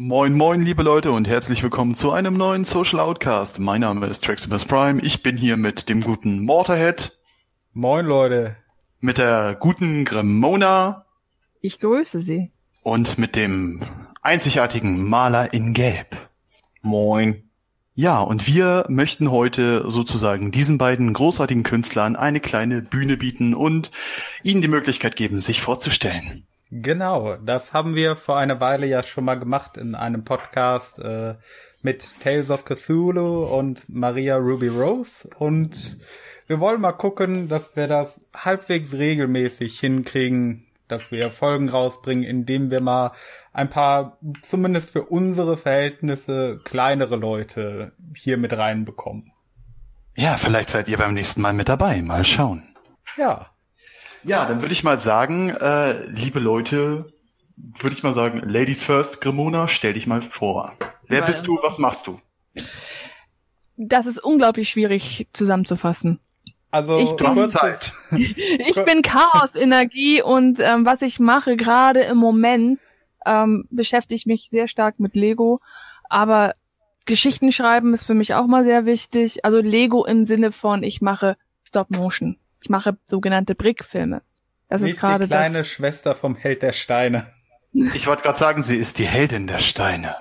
Moin moin liebe Leute und herzlich willkommen zu einem neuen Social Outcast. Mein Name ist Traximus Prime. Ich bin hier mit dem guten Mortarhead. Moin Leute. Mit der guten Gremona. Ich grüße Sie. Und mit dem einzigartigen Maler in Gelb. Moin. Ja, und wir möchten heute sozusagen diesen beiden großartigen Künstlern eine kleine Bühne bieten und ihnen die Möglichkeit geben, sich vorzustellen. Genau, das haben wir vor einer Weile ja schon mal gemacht in einem Podcast äh, mit Tales of Cthulhu und Maria Ruby Rose und wir wollen mal gucken, dass wir das halbwegs regelmäßig hinkriegen, dass wir Folgen rausbringen, indem wir mal ein paar, zumindest für unsere Verhältnisse, kleinere Leute hier mit reinbekommen. Ja, vielleicht seid ihr beim nächsten Mal mit dabei. Mal schauen. Ja. Ja, dann würde ich mal sagen, äh, liebe Leute, würde ich mal sagen, Ladies first, Grimona, stell dich mal vor. Wer bist du, was machst du? Das ist unglaublich schwierig zusammenzufassen. Also Ich Du hast Zeit. Ich bin Chaos-Energie und ähm, was ich mache gerade im Moment, ähm, beschäftige ich mich sehr stark mit Lego, aber Geschichten schreiben ist für mich auch mal sehr wichtig. Also Lego im Sinne von, ich mache Stop-Motion. Ich mache sogenannte Brick-Filme. Das sie ist ist die gerade kleine das. Schwester vom Held der Steine. Ich wollte gerade sagen, sie ist die Heldin der Steine.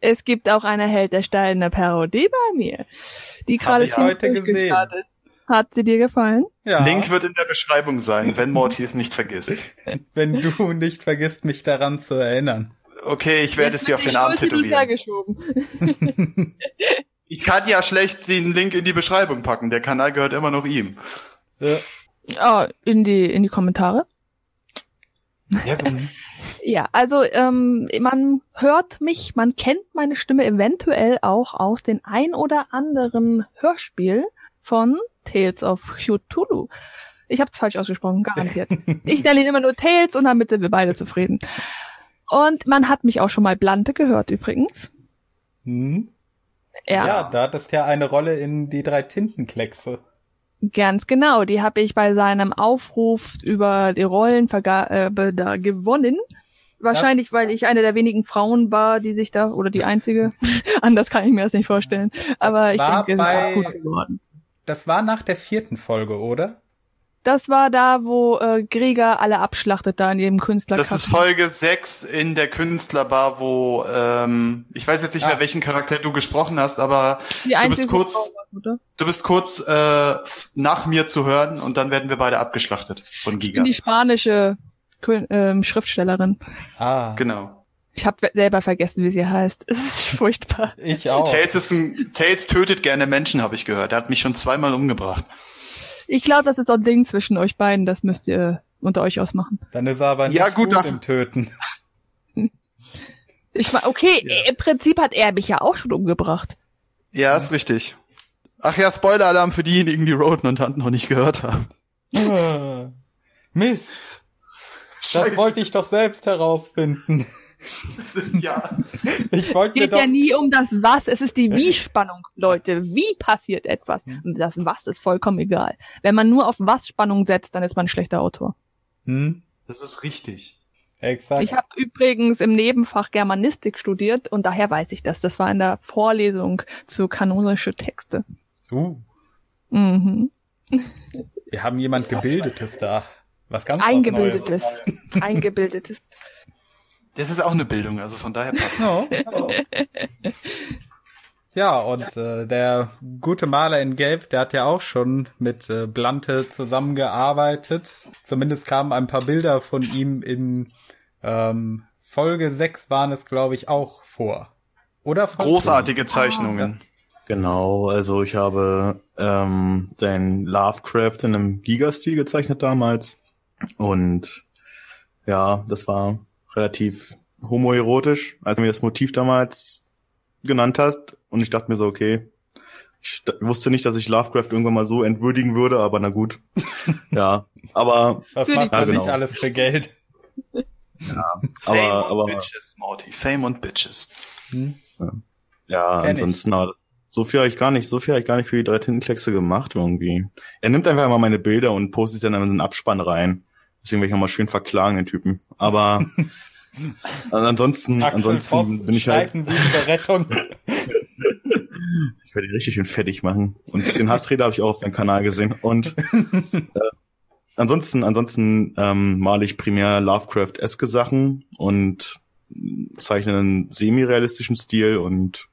Es gibt auch eine Held der Steine eine Parodie bei mir, die gerade heute gesehen. ist. Hat sie dir gefallen? Ja. Link wird in der Beschreibung sein, wenn Morty es nicht vergisst. wenn du nicht vergisst, mich daran zu erinnern. Okay, ich werde es dir auf den Arm tätowieren. Ich kann ja schlecht den Link in die Beschreibung packen. Der Kanal gehört immer noch ihm. Ja. Oh, in die in die Kommentare. Ja. Ja, also ähm, man hört mich, man kennt meine Stimme eventuell auch aus den ein oder anderen Hörspiel von Tales of Cthulhu. Ich habe es falsch ausgesprochen, garantiert. ich nenne ihn immer nur Tales und damit sind wir beide zufrieden. Und man hat mich auch schon mal Blante gehört übrigens. Hm? Ja, Ja, da hattest ja eine Rolle in die drei Tintenkleckse. Ganz genau. Die habe ich bei seinem Aufruf über die Rollenvergabe da gewonnen. Wahrscheinlich, weil ich eine der wenigen Frauen war, die sich da, oder die einzige. Anders kann ich mir das nicht vorstellen. Aber ich war denke, es ist auch gut geworden. Das war nach der vierten Folge, oder? Das war da, wo äh, Grieger alle abschlachtet da in jedem Künstler. Das ist Folge 6 in der Künstlerbar, wo ähm, ich weiß jetzt nicht mehr, Ah. welchen Charakter du gesprochen hast, aber du bist kurz, Frau, oder? du bist kurz äh, nach mir zu hören und dann werden wir beide abgeschlachtet von Ich Giga. bin die spanische Kün- ähm, Schriftstellerin. Ah, Genau. Ich habe selber vergessen, wie sie heißt. Es ist furchtbar. ich auch. Tails ist ein Tails tötet gerne Menschen, habe ich gehört. Er hat mich schon zweimal umgebracht. Ich glaube, das ist so ein Ding zwischen euch beiden. Das müsst ihr unter euch ausmachen. Dann ist er aber nicht Ja, gut, gut im Töten. Ich mein, okay, Ja. im Prinzip hat er mich ja auch schon umgebracht. Ja, ist richtig. Ach ja, Spoiler-Alarm für diejenigen, die Roden und Hunt noch nicht gehört haben. Ah, Mist. Das Scheiße. wollte ich doch selbst herausfinden. ja. Ich wollte mir geht doch. ja nie um das Was, es ist die Wie-Spannung, Leute. Wie passiert etwas? Und das Was ist vollkommen egal. Wenn man nur auf Was-Spannung setzt, dann ist man ein schlechter Autor. Hm? Das ist richtig. Exakt. Ich habe übrigens im Nebenfach Germanistik studiert und daher weiß ich das. Das war in der Vorlesung zu kanonische Texte. Uh, Mhm. wir haben jemand Gebildetes da. Was ganz Eingebildetes. Eingebildetes. Das ist auch eine Bildung, also von daher passt. Neues. Ja. Ja, und äh, der gute Maler in Gelb, der hat ja auch schon mit äh, Blante zusammengearbeitet. Zumindest kamen ein paar Bilder von ihm in ähm, Folge 6 waren es, glaube ich, auch vor. Oder Folge Großartige Zeichnungen. Genau, also ich habe ähm, den Lovecraft in einem Gigastil gezeichnet damals. Und ja, das war relativ homoerotisch, als du mir das Motiv damals genannt hast. Und ich dachte mir so, okay, ich wusste nicht, dass ich Lovecraft irgendwann mal so entwürdigen würde, aber na gut. ja, aber, die- macht man Ja, genau. nicht alles für Geld? aber, Fame und aber, Bitches, Morty. Fame und Bitches. Hm? Ja, ich. ansonsten, aber so viel habe ich gar nicht, so viel habe ich gar nicht für die drei Tintenkleckse gemacht irgendwie. Er nimmt einfach mal meine Bilder und postet sie dann in den Abspann rein. Deswegen will ich nochmal schön verklagen, den Typen. Aber ansonsten, ansonsten Voss, bin ich halt, Rettung. ich werde ihn richtig schön fertig machen. Und ein bisschen Hassrede habe ich auch auf seinem Kanal gesehen. Und äh, ansonsten, ansonsten ähm, male ich primär Lovecraft-eske Sachen und zeichne einen semi-realistischen Stil und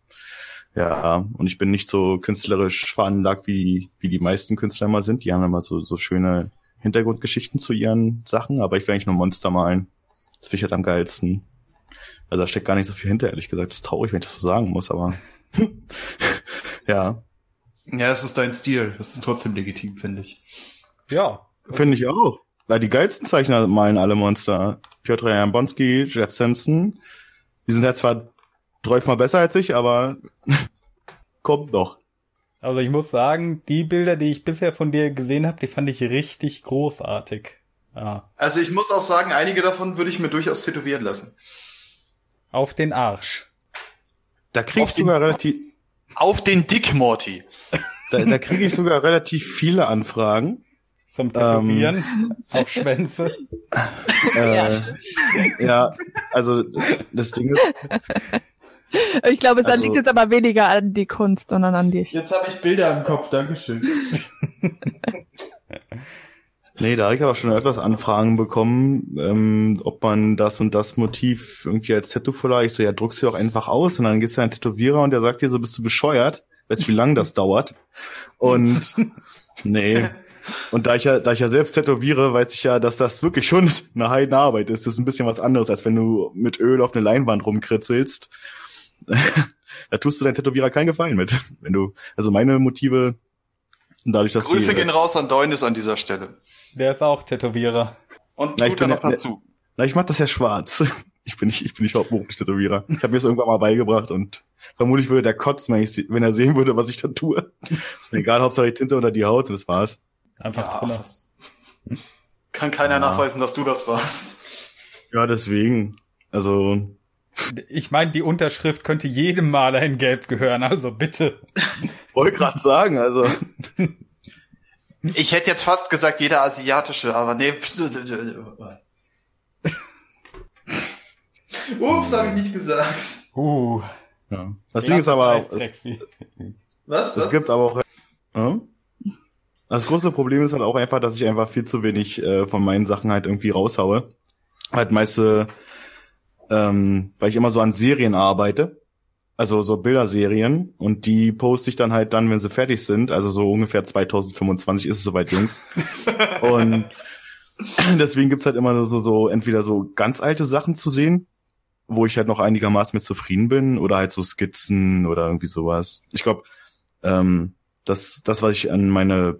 ja, und ich bin nicht so künstlerisch veranlagt, wie, wie die meisten Künstler immer sind. Die haben immer so, so schöne Hintergrundgeschichten zu ihren Sachen, aber ich will eigentlich nur Monster malen. Das finde ich halt am geilsten. Also da steckt gar nicht so viel hinter, ehrlich gesagt. Das ist traurig, wenn ich das so sagen muss, aber ja, Ja, es ist dein Stil. Das ist trotzdem legitim, finde ich. Ja. finde ich auch. Weil die geilsten Zeichner malen alle Monster. Piotr Jablonski, Jeff Simpson. Die sind halt zwar mal besser als ich, aber kommt noch. Also ich muss sagen, die Bilder, die ich bisher von dir gesehen habe, die fand ich richtig großartig. Ja. Also ich muss auch sagen, einige davon würde ich mir durchaus tätowieren lassen. Auf den Arsch. Da krieg Auf ich sogar relativ, Auf den Dick, Morty. da, da kriege ich sogar relativ viele Anfragen. Zum Tätowieren. auf Schwänze. Äh, ja, also das Ding ist, Ich glaube, da Also- liegt es aber weniger an die Kunst, sondern an dich. Jetzt habe ich Bilder im Kopf, Dankeschön. nee, da habe ich aber schon öfters Anfragen bekommen, ähm, ob man das und das Motiv irgendwie als Tattoo verleiht. Ich so, ja, druckst du auch einfach aus und dann gehst du einen Tätowierer und der sagt dir so, bist du bescheuert? Weißt du, wie lange das dauert? Und nee. Und da ich ja, da ich ja selbst tätowiere, weiß ich ja, dass das wirklich schon eine Heidenarbeit ist. Das ist ein bisschen was anderes, als wenn du mit Öl auf eine Leinwand rumkritzelst. da tust du deinen Tätowierer keinen Gefallen mit. Wenn du, also meine Motive, dadurch, dass Grüße die, gehen raus an Deunis an dieser Stelle. Der ist auch Tätowierer. Und Na, ich tut er noch ja- dazu. Na, ich mach das ja schwarz. Ich bin nicht, ich bin nicht hauptberuflich Tätowierer. Ich habe mir das irgendwann mal beigebracht und vermutlich würde der kotzen, wenn, ich, wenn er sehen würde, was ich da tue. Ist mir egal, Hauptsache die Tinte unter die Haut und das war's. Einfach Ja, kann keiner Ja. nachweisen, dass du das warst. Ja, deswegen. Also, Ich meine, die Unterschrift könnte jedem Maler in Gelb gehören, also bitte. wollte gerade sagen, also. Ich hätte jetzt fast gesagt, jeder asiatische, aber nee. Ups, habe ich nicht gesagt. Uh. Ja. Das Ding ist aber auch, es, Was? es Was? gibt aber auch, ja? Das große Problem ist halt auch einfach, dass ich einfach viel zu wenig äh, von meinen Sachen halt irgendwie raushaue. Halt meiste, ähm, weil ich immer so an Serien arbeite. Also so Bilderserien und die poste ich dann halt dann, wenn sie fertig sind. Also so ungefähr 2025 ist es soweit, Jungs. und deswegen gibt's halt immer so, so entweder so ganz alte Sachen zu sehen, wo ich halt noch einigermaßen mit zufrieden bin, oder halt so Skizzen oder irgendwie sowas. Ich glaube, ähm, das, das, was ich an meine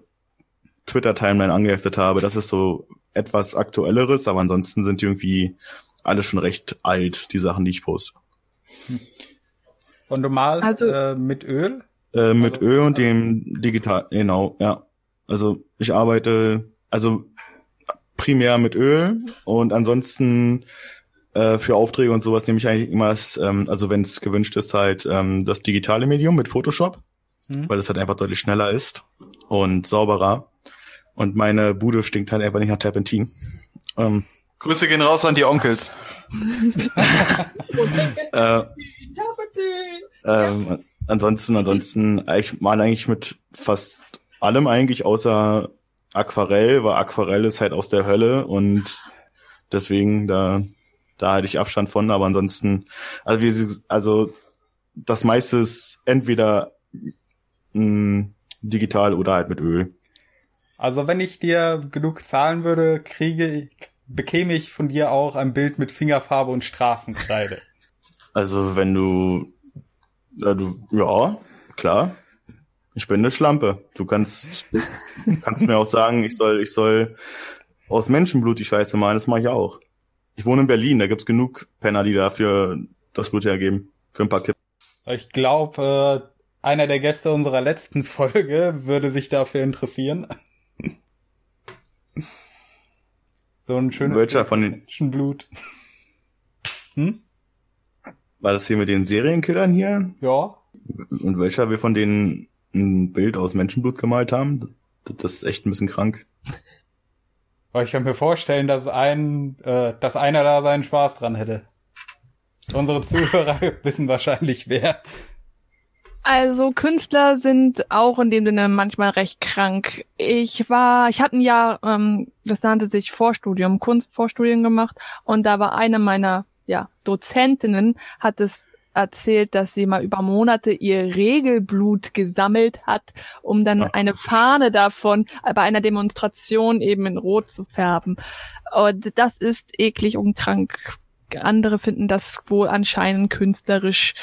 Twitter-Timeline angeheftet habe, das ist so etwas aktuelleres, aber ansonsten sind die irgendwie alle schon recht alt, die Sachen, die ich poste. Und du malst Also- äh, mit Öl? Äh, mit Also- Öl und dem Digital, genau, ja. Also ich arbeite, also primär mit Öl und ansonsten äh, für Aufträge und sowas nehme ich eigentlich immer, das, ähm, also wenn es gewünscht ist, halt ähm, das digitale Medium mit Photoshop, Hm? weil es halt einfach deutlich schneller ist und sauberer. Und meine Bude stinkt halt einfach nicht nach Terpentin. Ähm, Grüße gehen raus an die Onkels. äh, ähm, ansonsten, ansonsten, ich male eigentlich mit fast allem eigentlich, außer Aquarell, weil Aquarell ist halt aus der Hölle und deswegen da, da halte ich Abstand von, aber ansonsten, also wie sie, also das meiste ist entweder mh, digital oder halt mit Öl. Also wenn ich dir genug zahlen würde, kriege, bekäme ich von dir auch ein Bild mit Fingerfarbe und Straßenkreide. Also wenn du, ja, du, ja, klar. Ich bin eine Schlampe. Du kannst, kannst mir auch sagen, ich soll, ich soll aus Menschenblut die Scheiße malen. Das mache ich auch. Ich wohne in Berlin. Da gibt's genug Penner, die dafür das Blut hergeben für ein paar Kippen. Ich glaube, äh, einer der Gäste unserer letzten Folge würde sich dafür interessieren. So ein schönes Welcher von den, Menschenblut. Hm? war das hier mit den Serienkillern hier? Ja. Und welcher wir von denen ein Bild aus Menschenblut gemalt haben? Das ist echt ein bisschen krank. Aber ich kann mir vorstellen, dass ein, äh, dass einer da seinen Spaß dran hätte. Unsere Zuhörer wissen wahrscheinlich wer. Also Künstler sind auch in dem Sinne manchmal recht krank. Ich war, ich hatte ein Jahr, ähm, das nannte sich Vorstudium, Kunstvorstudien gemacht und da war eine meiner ja, Dozentinnen, hat es erzählt, dass sie mal über Monate ihr Regelblut gesammelt hat, um dann Ach, eine Fahne davon bei einer Demonstration eben in Rot zu färben. Und das ist eklig und krank. Andere finden das wohl anscheinend künstlerisch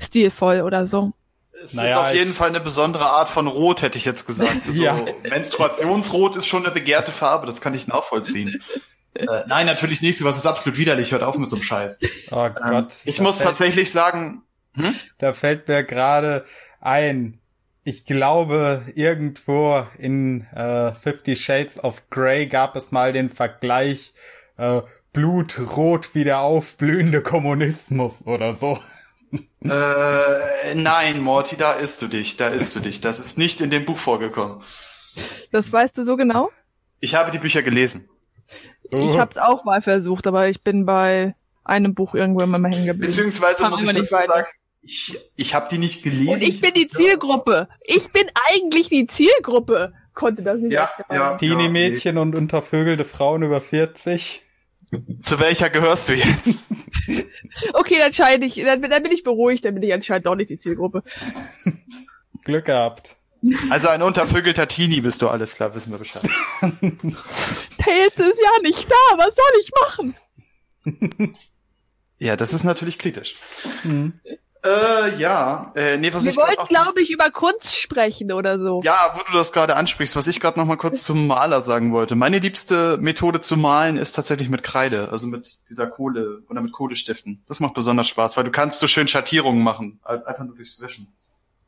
stilvoll oder so. Es Naja, ist auf ich- jeden Fall eine besondere Art von Rot, hätte ich jetzt gesagt. So, Ja. Menstruationsrot ist schon eine begehrte Farbe, das kann ich nachvollziehen. äh, nein, natürlich nicht, sowas ist absolut widerlich, hört auf mit so einem Scheiß. Oh Ähm, Gott. ich da muss fällt, tatsächlich sagen, hm? Da fällt mir gerade ein. Ich glaube, irgendwo in äh, Fifty Shades of Grey gab es mal den Vergleich äh, Blutrot wie der aufblühende Kommunismus oder so. Äh, nein, Morty, da isst du dich, da isst du dich. Das ist nicht in dem Buch vorgekommen. Das weißt du so genau? Ich habe die Bücher gelesen. Ich habe es auch mal versucht, aber ich bin bei einem Buch irgendwann mal hängen geblieben. Beziehungsweise Kam muss ich immer nicht dazu weiter. sagen, ich, ich habe die nicht gelesen. Und ich bin die Zielgruppe. Ich bin eigentlich die Zielgruppe. Konnte das nicht Ja, ja. Teenie-Mädchen und untervögelte Frauen über 40. Zu welcher gehörst du jetzt? Okay, dann scheide ich, dann, dann bin ich beruhigt, dann bin ich anscheinend doch nicht die Zielgruppe. Glück gehabt. Also ein untervögelter Teenie bist du, alles klar, wissen wir Bescheid. Tails ist ja nicht da, was soll ich machen? Ja, das ist natürlich kritisch. Hm. Äh, ja, äh, nee, was Wir ich wollten, glaube ich, über Kunst sprechen oder so. Ja, wo du das gerade ansprichst, was ich gerade noch mal kurz zum Maler sagen wollte. Meine liebste Methode zu malen ist tatsächlich mit Kreide, also mit dieser Kohle oder mit Kohlestiften. Das macht besonders Spaß, weil du kannst so schön Schattierungen machen, einfach nur durchs Wischen.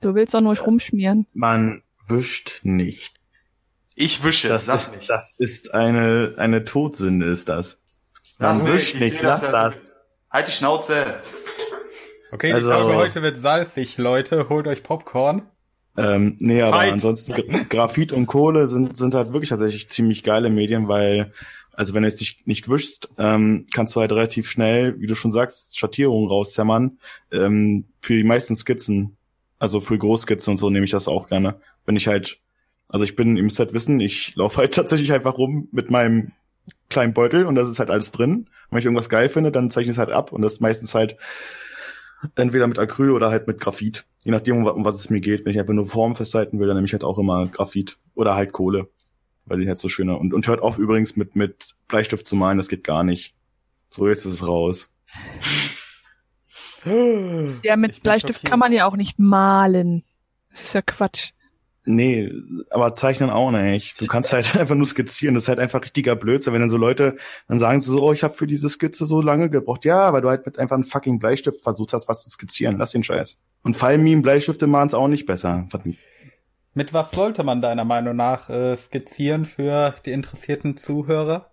Du willst doch nur rumschmieren. Man wischt nicht. Ich wische, Das lass ist, mich. das ist eine, eine Todsünde, ist das. Man wischt ich nicht, lass ja. das. Halt die Schnauze. Okay, Also- die Folge heute wird salzig, Leute. Holt euch Popcorn. Ähm, nee, aber Fight. ansonsten Gra- Graphit und Kohle sind, sind halt wirklich tatsächlich ziemlich geile Medien, weil, also wenn du jetzt nicht, nicht wischst, ähm, kannst du halt relativ schnell, wie du schon sagst, Schattierungen rauszämmern. Ähm, für die meisten Skizzen, also für Großskizzen und so nehme ich das auch gerne. Wenn ich halt, also ich bin, müsst halt wissen, ich laufe halt tatsächlich einfach rum mit meinem kleinen Beutel und das ist halt alles drin. Und wenn ich irgendwas geil finde, dann zeichne ich es halt ab und das ist meistens halt entweder mit Acryl oder halt mit Graphit. Je nachdem, um, wa- um was es mir geht. Wenn ich einfach nur Form festhalten will, dann nehme ich halt auch immer Graphit oder halt Kohle. Weil die halt so schöner. Und, und hört auf übrigens mit, mit Bleistift zu malen, das geht gar nicht. So, jetzt ist es raus. Ja, mit Bleistift kann man ja auch nicht malen. Das ist ja Quatsch. Nee, aber zeichnen auch nicht. Du kannst halt einfach nur skizzieren. Das ist halt einfach richtiger Blödsinn. Wenn dann so Leute, dann sagen sie so, oh, ich habe für diese Skizze so lange gebraucht. Ja, weil du halt mit einfach einem fucking Bleistift versucht hast, was zu skizzieren. Lass den Scheiß. Und Fallminen, Bleistifte machen es auch nicht besser. Mit was sollte man deiner Meinung nach äh, skizzieren für die interessierten Zuhörer?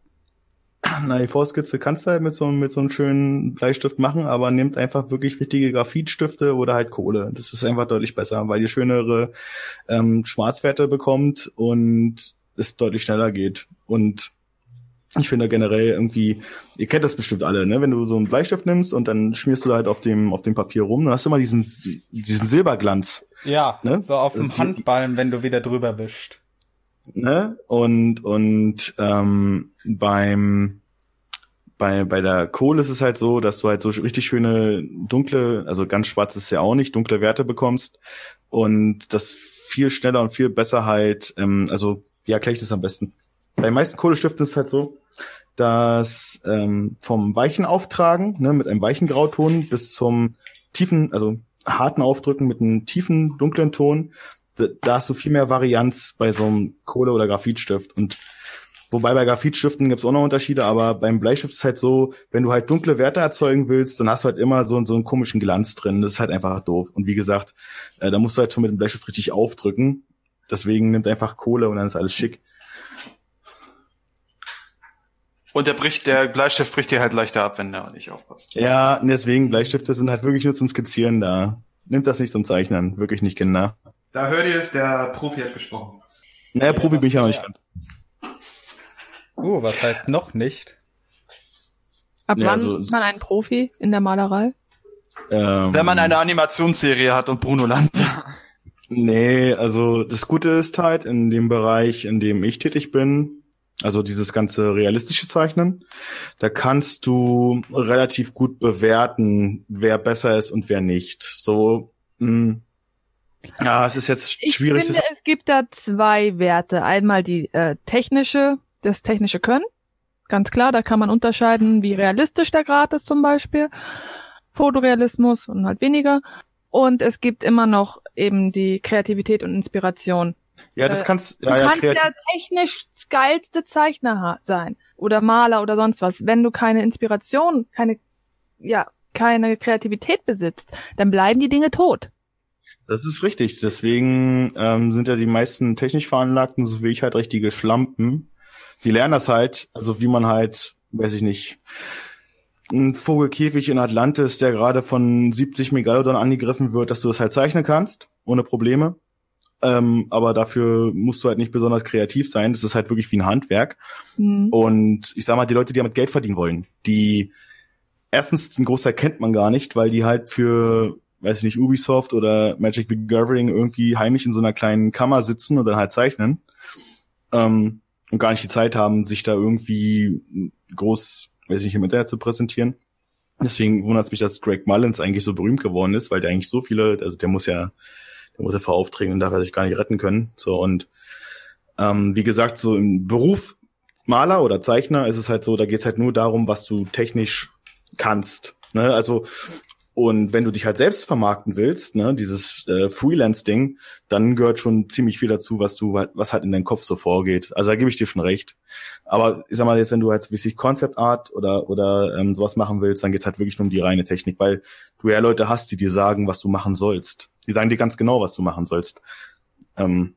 Na, die Vorskizze kannst du halt mit so, mit so einem schönen Bleistift machen, aber nimmt einfach wirklich richtige Graphitstifte oder halt Kohle. Das ist einfach deutlich besser, weil ihr schönere ähm, Schwarzwerte bekommt und es deutlich schneller geht. Und ich finde generell irgendwie, ihr kennt das bestimmt alle, ne? Wenn du so einen Bleistift nimmst und dann schmierst du da halt auf dem, auf dem Papier rum, dann hast du immer diesen, diesen Silberglanz. Ja, Ne? so auf dem Also Handballen, wenn du wieder drüber wischst. Ne? Und und ähm, beim bei bei der Kohle ist es halt so, dass du halt so richtig schöne dunkle, also ganz schwarz ist ja auch nicht, dunkle Werte bekommst und das viel schneller und viel besser halt, ähm, also wie erkläre ich das am besten? Bei den meisten Kohlestiften ist es halt so, dass ähm, vom weichen Auftragen, ne, mit einem weichen Grauton bis zum tiefen, also harten Aufdrücken mit einem tiefen, dunklen Ton, da, da hast du viel mehr Varianz bei so einem Kohle- oder Graphitstift. Und wobei bei Graphitstiften gibt's auch noch Unterschiede, aber beim Bleistift ist halt so, wenn du halt dunkle Werte erzeugen willst, dann hast du halt immer so, so einen komischen Glanz drin. Das ist halt einfach doof. Und wie gesagt, äh, da musst du halt schon mit dem Bleistift richtig aufdrücken. Deswegen nimmt einfach Kohle und dann ist alles schick. Und der bricht, der Bleistift bricht dir halt leichter ab, wenn der nicht aufpasst. Ja, deswegen, Bleistifte sind halt wirklich nur zum Skizzieren da. Nimmt das nicht zum Zeichnen. Wirklich nicht, Kinder. Da hört ihr es, der Profi hat gesprochen. Naja, Profi bin ich ja noch nicht. Oh, was heißt noch nicht? Ab Ja, wann also- ist man ein Profi in der Malerei? Ähm, Wenn man eine Animationsserie hat und Bruno Land. Nee, also das Gute ist halt in dem Bereich, in dem ich tätig bin, also dieses ganze realistische Zeichnen, da kannst du relativ gut bewerten, wer besser ist und wer nicht. So, mh, ja, es ist jetzt Ich schwierig. finde, es gibt da zwei Werte. Einmal die äh, technische, das technische Können. Ganz klar, da kann man unterscheiden, wie realistisch der Grad ist zum Beispiel. Fotorealismus und halt weniger. Und es gibt immer noch eben die Kreativität und Inspiration. ja, das äh, kannst, Du ja, ja, kannst der technisch geilste Zeichner sein oder Maler oder sonst was. Wenn du keine Inspiration, keine, ja, keine Kreativität besitzt, dann bleiben die Dinge tot. Das ist richtig. Deswegen ähm, sind ja die meisten technisch Veranlagten, so wie ich halt richtige Schlampen. Die lernen das halt, also wie man halt, weiß ich nicht, ein Vogelkäfig in Atlantis, der gerade von 70 Megalodon angegriffen wird, dass du das halt zeichnen kannst, ohne Probleme. Ähm, aber dafür musst du halt nicht besonders kreativ sein. Das ist halt wirklich wie ein Handwerk. Hm. Und ich sag mal, die Leute, die damit Geld verdienen wollen, die erstens den Großteil kennt man gar nicht, weil die halt für, weiß ich nicht, Ubisoft oder Magic the Gathering irgendwie heimisch in so einer kleinen Kammer sitzen und dann halt zeichnen. Ähm, und gar nicht die Zeit haben, sich da irgendwie groß, weiß ich nicht, im Internet zu präsentieren. Deswegen wundert es mich, dass Greg Mullins eigentlich so berühmt geworden ist, weil der eigentlich so viele, also der muss ja, der muss ja vor Aufträgen und darf er sich gar nicht retten können. So und ähm, wie gesagt, so im Beruf Maler oder Zeichner ist es halt so, da geht's halt nur darum, was du technisch kannst. Ne? Also und wenn du dich halt selbst vermarkten willst, ne, dieses äh, Freelance-Ding, dann gehört schon ziemlich viel dazu, was du halt- was halt in deinem Kopf so vorgeht. Also da gebe ich dir schon recht. Aber ich sag mal jetzt, wenn du halt wie sich Concept Art oder oder ähm, sowas machen willst, dann geht's halt wirklich nur um die reine Technik, weil du ja Leute hast, die dir sagen, was du machen sollst. Die sagen dir ganz genau, was du machen sollst. Ähm,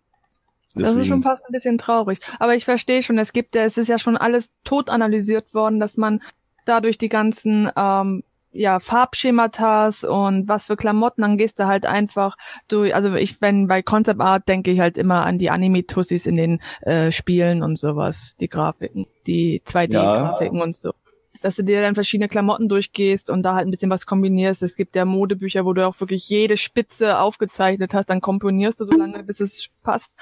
Das ist schon deswegen- fast ein bisschen traurig. Aber ich verstehe schon, es gibt es ist ja schon alles tot analysiert worden, dass man dadurch die ganzen ähm, ja, Farbschematas und was für Klamotten, dann gehst du halt einfach durch, also ich, wenn bei Concept Art denke ich halt immer an die Anime-Tussis in den äh, Spielen und sowas, die Grafiken, die 2D-Grafiken und so. Dass du dir dann verschiedene Klamotten durchgehst und da halt ein bisschen was kombinierst. Es gibt ja Modebücher, wo du auch wirklich jede Spitze aufgezeichnet hast, dann komponierst du so lange, bis es passt.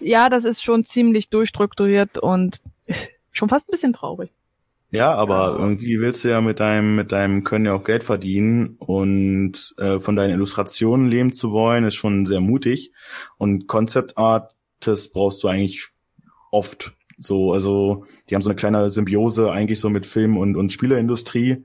Ja, das ist schon ziemlich durchstrukturiert und schon fast ein bisschen traurig. Ja, aber irgendwie willst du ja mit deinem mit deinem Können ja auch Geld verdienen und äh, von deinen Illustrationen leben zu wollen, ist schon sehr mutig. Und Concept Art, das brauchst du eigentlich oft so. Also die haben so eine kleine Symbiose eigentlich so mit Film und und Spieleindustrie.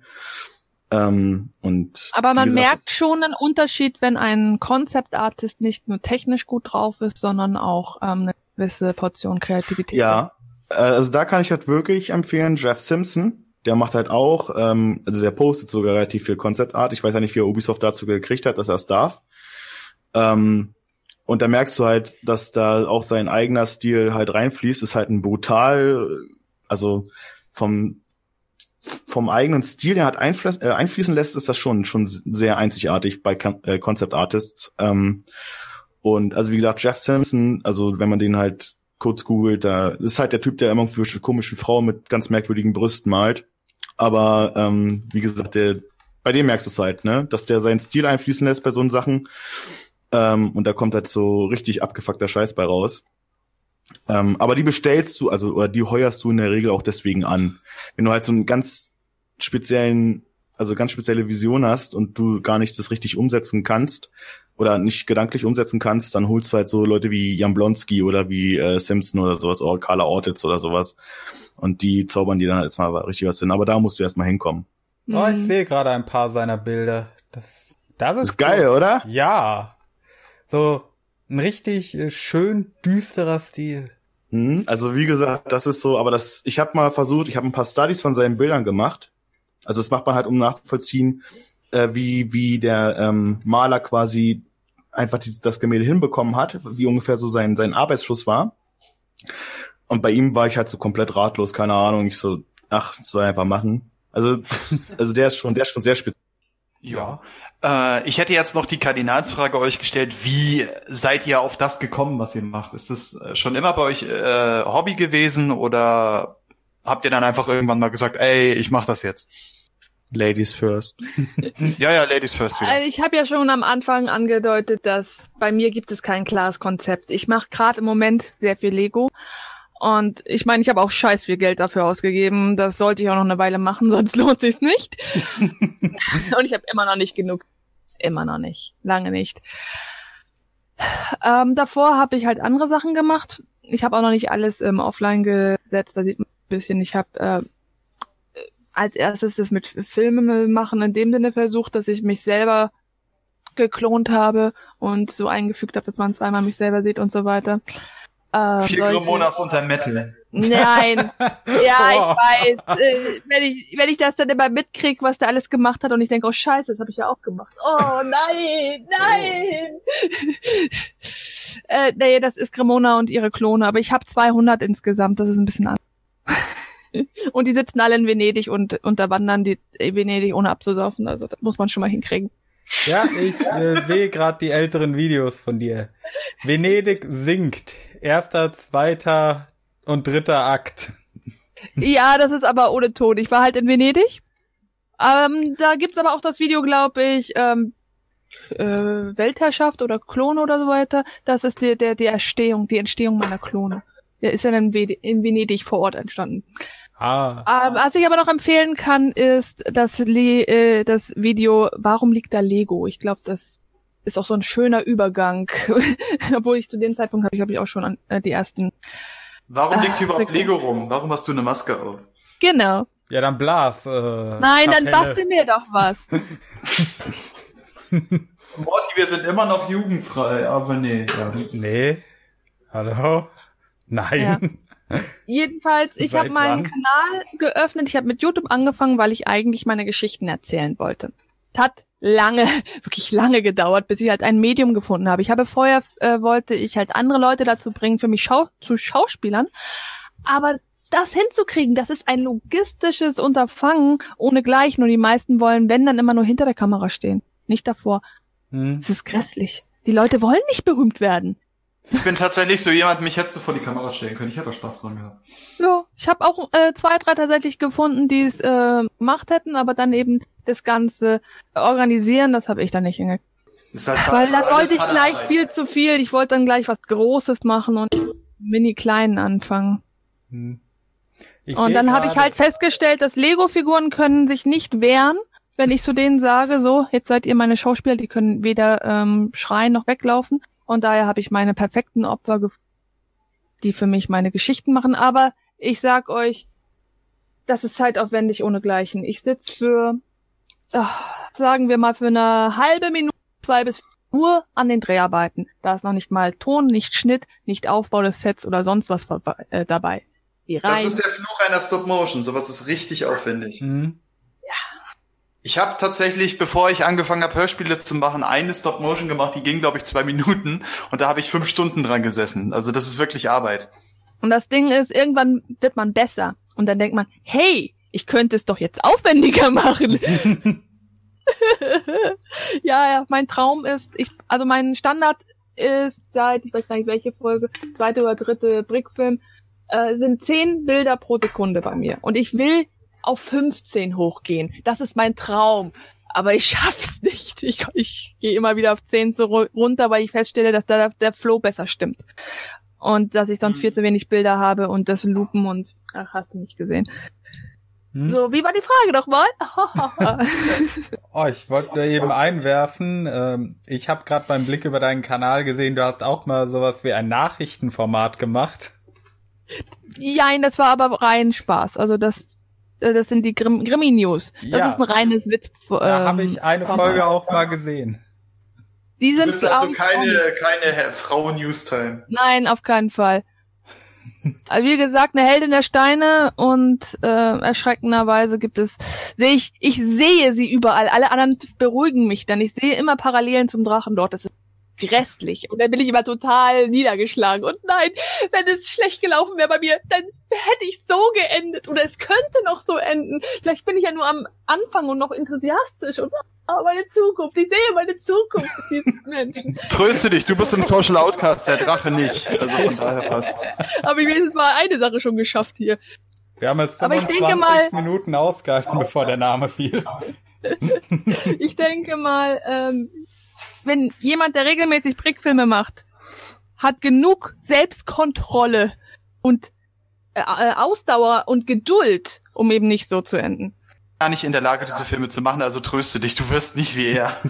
Ähm, und Aber man gesagt, merkt schon einen Unterschied, wenn ein Concept Artist nicht nur technisch gut drauf ist, sondern auch ähm, eine gewisse Portion Kreativität. Ja, also da kann ich halt wirklich empfehlen, Jeff Simpson. Der macht halt auch, ähm, also der postet sogar relativ viel Concept Art. Ich weiß ja nicht, wie er Ubisoft dazu gekriegt hat, dass er es darf. Ähm, und da merkst du halt, dass da auch sein eigener Stil halt reinfließt. Ist halt ein brutal, also vom vom eigenen Stil, der hat einfließen, äh, einfließen lässt, ist das schon schon sehr einzigartig bei äh, Concept Artists. Ähm, und also wie gesagt, Jeff Simpson, also wenn man den halt kurz googelt, da ist halt der Typ, der immer für komische Frauen mit ganz merkwürdigen Brüsten malt. Aber ähm, wie gesagt, der, bei dem merkst du es halt, ne, dass der seinen Stil einfließen lässt bei so Sachen. Ähm, und da kommt halt so richtig abgefuckter Scheiß bei raus. Ähm, aber die bestellst du, also oder die heuerst du in der Regel auch deswegen an. Wenn du halt so einen ganz speziellen, also ganz spezielle Vision hast und du gar nicht das richtig umsetzen kannst oder nicht gedanklich umsetzen kannst, dann holst du halt so Leute wie Jan Blonsky oder wie äh, Simpson oder sowas oder Carla Ortiz oder sowas. Und die zaubern dir dann halt erstmal richtig was hin. Aber da musst du erstmal hinkommen. Oh, ich Mhm. sehe gerade ein paar seiner Bilder. Das, das ist, Das ist geil, oder? Ja. So ein richtig äh, schön düsterer Stil. Mhm. Also wie gesagt, das ist so, aber das, ich habe mal versucht, ich habe ein paar Studies von seinen Bildern gemacht. Also das macht man halt, um nachzuvollziehen, äh, wie, wie der ähm, Maler quasi einfach dieses, das Gemälde hinbekommen hat, wie ungefähr so sein, sein Arbeitsfluss war. Und bei ihm war ich halt so komplett ratlos, keine Ahnung, ich so, ach, soll einfach machen. Also, also der ist schon, der ist schon sehr speziell. Ja. Äh, ich hätte jetzt noch die Kardinalsfrage euch gestellt, wie seid ihr auf das gekommen, was ihr macht? Ist das äh, schon immer bei euch äh, Hobby gewesen oder habt ihr dann einfach irgendwann mal gesagt, ey, ich mach das jetzt? Ladies first. Ja, ja, Ladies first wieder. Also ich habe ja schon am Anfang angedeutet, dass bei mir gibt es kein klares Konzept. Ich mache gerade im Moment sehr viel Lego. Und ich meine, ich habe auch scheiß viel Geld dafür ausgegeben. Das sollte ich auch noch eine Weile machen, sonst lohnt sich's nicht. Und ich habe immer noch nicht genug. Immer noch nicht. Lange nicht. Ähm, davor habe ich halt andere Sachen gemacht. Ich habe auch noch nicht alles ähm, offline gesetzt. Da sieht man ein bisschen. Ich habe äh, als erstes das mit Filmen machen in dem Sinne versucht, dass ich mich selber geklont habe und so eingefügt habe, dass man zweimal mich selber sieht und so weiter. Äh, Vier solche- Grimonas unter Metal. Nein. Ja, Boah. ich weiß. Äh, wenn, ich, wenn ich das dann immer mitkrieg, was der alles gemacht hat und ich denke, oh scheiße, das habe ich ja auch gemacht. Oh nein, nein. äh, nee, das ist Grimona und ihre Klone, aber ich habe 200 insgesamt, das ist ein bisschen anders. Und die sitzen alle in Venedig und unterwandern die Venedig ohne abzusaufen, also das muss man schon mal hinkriegen. Ja, ich äh, sehe gerade die älteren Videos von dir. Venedig sinkt. Erster, zweiter und dritter Akt. Ja, das ist aber ohne Ton. Ich war halt in Venedig. Ähm, da gibt's aber auch das Video, glaube ich, ähm, äh, Weltherrschaft oder Klone oder so weiter. Das ist die, der, die Erstehung, die Entstehung meiner Klone. Der ist ja Ve- in Venedig vor Ort entstanden. Ah, Ähm, was ich aber noch empfehlen kann, ist das, Le äh, das Video Warum liegt da Lego? Ich glaube, das ist auch so ein schöner Übergang. Obwohl ich zu dem Zeitpunkt habe ich, glaube ich, auch schon an, äh, die ersten. Warum liegt Ah, hier überhaupt wirklich. Lego rum? Warum hast du eine Maske auf? Genau. ja, dann Blas. Äh, Nein, dann Kapelle. bastel mir doch was. Morty, wir sind immer noch jugendfrei, aber nee. Ja. Nee. Hallo? Nein. Jedenfalls, ich habe meinen? Kanal geöffnet. Ich habe mit YouTube angefangen, weil ich eigentlich meine Geschichten erzählen wollte. Es hat lange, wirklich lange gedauert, bis ich halt ein Medium gefunden habe. Ich habe vorher äh, wollte ich halt andere Leute dazu bringen, für mich Schau zu Schauspielern, aber das hinzukriegen, das ist ein logistisches Unterfangen ohnegleichen und die meisten wollen, wenn dann immer nur hinter der Kamera stehen, nicht davor. Hm. Es ist grässlich. Die Leute wollen nicht berühmt werden. Ich bin tatsächlich so jemand, mich hättest du vor die Kamera stellen können. Ich hätte da Spaß dran gehabt. Ja, ich habe auch äh, zwei, drei tatsächlich gefunden, die es äh, gemacht hätten, aber dann eben das Ganze organisieren, das habe ich dann nicht hingekriegt. Ist halt Weil da wollte ich gleich viel zu viel. Ich wollte dann gleich was Großes machen und mini kleinen anfangen. Hm. Und dann habe ich halt festgestellt, dass Lego-Figuren können sich nicht wehren, wenn ich zu denen sage, so, jetzt seid ihr meine Schauspieler, die können weder ähm, schreien noch weglaufen. Und daher habe ich meine perfekten Opfer gefunden, die für mich meine Geschichten machen. Aber ich sag euch, das ist zeitaufwendig ohnegleichen. Ich sitz für, ach, sagen wir mal, für eine halbe Minute, zwei bis nur an den Dreharbeiten. Da ist noch nicht mal Ton, nicht Schnitt, nicht Aufbau des Sets oder sonst was vorbei, äh, dabei. Das ist der Fluch einer Stop Motion. Sowas ist richtig aufwendig. Hm. Ich habe tatsächlich, bevor ich angefangen habe, Hörspiele zu machen, eine Stop Motion gemacht. Die ging, glaube ich, zwei Minuten. Und da habe ich fünf Stunden dran gesessen. Also das ist wirklich Arbeit. Und das Ding ist, irgendwann wird man besser. Und dann denkt man, hey, ich könnte es doch jetzt aufwendiger machen. ja, ja, mein Traum ist, ich, also mein Standard ist seit, ich weiß gar nicht welche Folge, zweite oder dritte Brickfilm, äh, sind zehn Bilder pro Sekunde bei mir. Und ich will auf 15 hochgehen. Das ist mein Traum. Aber ich schaff's nicht. Ich, ich gehe immer wieder auf 10 so ru- runter, weil ich feststelle, dass da der Flow besser stimmt. Und dass ich sonst Mhm. viel zu wenig Bilder habe und das Lupen und ach, hast du nicht gesehen. Hm? So, wie war die Frage nochmal? Oh, ich wollte eben einwerfen, ähm, ich habe gerade beim Blick über deinen Kanal gesehen, du hast auch mal sowas wie ein Nachrichtenformat gemacht. Nein, das war aber rein Spaß. Also das, das sind die Grimm, Grimmy News. Das Ja. ist ein reines Witz. Da ähm, habe ich eine Format. Folge auch mal gesehen. Die Du sind bist also keine, keine Frau Newstime. Nein, auf keinen Fall. Also wie gesagt, eine Heldin der Steine und äh, erschreckenderweise gibt es, sehe ich, ich sehe sie überall. Alle anderen beruhigen mich dann. Ich sehe immer Parallelen zum Drachen dort. Das ist grässlich. Und dann bin ich immer total niedergeschlagen. Und nein, wenn es schlecht gelaufen wäre bei mir, dann hätte ich so geendet. Oder es könnte noch so enden. Vielleicht bin ich ja nur am Anfang und noch enthusiastisch. Und oh, meine Zukunft, ich sehe meine Zukunft mit diesen Menschen. Tröste dich, du bist im Social Outcast, der Drache nicht. Also von daher passt. Habe ich wenigstens mal eine Sache schon geschafft hier. Wir haben jetzt Aber ich 25 denke mal- Minuten ausgehalten, bevor der Name fiel. Ich denke mal, ähm, wenn jemand, der regelmäßig Brickfilme macht, hat genug Selbstkontrolle und äh, äh, Ausdauer und Geduld, um eben nicht so zu enden. Gar nicht in der Lage, diese Filme zu machen, also tröste dich, du wirst nicht wie er.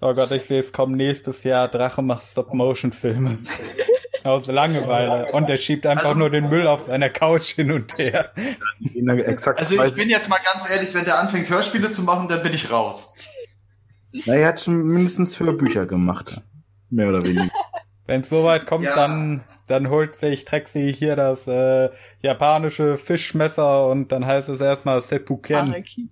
Oh Gott, ich sehe, es kommen nächstes Jahr Drache macht Stop-Motion-Filme. Aus Langeweile. Und er schiebt einfach Also- nur den Müll auf seiner Couch hin und her. Also ich bin jetzt mal ganz ehrlich, wenn der anfängt Hörspiele zu machen, dann bin ich raus. Na, er hat schon mindestens Hörbücher gemacht. Mehr oder weniger. Wenn es soweit kommt, Ja. dann, dann holt sich Trexi hier das äh, japanische Fischmesser und dann heißt es erstmal Seppuken. Harakiri.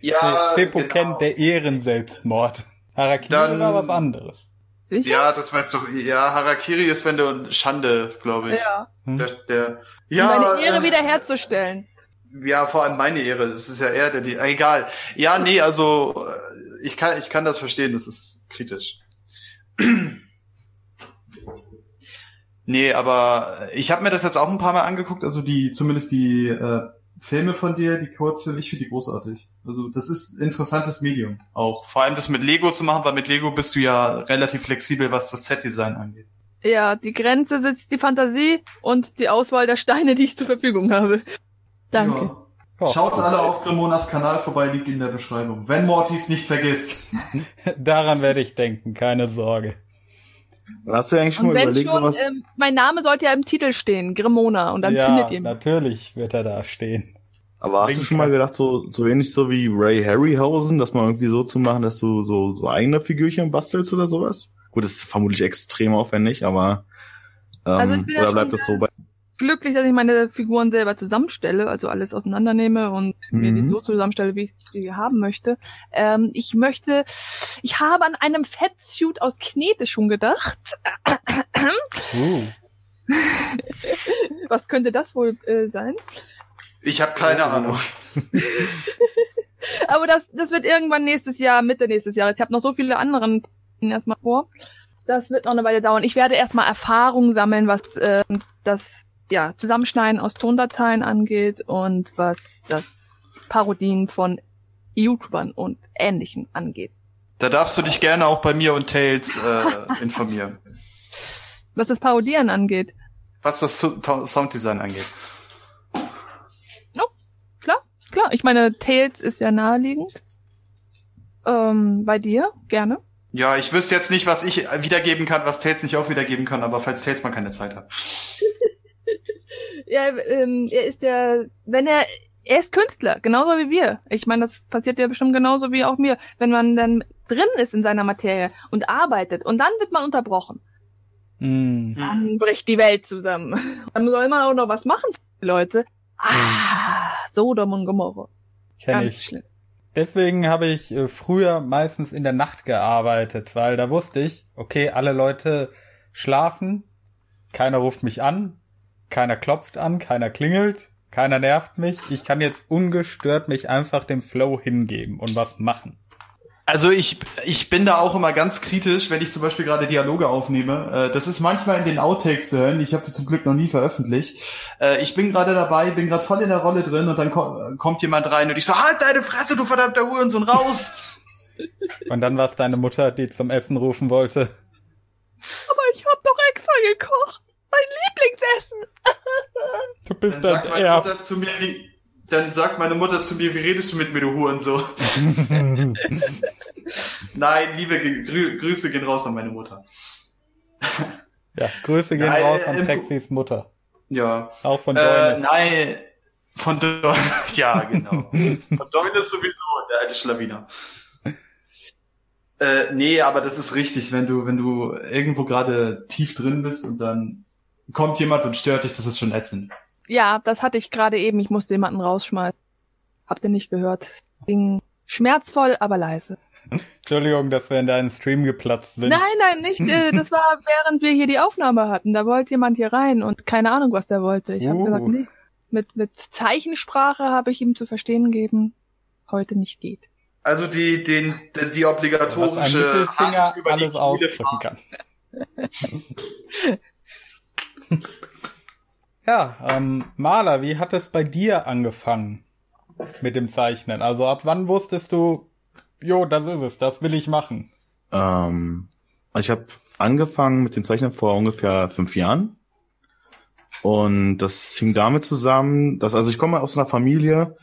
Ja, nee, Seppuken, genau. der Ehrenselbstmord. Harakiri Dann- war was anderes. Sicher? Ja, das weißt du. Ja, Harakiri ist, wenn du Schande, glaube ich. Ja. Hm? Der, der, Um ja, Meine Ehre äh, wiederherzustellen. Ja, vor allem meine Ehre. Das ist ja er, der die. Egal. Ja, nee, also äh, ich kann, ich kann das verstehen. Das ist kritisch. nee, aber ich habe mir das jetzt auch ein paar Mal angeguckt. Also die, zumindest die äh, Filme von dir, die Kurzfilme, ich finde die großartig. Also das ist interessantes Medium auch. Vor allem das mit Lego zu machen, weil mit Lego bist du ja relativ flexibel, was das Set-Design angeht. Ja, die Grenze sitzt die Fantasie und die Auswahl der Steine, die ich zur Verfügung habe. Danke. Ja. Schaut alle auf Grimonas Kanal vorbei, liegt in der Beschreibung. Wenn Mortis nicht vergisst. Daran werde ich denken, keine Sorge. Hast du eigentlich schon Und mal überlegt, schon, sowas? ähm, mein Name sollte ja im Titel stehen, Grimona, und dann ja, findet ihr mich. natürlich wird er da stehen. Aber hast du schon mal gedacht, so, so ähnlich so wie Ray Harryhausen, dass man irgendwie so zu machen, dass du so, so eigene Figürchen bastelst oder sowas? Gut, das ist vermutlich extrem aufwendig, aber ähm, Also bin ja oder bleibt das so bei Glücklich, dass ich meine Figuren selber zusammenstelle, also alles auseinandernehme und mir die Mhm. so zusammenstelle, wie ich sie haben möchte. Ähm, ich möchte, ich habe an einem Fettsuit aus Knete schon gedacht. Uh. Was könnte das wohl äh, sein? Ich habe keine Ahnung. Aber das, das wird irgendwann nächstes Jahr, Mitte nächstes Jahres. Ich habe noch so viele anderen erstmal vor. Das wird noch eine Weile dauern. Ich werde erstmal Erfahrung sammeln, was äh, das ja, Zusammenschneiden aus Tondateien angeht und was das Parodien von YouTubern und Ähnlichem angeht. Da darfst du dich gerne auch bei mir und Tails äh, informieren. Was das Parodieren angeht. Was das Sounddesign angeht. Klar, klar. Ich meine, Tails ist ja naheliegend. Ähm, bei dir, gerne. Ja, ich wüsste jetzt nicht, was ich wiedergeben kann, was Tails nicht auch wiedergeben kann, aber falls Tails mal keine Zeit hat. Ja, ähm, er ist der, wenn er, er ist Künstler, genauso wie wir. Ich meine, das passiert ja bestimmt genauso wie auch mir. Wenn man dann drin ist in seiner Materie und arbeitet und dann wird man unterbrochen, Mm. dann bricht die Welt zusammen. Dann soll man auch noch was machen, Leute. Ah, Sodom und Gomorra. Kenn Ganz ich. schlimm. Deswegen habe ich äh, früher meistens in der Nacht gearbeitet, weil da wusste ich, okay, alle Leute schlafen, keiner ruft mich an, keiner klopft an, keiner klingelt, keiner nervt mich. Ich kann jetzt ungestört mich einfach dem Flow hingeben und was machen. Also ich, ich bin da auch immer ganz kritisch, wenn ich zum Beispiel gerade Dialoge aufnehme. Äh, Das ist manchmal in den Outtakes zu hören. Ich habe die zum Glück noch nie veröffentlicht. Äh, Ich bin gerade dabei, bin gerade voll in der Rolle drin und dann ko- kommt jemand rein und ich so, halt deine Fresse, du verdammter Hurensohn, raus! Und dann war es deine Mutter, die zum Essen rufen wollte. Aber ich hab doch extra gekocht. Mein Lieblingsessen. Du bist Dann. Mutter zu mir, wie, dann sagt meine Mutter zu mir, wie redest du mit mir, du Hurensohn? Nein, liebe Grü Grüße gehen raus an meine Mutter. ja, Grüße gehen Nein, raus äh, an im- Trexis Mutter. Ja. Auch von Äh, Däumnis. nein, von Dor ja, genau. von Däumnis sowieso, der alte Schlawiner. Äh, nee, aber das ist richtig, wenn du, wenn du irgendwo gerade tief drin bist und dann kommt jemand und stört dich, das ist schon ätzend. Ja, das hatte ich gerade eben. Ich musste jemanden rausschmeißen. Habt ihr nicht gehört? Ging schmerzvoll, aber leise. Entschuldigung, dass wir in deinen Stream geplatzt sind. Nein, nein, nicht. Äh, das war, während wir hier die Aufnahme hatten. Da wollte jemand hier rein und keine Ahnung, was der wollte. Ich habe Uh. gesagt, nee. Mit, mit Zeichensprache habe ich ihm zu verstehen gegeben, heute nicht geht. Also die, den, die, die obligatorische Mittelfinger Hand über die alles ausdrücken fahren. kann. Ja, ähm, Maler, wie hat es bei dir angefangen mit dem Zeichnen? Also ab wann wusstest du, jo, das ist es, das will ich machen? Ähm, ich habe angefangen mit dem Zeichnen vor ungefähr fünf Jahren. Und das hing damit zusammen, dass, also ich komme aus einer Familie,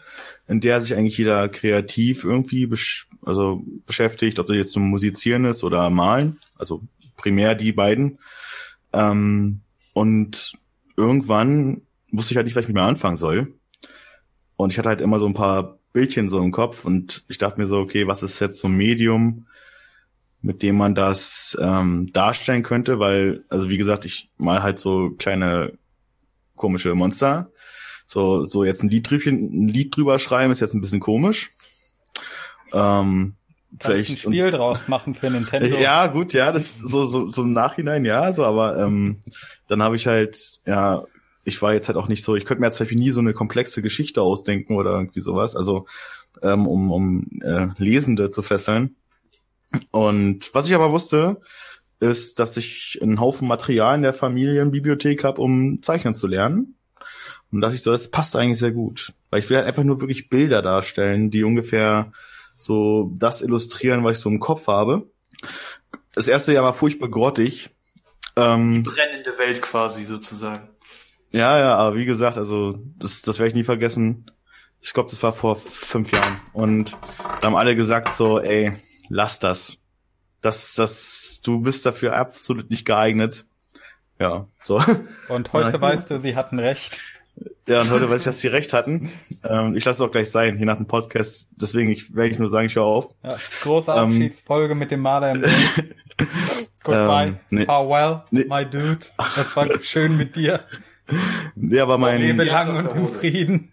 in der sich eigentlich jeder kreativ irgendwie besch also beschäftigt, ob das jetzt zum Musizieren ist oder Malen, also primär die beiden. Ähm, und irgendwann wusste ich halt nicht, was ich mit mir anfangen soll. Und ich hatte halt immer so ein paar Bildchen so im Kopf und ich dachte mir so, okay, was ist jetzt so ein Medium, mit dem man das ähm, darstellen könnte, weil, also wie gesagt, ich mal halt so kleine komische Monster. So, so jetzt ein Lied, ein Lied drüber schreiben ist jetzt ein bisschen komisch. Ähm, vielleicht ein Spiel und, draus machen für Nintendo. Ja, gut, ja, das so so so im Nachhinein ja, so, aber ähm, dann habe ich halt ja, ich war jetzt halt auch nicht so, ich könnte mir jetzt vielleicht nie so eine komplexe Geschichte ausdenken oder irgendwie sowas, also ähm, um um äh, Lesende zu fesseln. Und was ich aber wusste, ist, dass ich einen Haufen Material in der Familienbibliothek habe, um zeichnen zu lernen. Und dachte ich so, das passt eigentlich sehr gut. Weil ich will halt einfach nur wirklich Bilder darstellen, die ungefähr so das illustrieren, was ich so im Kopf habe. Das erste Jahr war furchtbar grottig. Ähm, Die brennende Welt quasi sozusagen. Ja, ja, aber wie gesagt, also das, das werde ich nie vergessen. Ich glaube, das war vor fünf Jahren. Und da haben alle gesagt so, ey, lass das. Das, das, du bist dafür absolut nicht geeignet. Ja, so. Und heute weißt du, sie hatten recht. Ja, und heute weiß ich, dass sie recht hatten. Ähm, ich lasse es auch gleich sein, je nach dem Podcast. Deswegen ich, werde ich nur sagen, ich höre auf. Ja, große ähm, Abschiedsfolge ähm, mit dem Maler im Goodbye, ähm, nee, farewell, nee. my dude. Das war schön mit dir. Ja, aber mein... Lebe lang und im Frieden.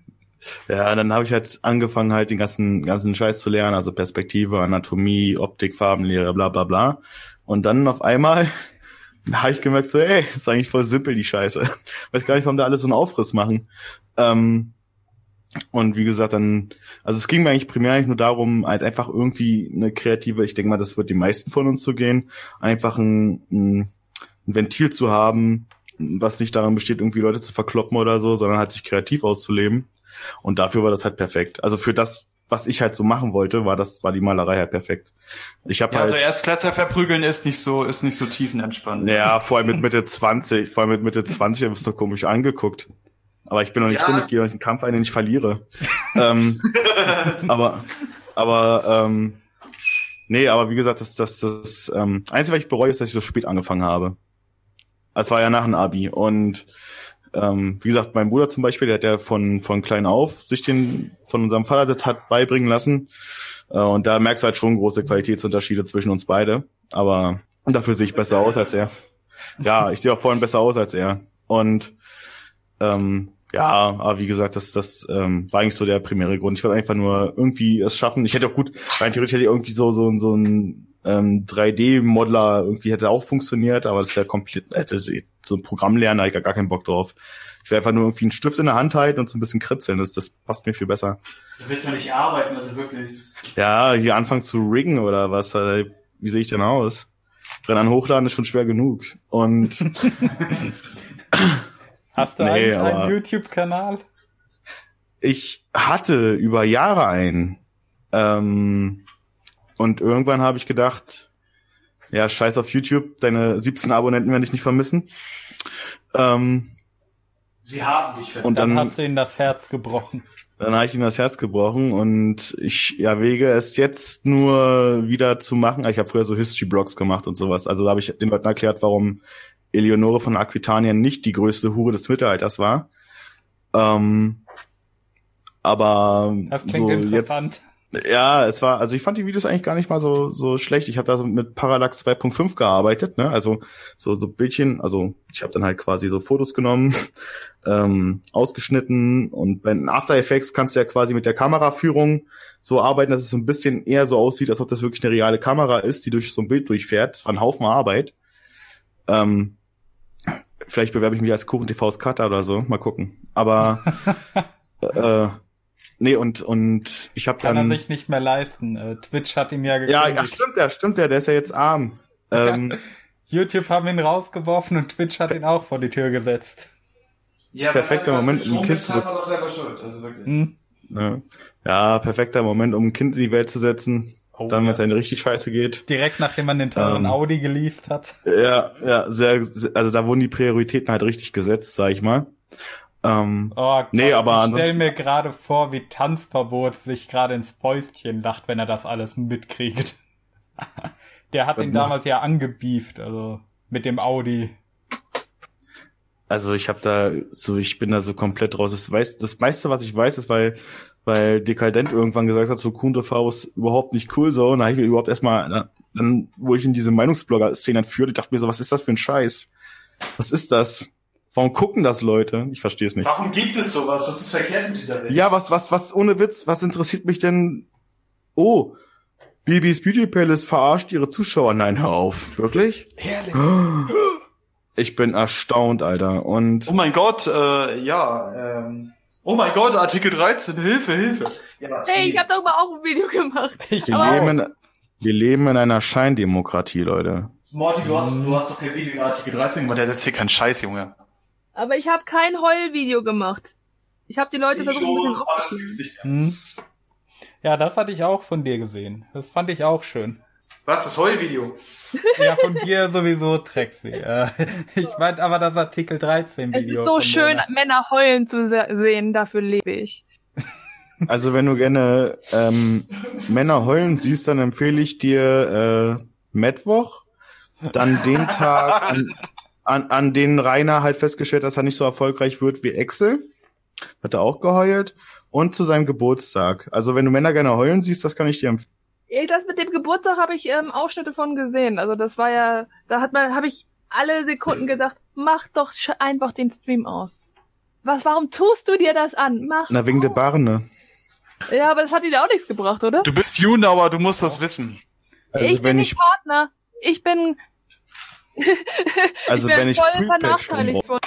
Ja, dann habe ich halt angefangen, halt den ganzen, ganzen Scheiß zu lernen, also Perspektive, Anatomie, Optik, Farbenlehre, bla bla bla. Und dann auf einmal habe ich gemerkt, so, ey, ist eigentlich voll simpel, die Scheiße. Weiß gar nicht, warum da alle so einen Aufriss machen. Ähm, und wie gesagt, dann, also es ging mir eigentlich primär eigentlich nur darum, halt einfach irgendwie eine kreative, ich denke mal, das wird die meisten von uns so gehen, einfach ein, ein, ein Ventil zu haben, was nicht daran besteht, irgendwie Leute zu verkloppen oder so, sondern halt sich kreativ auszuleben. Und dafür war das halt perfekt. Also für das, was ich halt so machen wollte, war das, war die Malerei halt perfekt. Ich habe ja, halt. Also Erstklässler verprügeln ist nicht so, ist nicht so tiefenentspannt. Ja, vor allem mit Mitte 20, vor allem mit Mitte 20 habe ich so komisch angeguckt. Aber ich bin noch nicht ja. dumm, ich gehe noch nicht in den Kampf ein, den ich verliere. ähm, aber, aber, ähm, nee, aber wie gesagt, das, das, das, ähm, Einzige, was ich bereue, ist, dass ich so spät angefangen habe. Es war ja nach dem Abi und ähm, wie gesagt, mein Bruder zum Beispiel, der hat ja von, von klein auf sich den von unserem Vater das hat beibringen lassen. Äh, und da merkst du halt schon große Qualitätsunterschiede zwischen uns beide. Aber dafür sehe ich besser aus als er. Ja, ich sehe auch vorhin besser aus als er. Und ähm, ja, aber wie gesagt, das, das ähm, war eigentlich so der primäre Grund. Ich wollte einfach nur irgendwie es schaffen. Ich hätte auch gut, rein theoretisch hätte ich irgendwie so, so, so ein ähm, 3D-Modeler irgendwie hätte auch funktioniert, aber das ist ja komplett, hätte so ein Programm lernen, da hab ich gar keinen Bock drauf. Ich will einfach nur irgendwie einen Stift in der Hand halten und so ein bisschen kritzeln. Das, das passt mir viel besser. Du willst ja nicht arbeiten, also wirklich. Ja, hier anfangen zu riggen oder was. Wie sehe ich denn aus? Rennen hochladen ist schon schwer genug. Und Hast du nee, einen YouTube-Kanal? Ich hatte über Jahre einen. Ähm, und irgendwann habe ich gedacht, ja, scheiß auf YouTube, deine 17 Abonnenten werde ich nicht vermissen. Ähm, Sie haben dich vermisst. Und dann, dann hast du ihnen das Herz gebrochen. Dann habe ich ihm das Herz gebrochen und ich erwäge es jetzt nur wieder zu machen. Ich habe früher so History-Blogs gemacht und sowas. Also da habe ich den Leuten erklärt, warum Eleonore von Aquitanien nicht die größte Hure des Mittelalters war. Ähm, aber das klingt so interessant. jetzt ja, es war, also ich fand die Videos eigentlich gar nicht mal so so schlecht. Ich habe da so mit Parallax 2.5 gearbeitet, ne? Also so so Bildchen, also ich habe dann halt quasi so Fotos genommen, ähm, ausgeschnitten und bei After Effects kannst du ja quasi mit der Kameraführung so arbeiten, dass es so ein bisschen eher so aussieht, als ob das wirklich eine reale Kamera ist, die durch so ein Bild durchfährt. Das war ein Haufen Arbeit. Ähm, vielleicht bewerbe ich mich als Kuchen TVs Cutter oder so, mal gucken. Aber äh, Nee, und, und ich habe dann... Kann er sich nicht mehr leisten. Äh, Twitch hat ihn ja gekündigt. Ja, ja, stimmt der, stimmt der, der ist ja jetzt arm. Ähm, YouTube haben ihn rausgeworfen und Twitch hat ihn auch vor die Tür gesetzt. Ja, perfekter Moment, um ein Kind schuld, also. Hm. Ja. ja, perfekter Moment, um ein Kind in die Welt zu setzen. Oh, dann, wenn ja. es eine richtig scheiße geht. Direkt nachdem man den teuren Ähm. Audi geleast hat. Ja, ja, sehr, sehr, also da wurden die Prioritäten halt richtig gesetzt, sag ich mal. Ähm, Oh, Nee, aber ich stell mir gerade vor, wie Tanzverbot sich gerade ins Fäustchen lacht, wenn er das alles mitkriegt. Der hat ihn damals ja angebieft, also mit dem Audi. also ich habe da so, ich bin da so komplett raus. Das, weiß, das meiste, was ich weiß, ist, weil, weil Dekadent irgendwann gesagt hat, so Kunde ist überhaupt nicht cool so. Und da habe ich mir überhaupt erstmal, dann, wo ich in diese Meinungsblogger-Szene ich dachte mir so, was ist das für ein Scheiß? Was ist das? Warum gucken das Leute? Ich verstehe es nicht. Warum gibt es sowas? Was ist verkehrt mit dieser Welt? Ja, was, was, was, ohne Witz, was interessiert mich denn? Oh, Bibis Beauty Palace verarscht ihre Zuschauer. Nein, hör auf. Wirklich? Ehrlich? Ich bin erstaunt, Alter. Und Oh mein Gott, äh, ja, ähm. Oh mein Gott, Artikel 13, Hilfe, Hilfe. Ja, Hey, ich habe doch mal auch ein Video gemacht. Ich wir Aber- leben, in, wir leben in einer Scheindemokratie, Leute. Morty, du hast, du hast doch kein Video in Artikel 13 gemacht, der erzählt keinen Scheiß, Junge. Aber ich habe kein Heulvideo gemacht. Ich habe die Leute versucht, ein bisschen aufzuziehen. Hm. Ja, das hatte ich auch von dir gesehen. Das fand ich auch schön. Was, das Heulvideo? Ja, von dir sowieso, Trexi. Äh, ich meine aber das Artikel 13 Es Video. ist so schön, Mona. Männer heulen zu se sehen, dafür lebe ich. Also wenn du gerne ähm, Männer heulen siehst, dann empfehle ich dir äh, Mittwoch, dann den Tag, an, an, an den Rainer halt festgestellt, dass er nicht so erfolgreich wird wie Excel. Hat er auch geheult. Und zu seinem Geburtstag. Also wenn du Männer gerne heulen siehst, das kann ich dir empfehlen. Ey, Das mit dem Geburtstag habe ich ähm, Ausschnitte von gesehen. Also das war ja, da hat man, habe ich alle Sekunden gedacht, mach doch einfach den Stream aus. Was, warum tust du dir das an? Mach. Na, wegen der aus. Barne. Ja, aber das hat dir auch nichts gebracht, oder? Du bist Junauer, du musst das wissen. Also ich bin wenn nicht ich, Partner. Ich bin, also ich wenn ich voll benachteiligt von.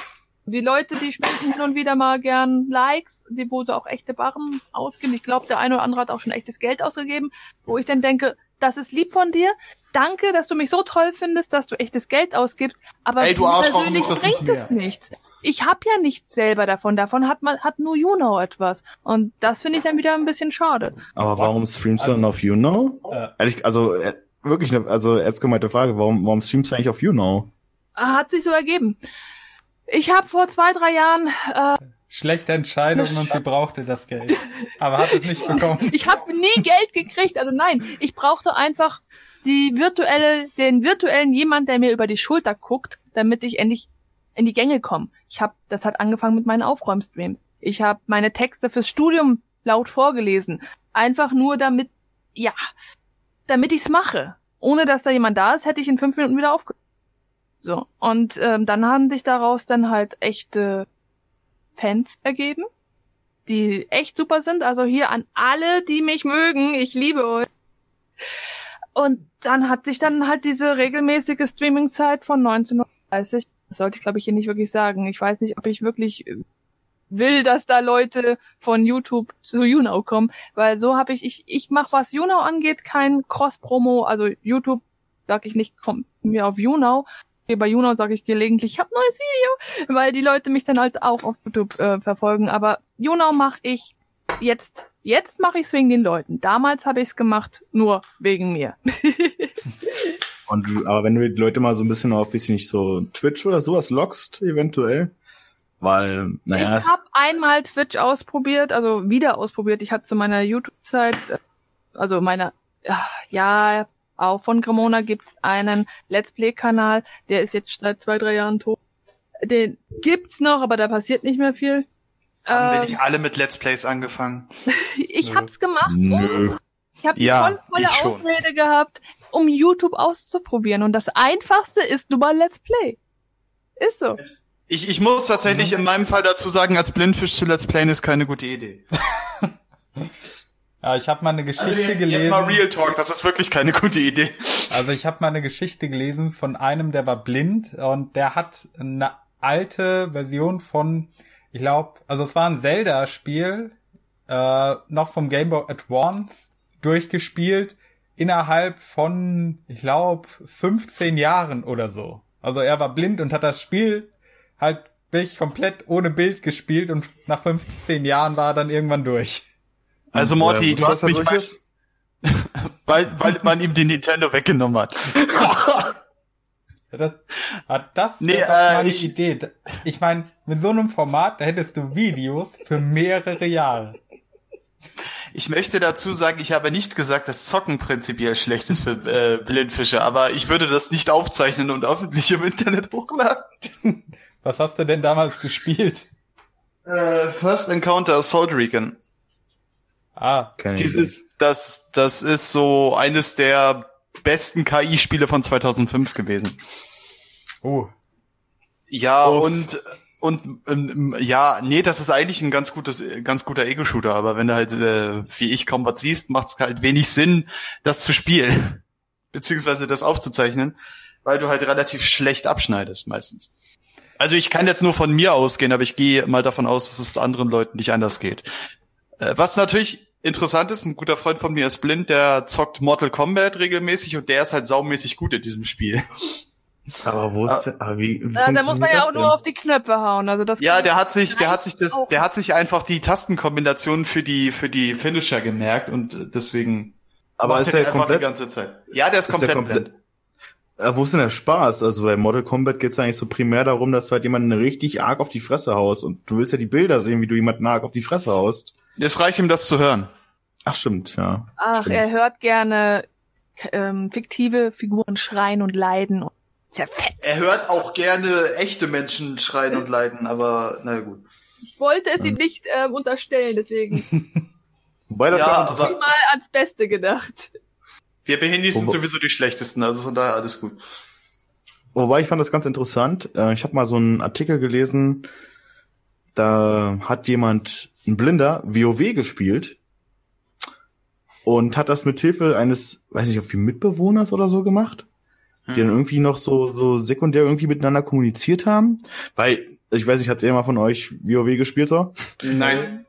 Die Leute, die spenden hin und wieder mal gern Likes, die wo sie auch echte Barren ausgeben. Ich glaube, der eine oder andere hat auch schon echtes Geld ausgegeben, wo ich dann denke, das ist lieb von dir. Danke, dass du mich so toll findest, dass du echtes Geld ausgibst. Aber Ey, du persönlich bringt es nichts. Ich habe ja nichts selber davon. Davon hat man hat nur Juno etwas. Und das finde ich dann wieder ein bisschen schade. Aber warum streamst du dann auf YouNow? Äh, Ehrlich, also äh, wirklich eine, also ernst gemeinte Frage, warum, warum streamst du eigentlich auf YouNow? Hat sich so ergeben. Ich habe vor zwei, drei Jahren äh, schlechte Entscheidung und sie brauchte das Geld. Aber hat es nicht bekommen. Ich habe nie Geld gekriegt. Also nein, ich brauchte einfach die virtuelle, den virtuellen jemand, der mir über die Schulter guckt, damit ich endlich in die Gänge komme. Ich habe, das hat angefangen mit meinen Aufräumstreams. Ich habe meine Texte fürs Studium laut vorgelesen, einfach nur damit, ja, damit ich's mache. Ohne dass da jemand da ist, hätte ich in fünf Minuten wieder aufge. So und ähm, dann haben sich daraus dann halt echte Fans ergeben die echt super sind. Also hier an alle, die mich mögen. Ich liebe euch. Und dann hat sich dann halt diese regelmäßige Streamingzeit von 1930, das sollte ich glaube ich hier nicht wirklich sagen. Ich weiß nicht, ob ich wirklich will, dass da Leute von YouTube zu YouNow kommen, weil so habe ich, ich, ich mache was YouNow angeht, kein Cross-Promo, also YouTube sag ich nicht, kommt mir auf YouNow. Hier bei YouNow sage ich gelegentlich, ich habe neues Video, weil die Leute mich dann halt auch auf YouTube äh, verfolgen. Aber YouNow mache ich jetzt, jetzt mache ich es wegen den Leuten. Damals habe ich es gemacht nur wegen mir. Und aber wenn du die Leute mal so ein bisschen auf, weiß ich nicht, so Twitch oder sowas lockst, eventuell, weil, naja, ich habe einmal Twitch ausprobiert, also wieder ausprobiert. Ich hatte zu meiner YouTube-Zeit, also meiner, ja, auch von Cremona gibt's einen Let's Play-Kanal, der ist jetzt seit zwei, drei Jahren tot. Den gibt's noch, aber da passiert nicht mehr viel. Haben wir Ähm, nicht alle mit Let's Plays angefangen? ich Nö. hab's gemacht, um nö. Ich habe Ja, voll volle ich schon. Ausrede gehabt, um YouTube auszuprobieren. Und das Einfachste ist nun mal Let's Play. Ist so. Ich, ich muss tatsächlich in meinem Fall dazu sagen, als Blindfisch zu Let's Playen ist keine gute Idee. Ja, ich habe mal eine Geschichte Also jetzt, gelesen. jetzt mal Real Talk, das ist wirklich keine gute Idee. Also ich habe mal eine Geschichte gelesen von einem, der war blind und der hat eine alte Version von, ich glaube, also es war ein Zelda-Spiel, äh, noch vom Game Boy Advance durchgespielt innerhalb von, ich glaube, 15 Jahren oder so. Also er war blind und hat das Spiel halt wirklich komplett ohne Bild gespielt und nach 15 Jahren war er dann irgendwann durch. Also Morty, äh, du hast mich durch weil, weil man ihm die Nintendo weggenommen hat. das, das nee, äh, meine ich, Idee. Ich meine, mit so einem Format, da hättest du Videos für mehrere Jahre. Ich möchte dazu sagen, ich habe nicht gesagt, dass Zocken prinzipiell schlecht ist für äh, Blindfische, aber ich würde das nicht aufzeichnen und öffentlich im Internet hochladen. Was hast du denn damals gespielt? Äh, First Encounter Assault Recon. Ah, keine Dieses, das, das ist so eines der besten KI-Spiele von 2005 gewesen. Oh. Ja, Uff. und und ähm, ja, nee, das ist eigentlich ein ganz gutes, ganz guter Ego-Shooter, aber wenn du halt äh, wie ich kaum was siehst, macht es halt wenig Sinn, das zu spielen. Beziehungsweise das aufzuzeichnen, weil du halt relativ schlecht abschneidest meistens. Also ich kann jetzt nur von mir ausgehen, aber ich gehe mal davon aus, dass es anderen Leuten nicht anders geht. Äh, was natürlich interessant ist, ein guter Freund von mir ist blind, der zockt Mortal Kombat regelmäßig und der ist halt saumäßig gut in diesem Spiel. Aber wo ist, ah, wie, wie ja, da muss man ja auch denn? nur auf die Knöpfe hauen. Also das ja, der hat sich, der hat sich das, der hat sich einfach die Tastenkombinationen für die für die Finisher gemerkt und deswegen. Aber ist der komplett die ganze Zeit? Ja, der ist, ist komplett, der komplett Ja, wo ist denn der Spaß? Also bei Mortal Kombat geht es eigentlich so primär darum, dass du halt jemanden richtig arg auf die Fresse haust und du willst ja die Bilder sehen, wie du jemanden arg auf die Fresse haust. Es reicht ihm, das zu hören. Ach, stimmt, ja. Ach, stimmt. er hört gerne ähm, fiktive Figuren schreien und leiden. Sehr fett. Er hört auch gerne echte Menschen schreien und leiden, aber na gut. Ich wollte es ihm nicht ähm, unterstellen, deswegen. Wobei das ja, ganz mal ans Beste gedacht. Wir Behindis sind sowieso die schlechtesten, also von daher alles gut. Wobei ich fand das ganz interessant. Äh, ich habe mal so einen Artikel gelesen, da hat jemand, ein Blinder, WoW gespielt und hat das mit Hilfe eines, weiß nicht, ob wie Mitbewohners oder so gemacht die dann irgendwie noch so, so sekundär irgendwie miteinander kommuniziert haben. Weil, ich weiß nicht, hat jemand von euch WoW gespielt so? Nein.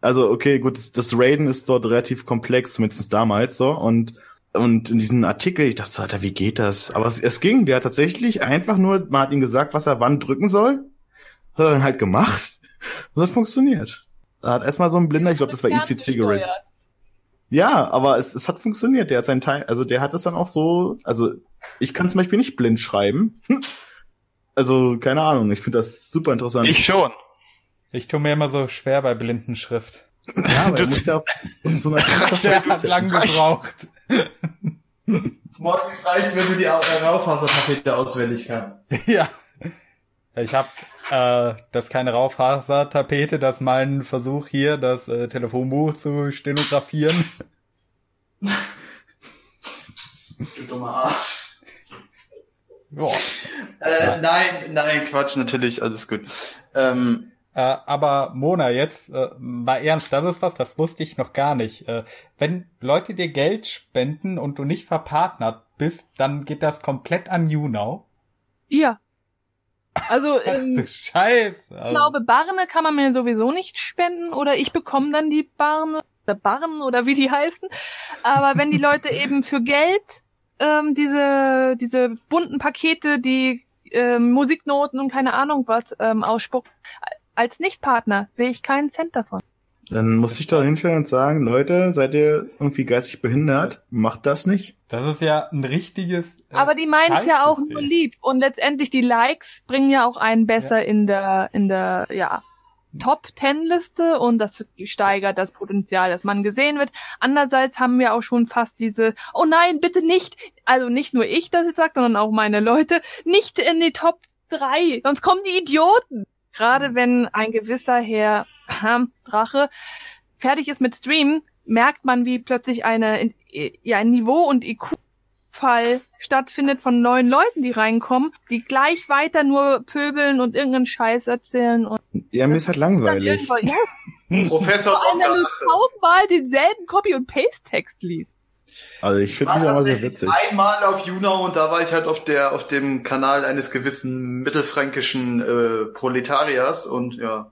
Also, okay, gut, das Raiden ist dort relativ komplex, zumindest damals so. Und, und in diesem Artikel, ich dachte so, Alter, wie geht das? Aber es, es ging, der hat tatsächlich einfach nur, man hat ihm gesagt, was er wann drücken soll. Hat er dann halt gemacht. Und das hat funktioniert. Da hat erstmal so ein Blinder, ich glaube, das war ICC geradet. Ja, aber es, es hat funktioniert. Der hat seinen Teil, also der hat es dann auch so, also ich kann zum Beispiel nicht blind schreiben. also, keine Ahnung, ich finde das super interessant. Ich schon. Ich tue mir immer so schwer bei Blindenschrift. Ja, aber du musst ja auf so einer Der hat lang gebraucht. Mortis es reicht, wenn du die Raufasertapete auswendig kannst. Ja. Ich habe äh, das keine Raufasertapete, das ist mein Versuch hier, das äh, Telefonbuch zu stenografieren. Du dummer Arsch. Boah. Äh, nein, nein, Quatsch, natürlich, alles gut. Ähm, äh, aber Mona, jetzt äh, mal ernst, das ist was, das wusste ich noch gar nicht. Äh, wenn Leute dir Geld spenden und du nicht verpartnert bist, dann geht das komplett an YouNow. Ja. Also, ähm, Scheiße. Ich glaube, Barne kann man mir sowieso nicht spenden oder ich bekomme dann die Barne oder Barren oder wie die heißen. Aber wenn die Leute eben für Geld ähm, diese, diese bunten Pakete, die ähm, Musiknoten und keine Ahnung was ähm, ausspucken. Als Nichtpartner sehe ich keinen Cent davon. Dann muss ich da hinstellen und sagen, Leute, seid ihr irgendwie geistig behindert? Macht das nicht. Das ist ja ein richtiges. Äh, Aber die meinen es ja auch nur lieb. Und letztendlich die Likes bringen ja auch einen besser ja. in der, in der, ja, Top Ten Liste und das steigert das Potenzial, dass man gesehen wird. Andererseits haben wir auch schon fast diese, oh nein, bitte nicht, also nicht nur ich das jetzt sage, sondern auch meine Leute, nicht in die Top 3, sonst kommen die Idioten. Gerade wenn ein gewisser Herr äh, Drache fertig ist mit Stream, merkt man, wie plötzlich eine, ja, ein Niveau und IQ Fall stattfindet von neuen Leuten, die reinkommen, die gleich weiter nur pöbeln und irgendeinen Scheiß erzählen. Und ja, mir ist halt langweilig. Ja. Professor Vor allem, wenn du tausendmal denselben Copy- und Paste-Text liest. Also ich finde die aber sehr witzig. Einmal auf YouNow und da war ich halt auf der auf dem Kanal eines gewissen mittelfränkischen äh, Proletariers und ja.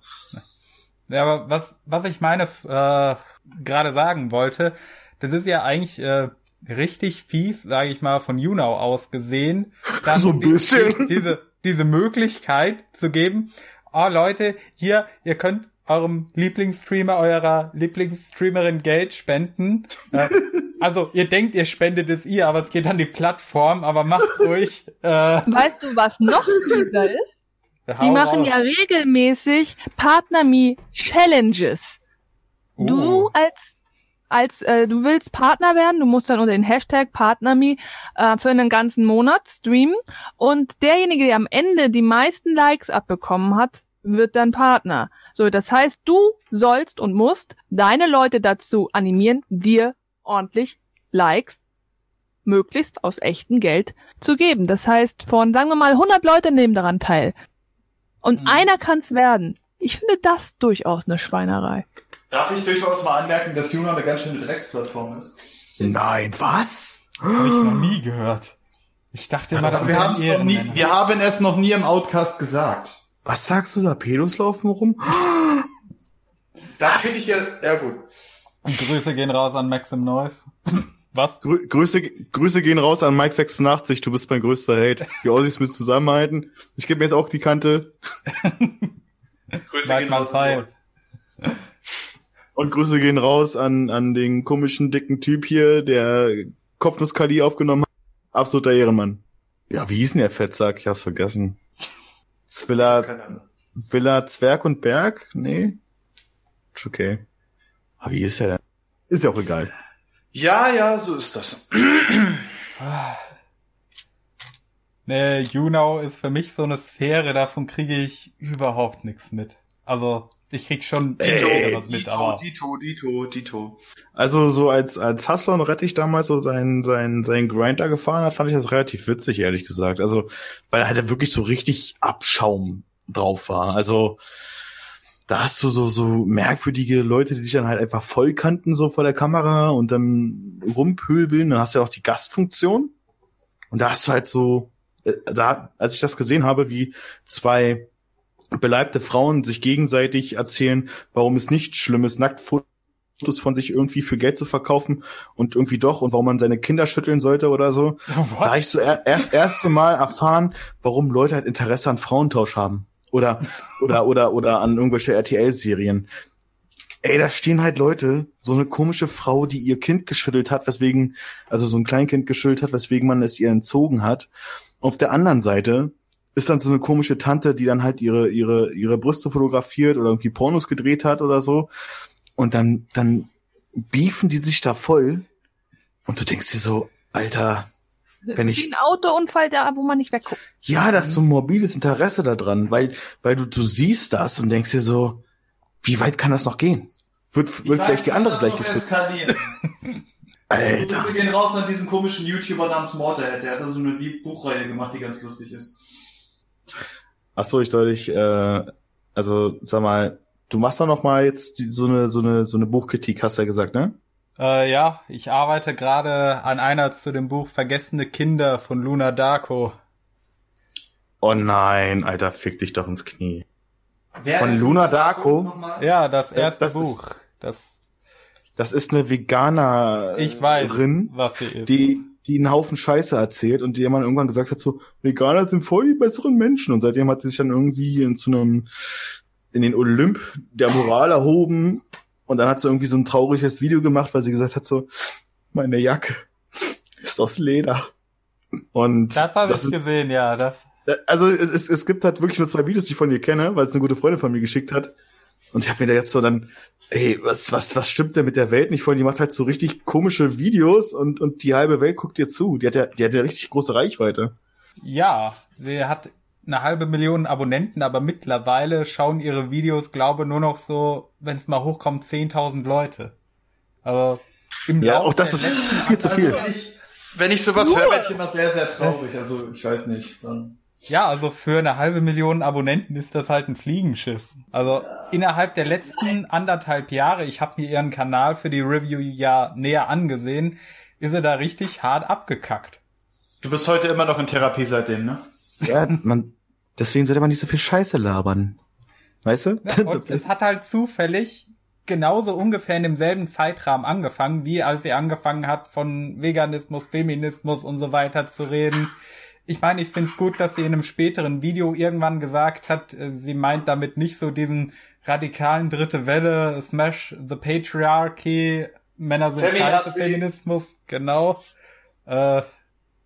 Ja, aber was was ich meine äh, gerade sagen wollte, das ist ja eigentlich äh, richtig fies, sage ich mal, von Junau aus gesehen, dann so ein bisschen. Die, diese, diese Möglichkeit zu geben. oh Leute, hier, ihr könnt eurem Lieblingsstreamer, eurer Lieblingsstreamerin Geld spenden. Äh, also ihr denkt, ihr spendet es ihr, aber es geht an die Plattform, aber macht ruhig. Äh, Weißt du, was noch fieser ist? Die machen raus. ja regelmäßig Partner-Me Challenges. Du Uh. als als äh, du willst Partner werden, du musst dann unter den Hashtag PartnerMe äh, für einen ganzen Monat streamen und derjenige, der am Ende die meisten Likes abbekommen hat, wird dann Partner. So, das heißt, du sollst und musst deine Leute dazu animieren, dir ordentlich Likes möglichst aus echtem Geld zu geben. Das heißt, von sagen wir mal 100 Leute nehmen daran teil und Mhm. einer kann's werden. Ich finde das durchaus eine Schweinerei. Darf ich durchaus mal anmerken, dass Juno eine ganz schöne Drecksplattform ist? Nein, was? Hab ich noch nie gehört. Ich dachte Aber wir, haben's noch nie, wir haben es noch nie im Outcast gesagt. Was sagst du da? Pedos laufen rum? Das finde ich ja, ja gut. Und Grüße gehen raus an Maxim Noise. Was? Grü Grüße, Grüße gehen raus an Mike86, du bist mein größter Hate. Die Aussies müssen zusammenhalten. Ich gebe mir jetzt auch die Kante. Grüße Sag mal Zeit. Und Grüße gehen raus an, an den komischen, dicken Typ hier, der Kopfnusskali aufgenommen hat. Absoluter Ehrenmann. Ja, wie hieß denn der Fettsack? Ich hab's vergessen. Zwiller. Villa Zwerg und Berg? Nee. Ist okay. Aber wie ist der denn? Ist ja auch egal. Ja, ja, so ist das. Nee, YouNow ist für mich so eine Sphäre, davon kriege ich überhaupt nichts mit. Also, ich krieg schon Dito, wieder was mit, Dito, aber Dito, Dito, Dito. Also so als als Hassan Rettich damals so seinen seinen seinen Grinder gefahren hat, fand ich das relativ witzig, ehrlich gesagt. Also weil er halt wirklich so richtig Abschaum drauf war. Also da hast du so so merkwürdige Leute, die sich dann halt einfach voll kannten so vor der Kamera und dann rumpöbeln. Dann hast du ja auch die Gastfunktion und da hast du halt so äh, da als ich das gesehen habe, wie zwei beleibte Frauen sich gegenseitig erzählen, warum es nicht schlimm ist, Nacktfotos Fotos von sich irgendwie für Geld zu verkaufen und irgendwie doch und warum man seine Kinder schütteln sollte oder so. Da What? habe ich so er, erst erste Mal erfahren, warum Leute halt Interesse an Frauentausch haben oder oder oder oder an irgendwelche RTL-Serien. Ey, da stehen halt Leute, so eine komische Frau, die ihr Kind geschüttelt hat, weswegen, also so ein Kleinkind geschüttelt hat, weswegen man es ihr entzogen hat. Auf der anderen Seite ist dann so eine komische Tante, die dann halt ihre, ihre, ihre Brüste fotografiert oder irgendwie Pornos gedreht hat oder so. Und dann, dann beefen die sich da voll. Und du denkst dir so, Alter, Wenn ich- Wie ein Autounfall da, wo man nicht wegguckt. ja, das ist so ein morbides Interesse daran, weil, weil du, du siehst das und denkst dir so, wie weit kann das noch gehen? Wird, wird vielleicht die andere gleich geschützt. Alter. Grüße gehen raus an diesen komischen YouTuber namens Morterhead. Der hat da so eine Buchreihe gemacht, die ganz lustig ist. Ach so, ich soll dich, äh, also sag mal, du machst doch noch mal jetzt die, so eine so eine so eine Buchkritik, hast du ja gesagt, ne? Äh, ja, ich arbeite gerade an einer zu dem Buch Vergessene Kinder von Luna Darko. Oh nein, Alter, fick dich doch ins Knie. Wer Von ist Luna Darko? Ja, das erste das ist- Buch. Das Das ist eine Veganerin, ich weiß, was sie ist. die die einen Haufen Scheiße erzählt und die man irgendwann gesagt hat so Veganer sind voll die besseren Menschen und seitdem hat sie sich dann irgendwie in zu einem in den Olymp der Moral erhoben und dann hat sie irgendwie so ein trauriges Video gemacht, weil sie gesagt hat so meine Jacke ist aus Leder und das habe ich ist- gesehen, ja. Das, Also es, es, es gibt halt wirklich nur zwei Videos, die ich von ihr kenne, weil es eine gute Freundin von mir geschickt hat. Und ich habe mir da jetzt so dann, ey, was, was, was stimmt denn mit der Welt nicht voll? Die macht halt so richtig komische Videos und, und die halbe Welt guckt ihr zu. Die hat ja, die hat ja richtig große Reichweite. ja, sie hat eine halbe Million Abonnenten, aber mittlerweile schauen ihre Videos, glaube nur noch so, wenn es mal hochkommt, 10.000 Leute. Aber im Ja, Laufe auch das ist viel zu viel. Also, wenn ich, wenn ich sowas höre, werde ich immer sehr, sehr traurig. Also, ich weiß nicht. Dann Ja, also für eine halbe Million Abonnenten ist das halt ein Fliegenschiss. Also innerhalb der letzten anderthalb Jahre, ich habe mir ihren Kanal für die Review ja näher angesehen, ist er da richtig hart abgekackt. Du bist heute immer noch in Therapie seitdem, ne? Ja, man, deswegen sollte man nicht so viel Scheiße labern. Weißt du? Ja, und es hat halt zufällig genauso ungefähr in demselben Zeitrahmen angefangen, wie als sie angefangen hat, von Veganismus, Feminismus und so weiter zu reden. Ich meine, ich finde es gut, dass sie in einem späteren Video irgendwann gesagt hat, äh, sie meint damit nicht so diesen radikalen dritte Welle, Smash the Patriarchy, Männer sind scheiße, Feminismus, genau. Äh,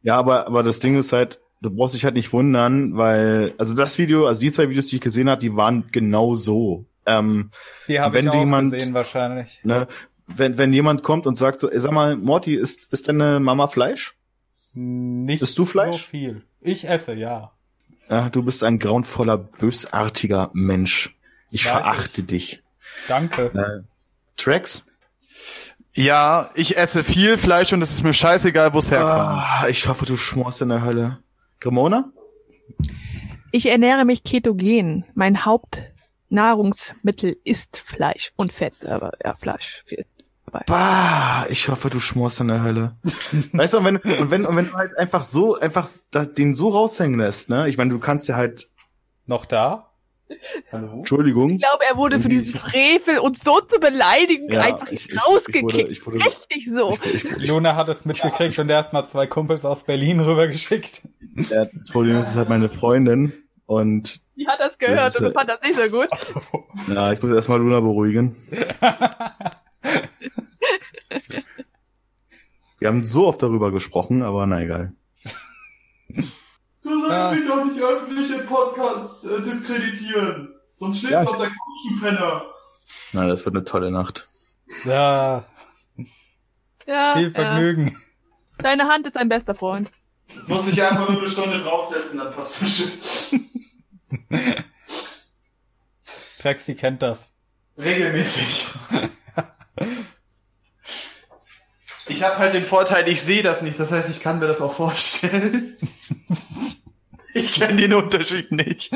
ja, aber, aber das Ding ist halt, du brauchst dich halt nicht wundern, weil, also das Video, also die zwei Videos, die ich gesehen habe, die waren genau so. Ähm, die habe ich auch jemand, gesehen wahrscheinlich. Ne, wenn, wenn jemand kommt und sagt so, ey, sag mal, Morty, ist, ist deine Mama Fleisch? Nicht Bist du Fleisch? so viel. Ich esse, ja. Ja, du bist ein grauenvoller, bösartiger Mensch. Ich Weiß verachte ich. dich. Danke. Äh, Tracks? Ja, ich esse viel Fleisch und es ist mir scheißegal, wo es herkommt. Ah, ich hoffe, du schmorst in der Hölle. Grimona? Ich ernähre mich ketogen. Mein Hauptnahrungsmittel ist Fleisch und Fett, aber ja, Fleisch. Bah, ich hoffe, du schmorst in der Hölle. weißt du, und wenn, und wenn, und wenn du halt einfach so, einfach den so raushängen lässt, ne? Ich meine, du kannst ja halt. Noch da? Hallo? Entschuldigung. Ich glaube, er wurde für diesen Frevel und so zu beleidigen ja, einfach ich, rausgekickt. Ich, ich wurde, Richtig so. Luna hat es mitgekriegt und erst mal zwei Kumpels aus Berlin rübergeschickt. Ja, das Problem ist, es halt meine Freundin und. Die hat das gehört das und fand das nicht so gut. Ja, ich muss erstmal Luna beruhigen. Wir haben so oft darüber gesprochen, aber na egal. Du sollst ja. mich doch nicht öffentlich im Podcast äh, diskreditieren. Sonst schläfst ja, du auf der Couch, du Penner. Na, das wird eine tolle Nacht. Ja. Ja. Viel Vergnügen. Ja. Deine Hand ist dein bester Freund. Muss ich einfach nur eine Stunde draufsetzen, dann passt das schon. Trexi kennt das. Regelmäßig. Ich habe halt den Vorteil, ich sehe das nicht. Das heißt, ich kann mir das auch vorstellen. ich kenne den Unterschied nicht.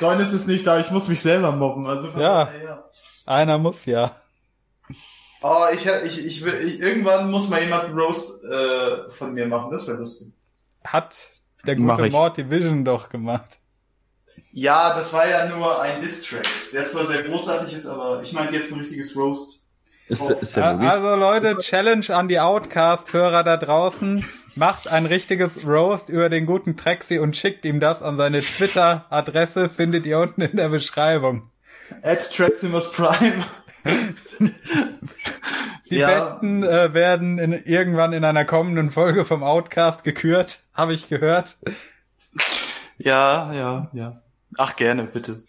Deines ist nicht da, ich muss mich selber mobben. Also ja, ja, einer muss ja. Oh, ich, ich, ich, will, ich, irgendwann muss mal jemand einen Roast äh, von mir machen, das wäre lustig. Hat der gute Morty Vision doch gemacht. Ja, das war ja nur ein Diss-Track, der zwar sehr großartig ist, aber ich meinte jetzt ein richtiges Roast. Ist, ist der wirklich? Also Leute, Challenge an die Outcast-Hörer da draußen. Macht ein richtiges Roast über den guten Trexi und schickt ihm das an seine Twitter-Adresse, findet ihr unten in der Beschreibung. At Treximus Prime. Die ja. Besten äh, werden in, irgendwann in einer kommenden Folge vom Outcast gekürt, habe ich gehört. Ja, ja, ja. Ach, gerne, bitte.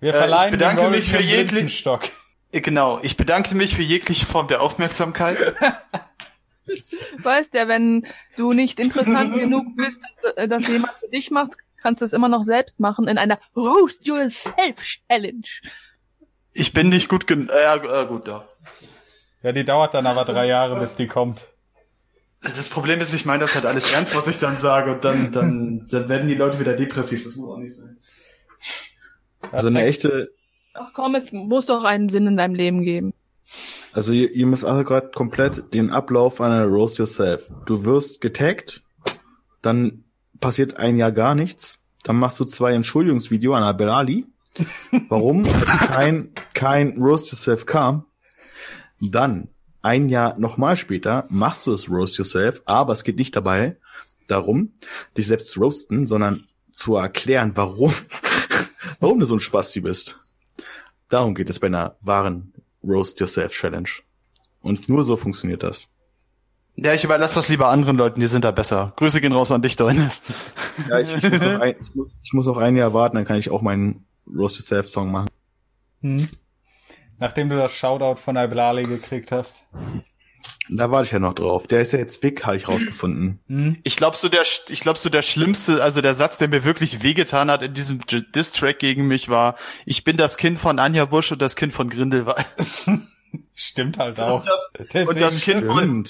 Wir verleihen äh, ich bedanke mich für jeglichen Genau, ich bedanke mich für jegliche Form der Aufmerksamkeit. weißt ja, wenn du nicht interessant genug bist, dass, dass jemand für dich macht, kannst du es immer noch selbst machen in einer Roast Yourself Challenge. Ich bin nicht gut genug. Äh, äh, gut, ja. Ja, die dauert dann aber drei Jahre, bis die kommt. Das Problem ist, ich meine das halt alles ernst, was ich dann sage, und dann, dann, dann werden die Leute wieder depressiv. Das muss auch nicht sein. Also eine echte. Ach komm, es muss doch einen Sinn in deinem Leben geben. Also ihr, ihr müsst alle gerade komplett den Ablauf einer Roast Yourself. Du wirst getaggt, dann passiert ein Jahr gar nichts, dann machst du zwei Entschuldigungsvideo an Abelali, warum kein, kein Roast Yourself kam. Dann ein Jahr nochmal später machst du es Roast Yourself, aber es geht nicht dabei darum, dich selbst zu roasten, sondern zu erklären, warum, warum du so ein Spasti bist. Darum geht es bei einer wahren Roast Yourself Challenge. Und nur so funktioniert das. Ja, ich überlasse das lieber anderen Leuten, die sind da besser. Grüße gehen raus an dich, Doines. Ja, ich, ich, muss ein, ich, muss, ich, muss noch ein Jahr warten, dann kann ich auch meinen Roast Yourself Song machen. Hm. Nachdem du das Shoutout von Iblali gekriegt hast. Da warte ich ja noch drauf. Der ist ja jetzt weg, habe ich rausgefunden. Mhm. Ich glaube so der, ich glaube so der schlimmste, also der Satz, der mir wirklich wehgetan hat in diesem Diss-Track gegen mich war, ich bin das Kind von Anja Busch und das Kind von Grindelwald. Stimmt halt auch. Und das, und das Kind von,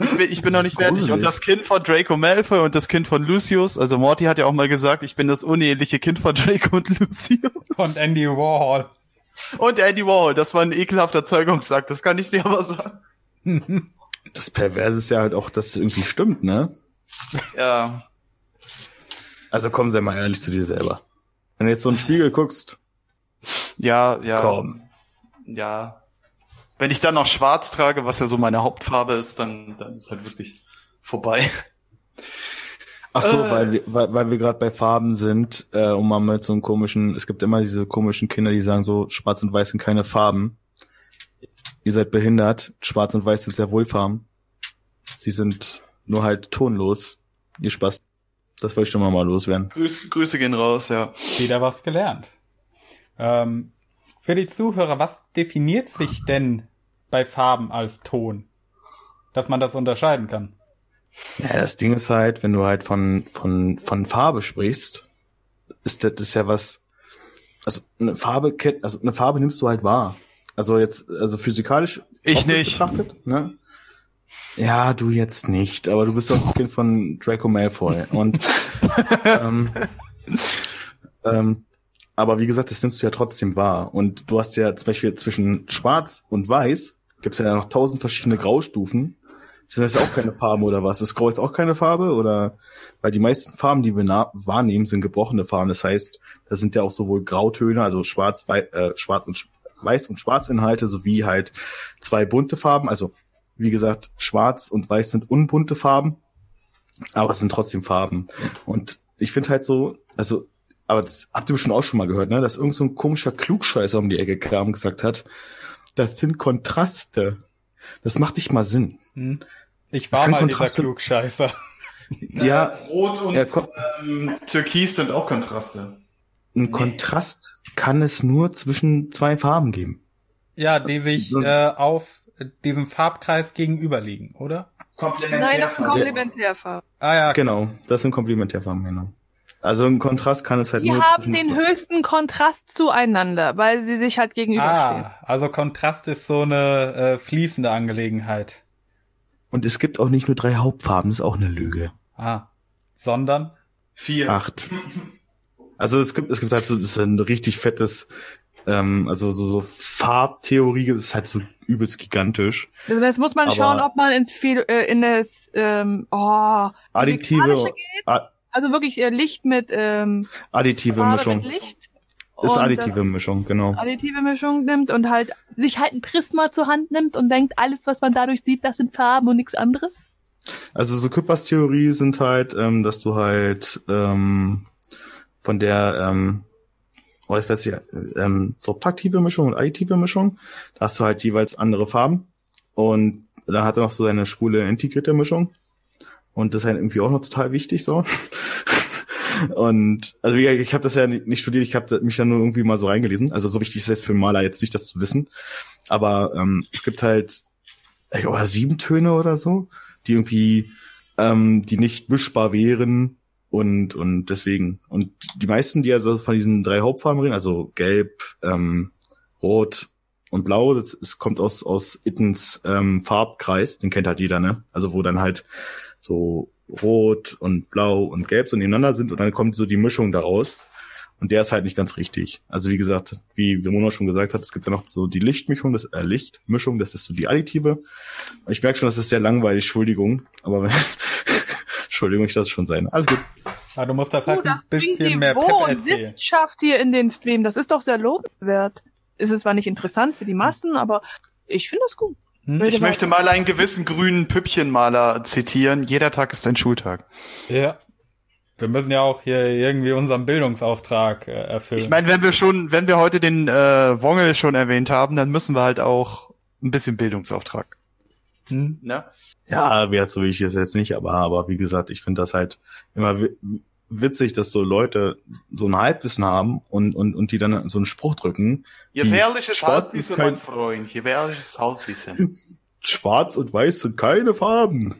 ich bin, ich bin noch nicht fertig. Und das Kind von Draco Malfoy und das Kind von Lucius, also Morty hat ja auch mal gesagt, ich bin das uneheliche Kind von Draco und Lucius. Und Andy Warhol. Und Andy Warhol, das war ein ekelhafter Zeugungsakt, das kann ich dir aber sagen. Das Perverse ist ja halt auch, dass es irgendwie stimmt, ne? Ja. Also komm, sei mal ehrlich zu dir selber. Wenn du jetzt so einen Spiegel guckst. Ja, ja. Komm. Ja. Wenn ich dann noch schwarz trage, was ja so meine Hauptfarbe ist, dann, dann ist halt wirklich vorbei. Ach so, Äh. weil wir, weil, weil wir gerade bei Farben sind, äh, um mal mit so einem komischen, es gibt immer diese komischen Kinder, die sagen so, schwarz und weiß sind keine Farben. Ihr seid behindert, schwarz und weiß sind sehr wohl Farben. Sie sind nur halt tonlos. Ihr Spaß. Das wollte ich schon mal, mal loswerden. Grüß, Grüße gehen raus, ja. Wieder was gelernt. Ähm, für die Zuhörer, was definiert sich denn bei Farben als Ton? Dass man das unterscheiden kann. Ja, das Ding ist halt, wenn du halt von, von, von Farbe sprichst, ist das ist ja was, also eine Farbe, also eine Farbe nimmst du halt wahr. Also jetzt, also physikalisch. Ich nicht. Betrachtet, ne? Ja, du jetzt nicht, aber du bist doch das Kind von Draco Malfoy und, ähm, ähm, aber wie gesagt, das nimmst du ja trotzdem wahr. Und du hast ja zum Beispiel zwischen Schwarz und Weiß gibt's ja noch tausend verschiedene Graustufen. Sind das auch keine Farben oder was? Ist Grau jetzt auch keine Farbe? Oder weil die meisten Farben, die wir wahrnehmen, sind gebrochene Farben. Das heißt, da sind ja auch sowohl Grautöne, also Schwarz, Wei äh, Schwarz und Weiß und Schwarzinhalte, sowie halt zwei bunte Farben. Also wie gesagt, Schwarz und Weiß sind unbunte Farben, aber es sind trotzdem Farben. Und ich finde halt so, also, aber das habt ihr bestimmt auch schon mal gehört, ne? Dass irgend so ein komischer Klugscheißer um die Ecke kam und gesagt hat, das sind Kontraste. Das macht nicht mal Sinn. Hm? Ich war mal dieser Kontraste- Klugscheißer. Ja, Rot und ähm, Türkis sind auch Kontraste. ein Kontrast kann es nur zwischen zwei Farben geben. Ja, die sich So- äh, auf diesem Farbkreis gegenüberliegen, oder? Nein, das ist ein Komplementärfarbe. Ah ja, Genau, das sind Komplementärfarben, genau. Also ein Kontrast kann es halt Die nur haben zwischen den zwei. höchsten Kontrast zueinander, weil sie sich halt gegenüberstehen. Ah, also Kontrast ist so eine äh, fließende Angelegenheit. Und es gibt auch nicht nur drei Hauptfarben, das ist auch eine Lüge. Ah, sondern Vier. Acht. Also es gibt, es gibt halt so, das ist ein richtig fettes, ähm, also so, so Farbtheorie, das ist halt so übelst gigantisch. Also jetzt muss man Aber- schauen, ob man ins viel, äh, in das ähm, oh, Additive, geht. also wirklich äh, Licht mit ähm, additive Farbe Mischung. mit Licht. Ist additive Mischung, genau. Additive Mischung nimmt und halt sich halt ein Prisma zur Hand nimmt und denkt, alles, was man dadurch sieht, das sind Farben und nichts anderes. Also so Küppers Theorie sind halt, ähm, dass du halt ähm, von der, ähm, oh, jetzt weiß ich, ähm, subtraktive Mischung und additive Mischung, da hast du halt jeweils andere Farben und dann hat er noch so seine schwule integrierte Mischung und das ist halt irgendwie auch noch total wichtig so. Und also wie ich habe das ja nicht studiert, ich habe mich da nur irgendwie mal so reingelesen. Also so wichtig ist es für Maler jetzt nicht, das zu wissen. Aber ähm, es gibt halt äh, oder sieben Töne oder so, die irgendwie ähm, die nicht mischbar wären und und deswegen und die meisten, die also von diesen drei Hauptfarben reden, also Gelb, ähm, Rot und Blau, das, es kommt aus aus Ittens ähm, Farbkreis, den kennt halt jeder, ne? Also wo dann halt so Rot und Blau und Gelb so nebeneinander sind und dann kommt so die Mischung daraus. Und der ist halt nicht ganz richtig. Also wie gesagt, wie Ramona schon gesagt hat, es gibt ja noch so die Lichtmischung, das äh, Lichtmischung, das ist so die additive. Ich merke schon, das ist sehr langweilig, Entschuldigung. Aber wenn, Entschuldigung, ich lasse es schon sein. Alles gut. ah, du musst das Du, halt ein das bringt bisschen mehr Pep und erzählen. Wissenschaft hier in den Stream. Das ist doch sehr lobenswert. Es ist zwar nicht interessant für die Massen, aber ich finde das gut. Hm? Ich möchte mal einen gewissen grünen Püppchenmaler zitieren. Jeder Tag ist ein Schultag. Ja. Wir müssen ja auch hier irgendwie unseren Bildungsauftrag äh, erfüllen. Ich meine, wenn wir schon, wenn wir heute den äh, Wongel schon erwähnt haben, dann müssen wir halt auch ein bisschen Bildungsauftrag. hm? Ne? Ja, wäre so wie ich es jetzt nicht, aber, aber wie gesagt, ich finde das halt immer witzig, dass so Leute so ein Halbwissen haben und, und, und die dann so einen Spruch drücken. Gefährliches Halbwissen, mein Freund. Gefährliches Halbwissen. Schwarz und Weiß sind keine Farben.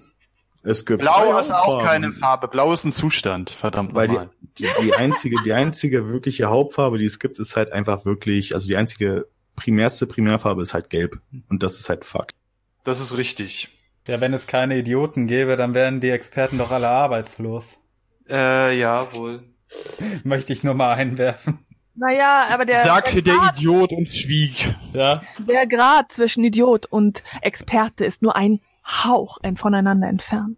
Es gibt Blau ist auch Hauptfarben. keine Farbe. Blau ist ein Zustand. Verdammt Weil die, nochmal. die, die einzige, die einzige wirkliche Hauptfarbe, die es gibt, ist halt einfach wirklich, also die einzige primärste Primärfarbe ist halt gelb. Und das ist halt Fakt. Das ist richtig. Ja, wenn es keine Idioten gäbe, dann wären die Experten doch alle arbeitslos. Äh, ja, wohl. Möchte ich nur mal einwerfen. Naja, aber der, Sagte der, der Grad, Idiot und schwieg. Ja. der Grad zwischen Idiot und Experte ist nur ein Hauch ein voneinander entfernt.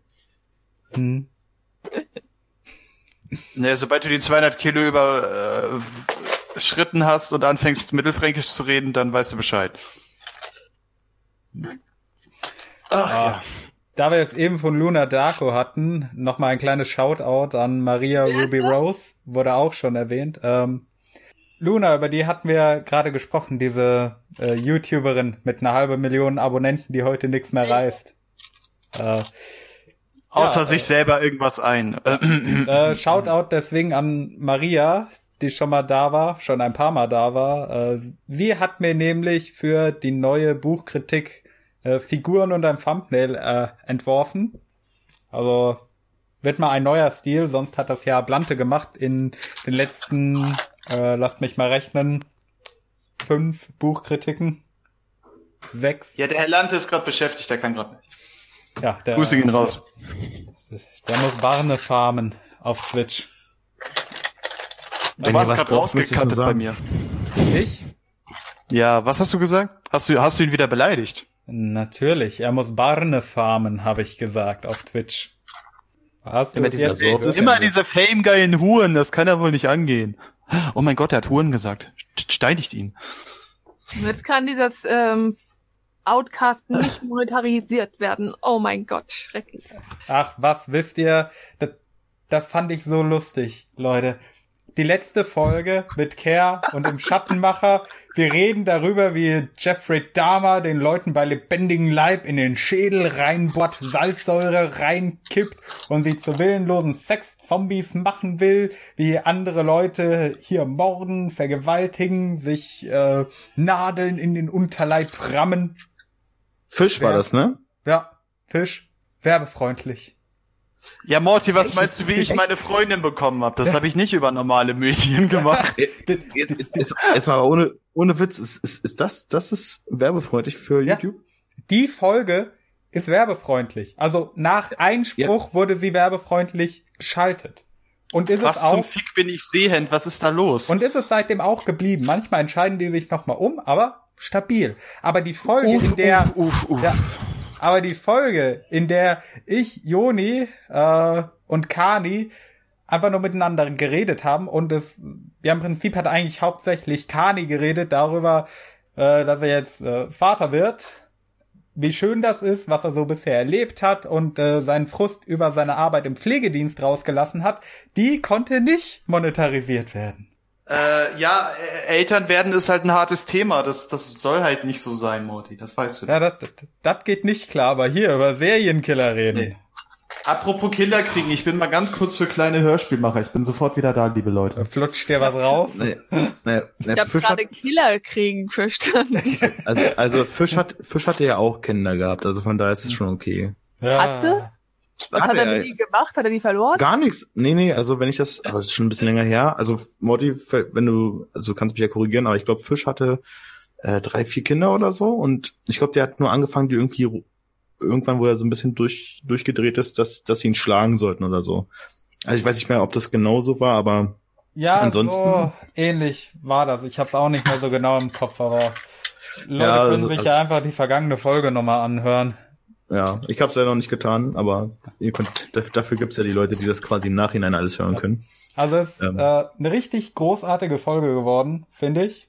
Hm. Ne, sobald du die 200 Kilo über äh, Schritten hast und anfängst mittelfränkisch zu reden, dann weißt du Bescheid. Ach, ja. Da wir es eben von Luna Darko hatten, nochmal ein kleines Shoutout an Maria Ruby Rose, wurde auch schon erwähnt. Ähm, Luna, über die hatten wir gerade gesprochen, diese äh, YouTuberin mit einer halben Million Abonnenten, die heute nichts mehr reißt. Äh, Außer ja, sich äh, selber irgendwas ein. Äh, Shoutout deswegen an Maria, die schon mal da war, schon ein paar Mal da war. Äh, sie hat mir nämlich für die neue Buchkritik äh, Figuren und ein Thumbnail äh, entworfen. Also wird mal ein neuer Stil, sonst hat das ja Blante gemacht in den letzten, äh, lasst mich mal rechnen, fünf Buchkritiken. Sechs. Ja, der Herr Lante ist gerade beschäftigt, der kann gerade nicht. Ja, der, Grüße gehen raus. Der muss Barne farmen auf Twitch. Du Wenn warst gerade rausgekattet bei mir. Ich? Ja, was hast du gesagt? Hast du, hast du ihn wieder beleidigt? Natürlich, er muss Barne farmen, habe ich gesagt auf Twitch. Hast du immer, diese, so, immer diese famegeilen Huren, das kann ja wohl nicht angehen. Oh mein Gott, er hat Huren gesagt. Steinigt ihn. Jetzt kann dieses ähm, Outcast nicht monetarisiert werden. Oh mein Gott, schrecklich. Ach, was wisst ihr? Das, das fand ich so lustig, Leute die letzte Folge mit Care und dem Schattenmacher. Wir reden darüber, wie Jeffrey Dahmer den Leuten bei lebendigem Leib in den Schädel reinbohrt, Salzsäure reinkippt und sie zu willenlosen Sex-Zombies machen will, wie andere Leute hier morden, vergewaltigen, sich äh, Nadeln in den Unterleib rammen. Fisch war das, ne? Ja, Fisch. Werbefreundlich. Ja, Morty, was meinst du, wie ich meine Freundin bekommen habe? Das habe ich nicht über normale Medien gemacht. Erstmal ohne, ohne Witz, ist, ist, ist das, das ist werbefreundlich für YouTube? Die Folge ist werbefreundlich. Also nach Einspruch ja. wurde sie werbefreundlich geschaltet. Und ist was es auch. zum Fick bin ich sehend? Was ist da los? Und ist es seitdem auch geblieben? Manchmal entscheiden die sich nochmal um, aber stabil. Aber die Folge, uff, in der, uff, uff, ja, aber die Folge, in der ich, Joni äh, und Kani einfach nur miteinander geredet haben und es, ja im Prinzip hat eigentlich hauptsächlich Kani geredet darüber, äh, dass er jetzt äh, Vater wird, wie schön das ist, was er so bisher erlebt hat und äh, seinen Frust über seine Arbeit im Pflegedienst rausgelassen hat, die konnte nicht monetarisiert werden. Äh, ja, äh, Eltern werden ist halt ein hartes Thema. Das, das soll halt nicht so sein, Morty. Das weißt du. Ja, das, das, das geht nicht klar, aber hier über Serienkiller reden. Nee. Apropos Kinder kriegen, ich bin mal ganz kurz für kleine Hörspielmacher. Ich bin sofort wieder da, liebe Leute. Flutscht dir was raus? Nee, nee, nee, ich hab gerade Killer kriegen verstanden. Also, also Fisch hat Fisch hatte ja auch Kinder gehabt, also von daher ist es schon okay. Ja. Hatte? Was hat, er mit die gemacht? Hat er die verloren? Gar nichts. Nee, nee, also wenn ich das, aber das ist schon ein bisschen länger her. Also Morty, wenn du, also kannst mich ja korrigieren, aber ich glaube, Fisch hatte äh, drei, vier Kinder oder so und ich glaube, der hat nur angefangen, die irgendwie irgendwann, wo er so ein bisschen durch, durchgedreht ist, dass, dass sie ihn schlagen sollten oder so. Also ich weiß nicht mehr, ob das genau so war, aber ja, ansonsten so ähnlich war das. Ich habe es auch nicht mehr so genau im Kopf, aber Leute ja, können also, sich ja einfach die vergangene Folge nochmal anhören. Ja, ich habe es ja noch nicht getan, aber ihr könnt, dafür gibt's ja die Leute, die das quasi im Nachhinein alles hören können. Also es ist ähm. äh, eine richtig großartige Folge geworden, finde ich.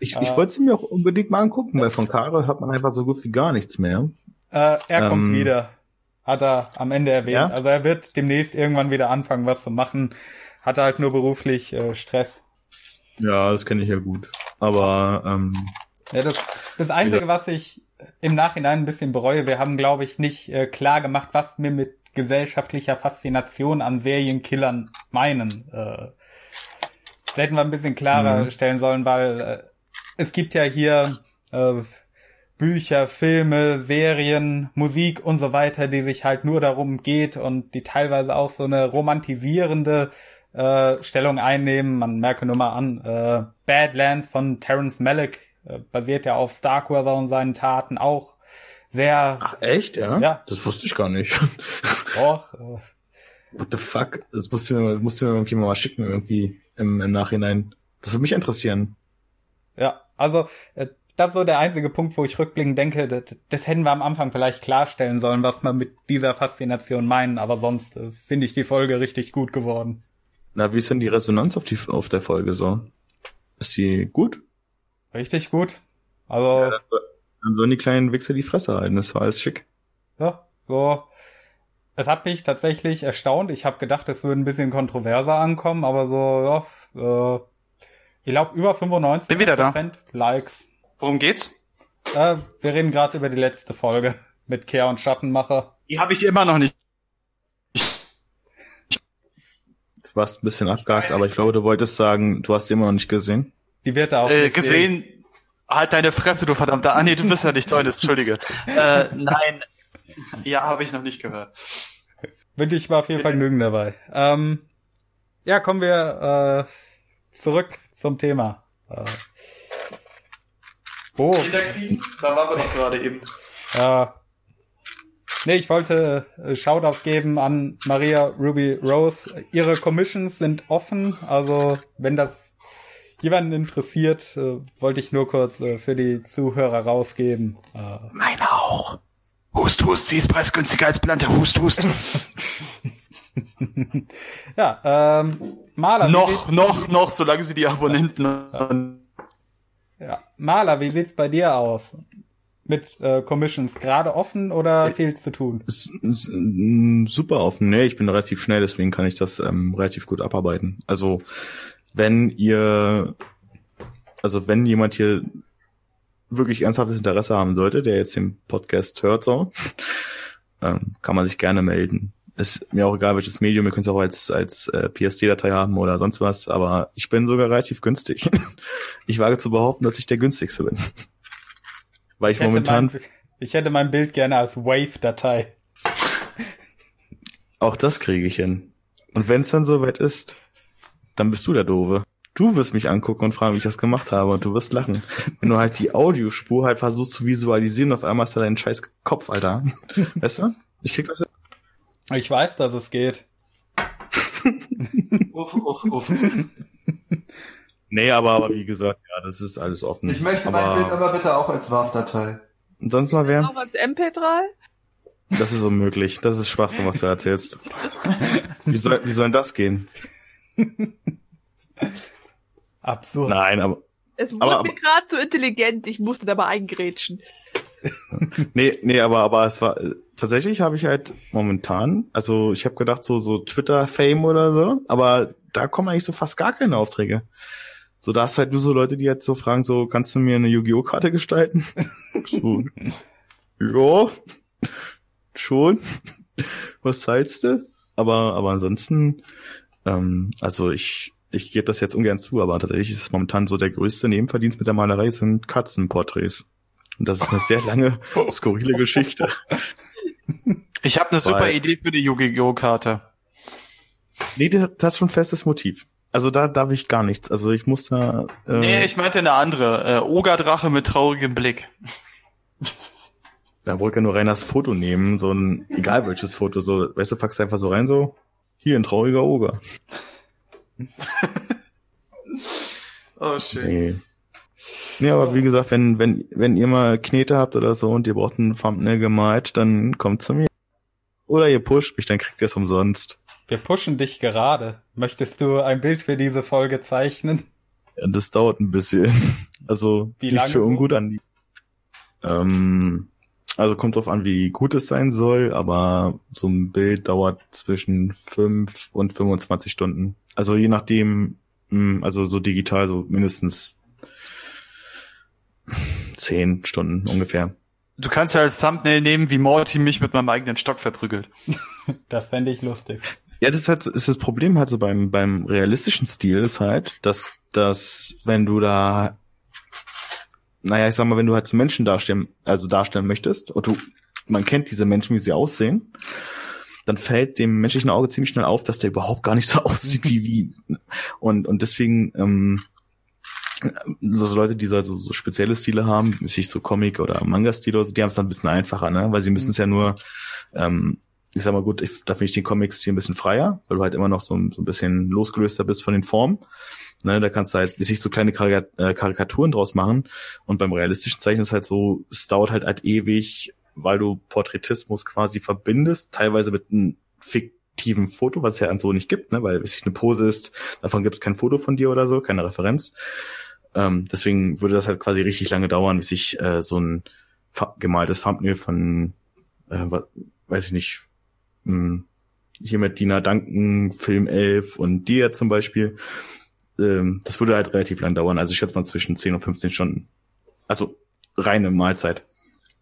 Ich, ich äh, wollte sie mir auch unbedingt mal angucken, weil von Karel hört man einfach so gut wie gar nichts mehr. Äh, er ähm, kommt wieder, hat er am Ende erwähnt. Ja? Also er wird demnächst irgendwann wieder anfangen, was zu machen. Hat er halt nur beruflich äh, Stress. Ja, das kenne ich ja gut. Aber ähm, ja, das, das Einzige, was ich im Nachhinein ein bisschen bereue. Wir haben, glaube ich, nicht äh, klar gemacht, was wir mit gesellschaftlicher Faszination an Serienkillern meinen. Äh, da hätten wir ein bisschen klarer mhm. stellen sollen, weil äh, es gibt ja hier äh, Bücher, Filme, Serien, Musik und so weiter, die sich halt nur darum geht und die teilweise auch so eine romantisierende äh, Stellung einnehmen. Man merke nur mal an, äh, Badlands von Terence Malick basiert ja auf Starkweather und seinen Taten auch sehr. Ach echt, ja? Ja. Das wusste ich gar nicht. Doch. Äh, What the fuck? Das musst du mir, musst du mir irgendwie mal schicken, irgendwie im, im Nachhinein. Das würde mich interessieren. Ja, also äh, das ist so der einzige Punkt, wo ich rückblickend denke, das, das hätten wir am Anfang vielleicht klarstellen sollen, was wir mit dieser Faszination meinen, aber sonst äh, finde ich die Folge richtig gut geworden. Na, wie ist denn die Resonanz auf, die, auf der Folge so? Ist sie gut? Richtig gut. Also. Ja, Dann sollen die kleinen Wichser die Fresse halten. Das war alles schick. Ja, so. Es hat mich tatsächlich erstaunt. Ich habe gedacht, es würde ein bisschen kontroverser ankommen, aber so, ja, äh, ich glaube über 95 Bin wieder da. Likes. Worum geht's? Äh, wir reden gerade über die letzte Folge mit Kehr und Schattenmacher. Die habe ich immer noch nicht. Du warst ein bisschen abgehakt, aber ich glaube, du wolltest sagen, du hast sie immer noch nicht gesehen. Die wird da auch Äh, gesehen. Halt deine Fresse, du verdammter. Ah nee, du bist ja nicht toll, Entschuldige. äh, nein. Ja, habe ich noch nicht gehört. Wünsche ich mal viel Vergnügen dabei. Ähm, ja, kommen wir äh, zurück zum Thema. Äh, wo? Kinderkriegen? Da waren wir doch gerade eben. Äh, nee, ich wollte äh, Shoutout geben an Maria Ruby Rose. Ihre Commissions sind offen, also wenn das jemanden interessiert, äh, wollte ich nur kurz äh, für die Zuhörer rausgeben. Äh, Meine auch. Hust, hust, sie ist preisgünstiger als Plante. Hust, hust. ja, ähm, Maler. wie noch, sieht's- noch, noch, solange sie die Abonnenten Ja, Maler, wie sieht's bei dir aus? Mit äh, Commissions gerade offen oder viel zu tun? Super offen. Nee, ich bin relativ schnell, deswegen kann ich das ähm, relativ gut abarbeiten. Also, wenn ihr, also wenn jemand hier wirklich ernsthaftes Interesse haben sollte, der jetzt den Podcast hört, so, ähm, kann man sich gerne melden. Ist mir auch egal, welches Medium, ihr könnt es auch als, als äh, PSD-Datei haben oder sonst was, aber ich bin sogar relativ günstig. Ich wage zu behaupten, dass ich der günstigste bin. Weil ich, Ich momentan mein, ich hätte mein Bild gerne als Wave-Datei. Auch das kriege ich hin. Und wenn es dann soweit ist, dann bist du der Doofe. Du wirst mich angucken und fragen, wie ich das gemacht habe und du wirst lachen. Wenn du halt die Audiospur halt versuchst zu visualisieren, auf einmal hast du deinen scheiß Kopf, Alter. Weißt du? Ich krieg das hin. Ich weiß, dass es geht. Uff, uff, uff. Nee, aber, aber wie gesagt, ja, das ist alles offen. Ich möchte aber, mein Bild aber bitte auch als WAV-Datei. Und sonst noch wer? Auch als MP3? Das ist unmöglich. Das ist Schwachsinn, was du erzählst. Wie soll, wie soll denn das gehen? Absurd. Nein, aber, Es wurde Aber- mir gerade zu intelligent, ich musste dabei eingrätschen. Nee, nee, aber aber es war tatsächlich habe ich halt momentan, also ich habe gedacht so so Twitter Fame oder so, aber da kommen eigentlich so fast gar keine Aufträge. So da hast halt nur so Leute, die halt so fragen so, kannst du mir eine Yu-Gi-Oh Karte gestalten? so, ja, schon. Was zahlst du? Aber aber ansonsten ähm, also ich ich gebe das jetzt ungern zu, aber tatsächlich ist es momentan so der größte Nebenverdienst mit der Malerei sind Katzenporträts. Und das ist eine sehr lange, skurrile Geschichte. Ich habe eine super Weil- Idee für die Yu-Gi-Oh! Karte. Nee, das ist schon festes Motiv. Also da darf ich gar nichts. Also ich muss da. Äh, Nee, ich meinte eine andere. Äh, Ogerdrache mit traurigem Blick. da wollte ich ja nur rein das Foto nehmen, so ein, egal welches Foto, so, weißt du, packst du einfach so rein, so, hier ein trauriger Oger. Oh, schön. Nee. Nee, aber wie gesagt, wenn, wenn, wenn ihr mal Knete habt oder so und ihr braucht ein Thumbnail gemalt, dann kommt zu mir. Oder ihr pusht mich, dann kriegt ihr es umsonst. Wir pushen dich gerade. Möchtest du ein Bild für diese Folge zeichnen? Ja, das dauert ein bisschen. Also Wie lange für ungut an. Ähm, also kommt drauf an, wie gut es sein soll, aber so ein Bild dauert zwischen 5 und 25 Stunden. Also je nachdem, mh, also so digital so mindestens 10 Stunden ungefähr. Du kannst ja als Thumbnail nehmen, wie Morty mich mit meinem eigenen Stock verprügelt. Das fände ich lustig. Ja, das ist, halt, ist das Problem halt so beim, beim realistischen Stil ist halt, dass, dass wenn du da, naja, ich sag mal, wenn du halt Menschen darstellen, also darstellen möchtest, und du, man kennt diese Menschen, wie sie aussehen, dann fällt dem menschlichen Auge ziemlich schnell auf, dass der überhaupt gar nicht so aussieht wie, wie, und, und deswegen, ähm, so Leute, die so, so, spezielle Stile haben, sich so Comic- oder Manga-Stile oder so, die haben es dann ein bisschen einfacher, ne, weil sie müssen es ja nur, ähm, ich sag mal gut, ich, da finde ich den Comics hier ein bisschen freier, weil du halt immer noch so, ein- so ein bisschen losgelöster bist von den Formen. Ne, da kannst du halt sich so kleine Karika- äh, Karikaturen draus machen. Und beim realistischen Zeichnen ist halt so, es dauert halt halt ewig, weil du Porträtismus quasi verbindest, teilweise mit einem fiktiven Foto, was es ja an so nicht gibt, ne, weil es sich eine Pose ist, davon gibt es kein Foto von dir oder so, keine Referenz. Ähm, deswegen würde das halt quasi richtig lange dauern, bis sich äh, so ein gemaltes Thumbnail von, äh, weiß ich nicht, mh, hm, hier mit Dina Duncan, Film 11 und dir zum Beispiel. Ähm, das würde halt relativ lang dauern. Also ich schätze mal zwischen 10 und 15 Stunden. Also reine Mahlzeit.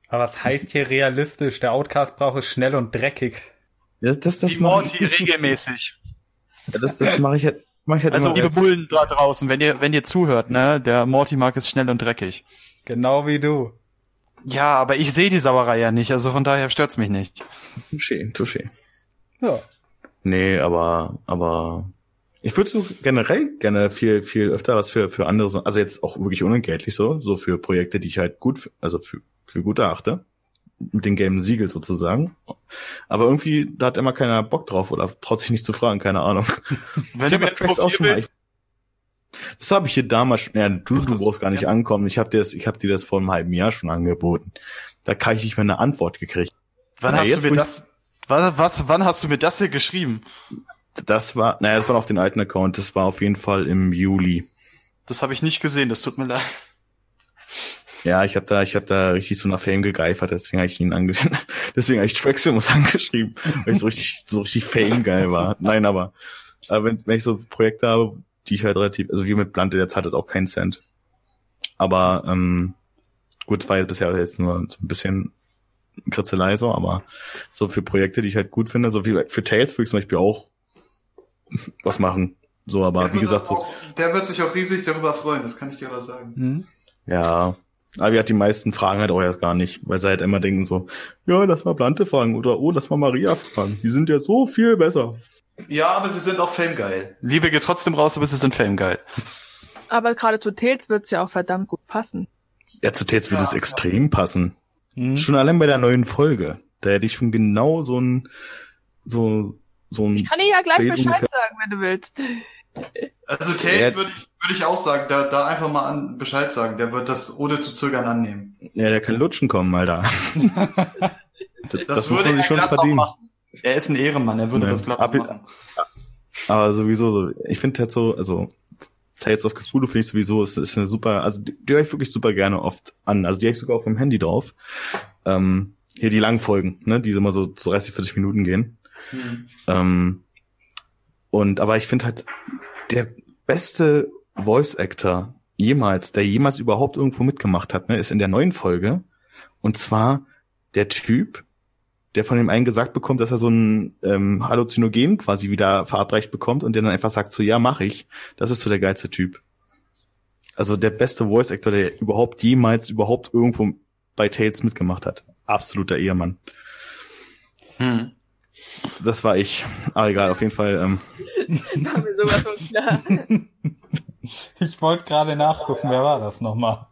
Aber was heißt hier realistisch? Der Outcast braucht es schnell und dreckig. Das, das, das mache ich regelmäßig. Ja, das, das mache ich halt. Mach ich halt also liebe Bullen da draußen, wenn ihr wenn ihr zuhört, ne, der Morty mag es schnell und dreckig. Genau wie du. Ja, aber ich sehe die Sauerei ja nicht, also von daher stört's mich nicht. Touché, touché. Ja. Nee, aber aber ich würde so generell gerne viel viel öfter was für für andere, also jetzt auch wirklich unentgeltlich so, so für Projekte, die ich halt gut, also für für gut erachte mit dem gelben Siegel sozusagen. Aber irgendwie, da hat immer keiner Bock drauf oder traut sich nicht zu fragen, keine Ahnung. Wenn ich Tracks auch schon mal. Ich, das habe ich hier damals, ja, du, du brauchst gar nicht ja. ankommen. Ich habe dir das, ich habe dir das vor einem halben Jahr schon angeboten. Da kann ich nicht mehr eine Antwort gekriegt. Wann Na, hast du mir das, was, was, wann hast du mir das hier geschrieben? Das war, naja, das war auf den alten Account. Das war auf jeden Fall im Juli. Das habe ich nicht gesehen. Das tut mir leid. Ja, ich habe da, ich habe da richtig so nach Fame gegeifert, deswegen habe ich ihn ange deswegen habe ich Traximus angeschrieben, weil ich so richtig, so richtig Fame geil war. Nein, aber, aber wenn, wenn ich so Projekte habe, die ich halt relativ, also wie mit Blante, der zahlt halt auch keinen Cent. Aber ähm, gut, war jetzt bisher jetzt nur so ein bisschen Kritzelei so, aber so für Projekte, die ich halt gut finde, so wie für Tales zum Beispiel auch was machen. So, aber wie gesagt, auch, so. Der wird sich auch riesig darüber freuen, das kann ich dir was sagen. Hm? Ja, aber wir hat die meisten Fragen halt auch erst gar nicht, weil sie halt immer denken so, ja, lass mal Blante fragen oder oh, lass mal Maria fragen. Die sind ja so viel besser. Ja, aber sie sind auch famegeil. Liebe geht trotzdem raus, aber sie sind famegeil. Aber gerade zu Tails wird's ja auch verdammt gut passen. Ja, zu Tails wird es extrem passen. Hm. Schon allein bei der neuen Folge. Da hätte ich schon genau so ein, so, so ein. Ich kann dir ja gleich Bild Bescheid sagen, wenn du willst. Also Tails würde ich, würde ich auch sagen, da, da einfach mal an Bescheid sagen. Der wird das ohne zu zögern annehmen. Ja, der kann lutschen kommen, Alter. das, das muss man sich schon verdienen. Er ist ein Ehrenmann, er würde ja, das glatt ab, machen. Aber sowieso, so, ich finde halt so, also Tales of Cthulhu finde ich sowieso, ist, ist eine super, also die, die höre ich wirklich super gerne oft an. Also die habe ich sogar auf dem Handy drauf. Ähm, hier die langen Folgen, ne, die immer so 30, 40 Minuten gehen. Mhm. Ähm, und aber ich finde halt, der beste Voice Actor jemals, der jemals überhaupt irgendwo mitgemacht hat, ne, ist in der neuen Folge. Und zwar der Typ, der von dem einen gesagt bekommt, dass er so ein ähm, Halluzinogen quasi wieder verabreicht bekommt und der dann einfach sagt so, ja, mach ich. Das ist so der geilste Typ. Also der beste Voice Actor, der überhaupt jemals überhaupt irgendwo bei Tales mitgemacht hat. Absoluter Ehemann. Hm. Das war ich. Aber egal, auf jeden Fall. Ähm. war mir sowas von klar. Ich wollte gerade nachgucken, wer war das nochmal?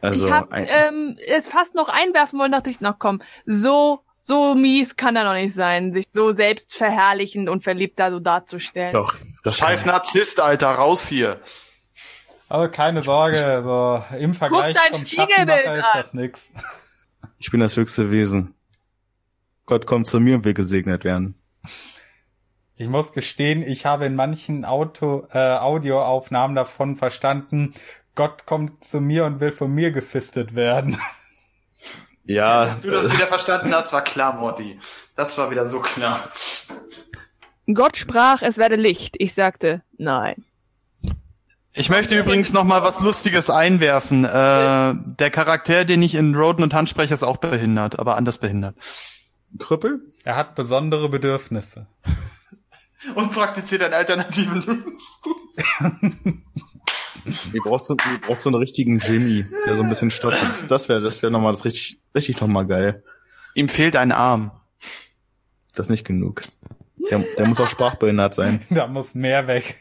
Also, ich hab ähm, es fast noch einwerfen wollen, dachte ich noch, komm, so so mies kann er noch nicht sein, sich so selbstverherrlichend und verliebt da so darzustellen. Doch. Das Scheiß Narzisst, Alter, raus hier. Aber keine Sorge, so im Vergleich Guck dein zum Schattenmacher ist das nix. Ich bin das höchste Wesen. Gott kommt zu mir und will gesegnet werden. Ich muss gestehen, ich habe in manchen Auto, äh, Audioaufnahmen davon verstanden, Gott kommt zu mir und will von mir gefistet werden. Ja. Dass du das wieder verstanden hast, war klar, Morty. Das war wieder so klar. Gott sprach, es werde Licht. Ich sagte, nein. Ich möchte übrigens noch mal was Lustiges einwerfen. Äh, der Charakter, den ich in Roden und Hand spreche, ist auch behindert, aber anders behindert. Krüppel? Er hat besondere Bedürfnisse. und praktiziert einen alternativen Ihr braucht so, ihr braucht so einen richtigen Jimmy, der so ein bisschen stottert. Das wäre, das wäre nochmal das richtig, richtig nochmal geil. Ihm fehlt ein Arm. Das ist nicht genug. Der, der muss auch sprachbehindert sein. Da muss mehr weg.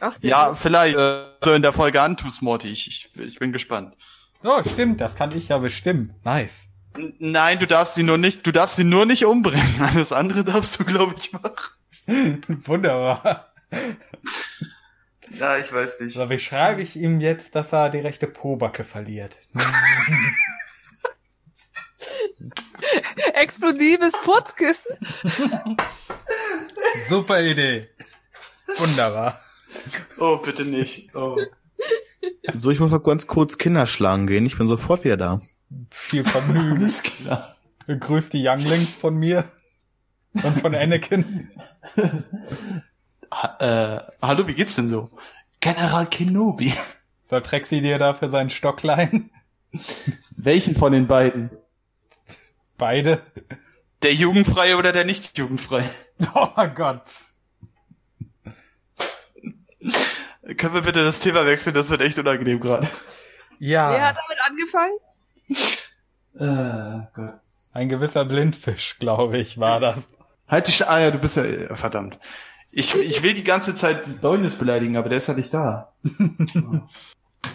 Ach, ja, vielleicht äh, so in der Folge Antus, Morty. Ich, ich, ich bin gespannt. Oh, stimmt, das kann ich ja bestimmen. Nice. Nein, du darfst sie nur nicht, du darfst sie nur nicht umbringen. Alles andere darfst du, glaube ich, machen. Wunderbar. Ja, ich weiß nicht. So, wie schreibe ich ihm jetzt, dass er die rechte Pobacke verliert? Explosives Furzkissen. Super Idee. Wunderbar. Oh, bitte nicht. Oh. So, ich muss mal ganz kurz Kinderschlagen gehen. Ich bin sofort wieder da. Viel Vergnügen. Alles klar. Grüß die Younglings von mir und von Anakin. Ha- Äh, hallo, wie geht's denn so? General Kenobi. Soll Trexi dir dafür seinen Stock leihen? Welchen von den beiden? Beide. Der Jugendfreie oder der nicht Jugendfreie? Oh Gott. Können wir bitte das Thema wechseln? Das wird echt unangenehm gerade. Ja, Wer hat damit angefangen? Äh, Gott. ein gewisser Blindfisch, glaube ich, war das. Halt die Sch Ah ja, du bist ja, verdammt. Ich, ich will die ganze Zeit Deunis beleidigen, aber der ist ja nicht da.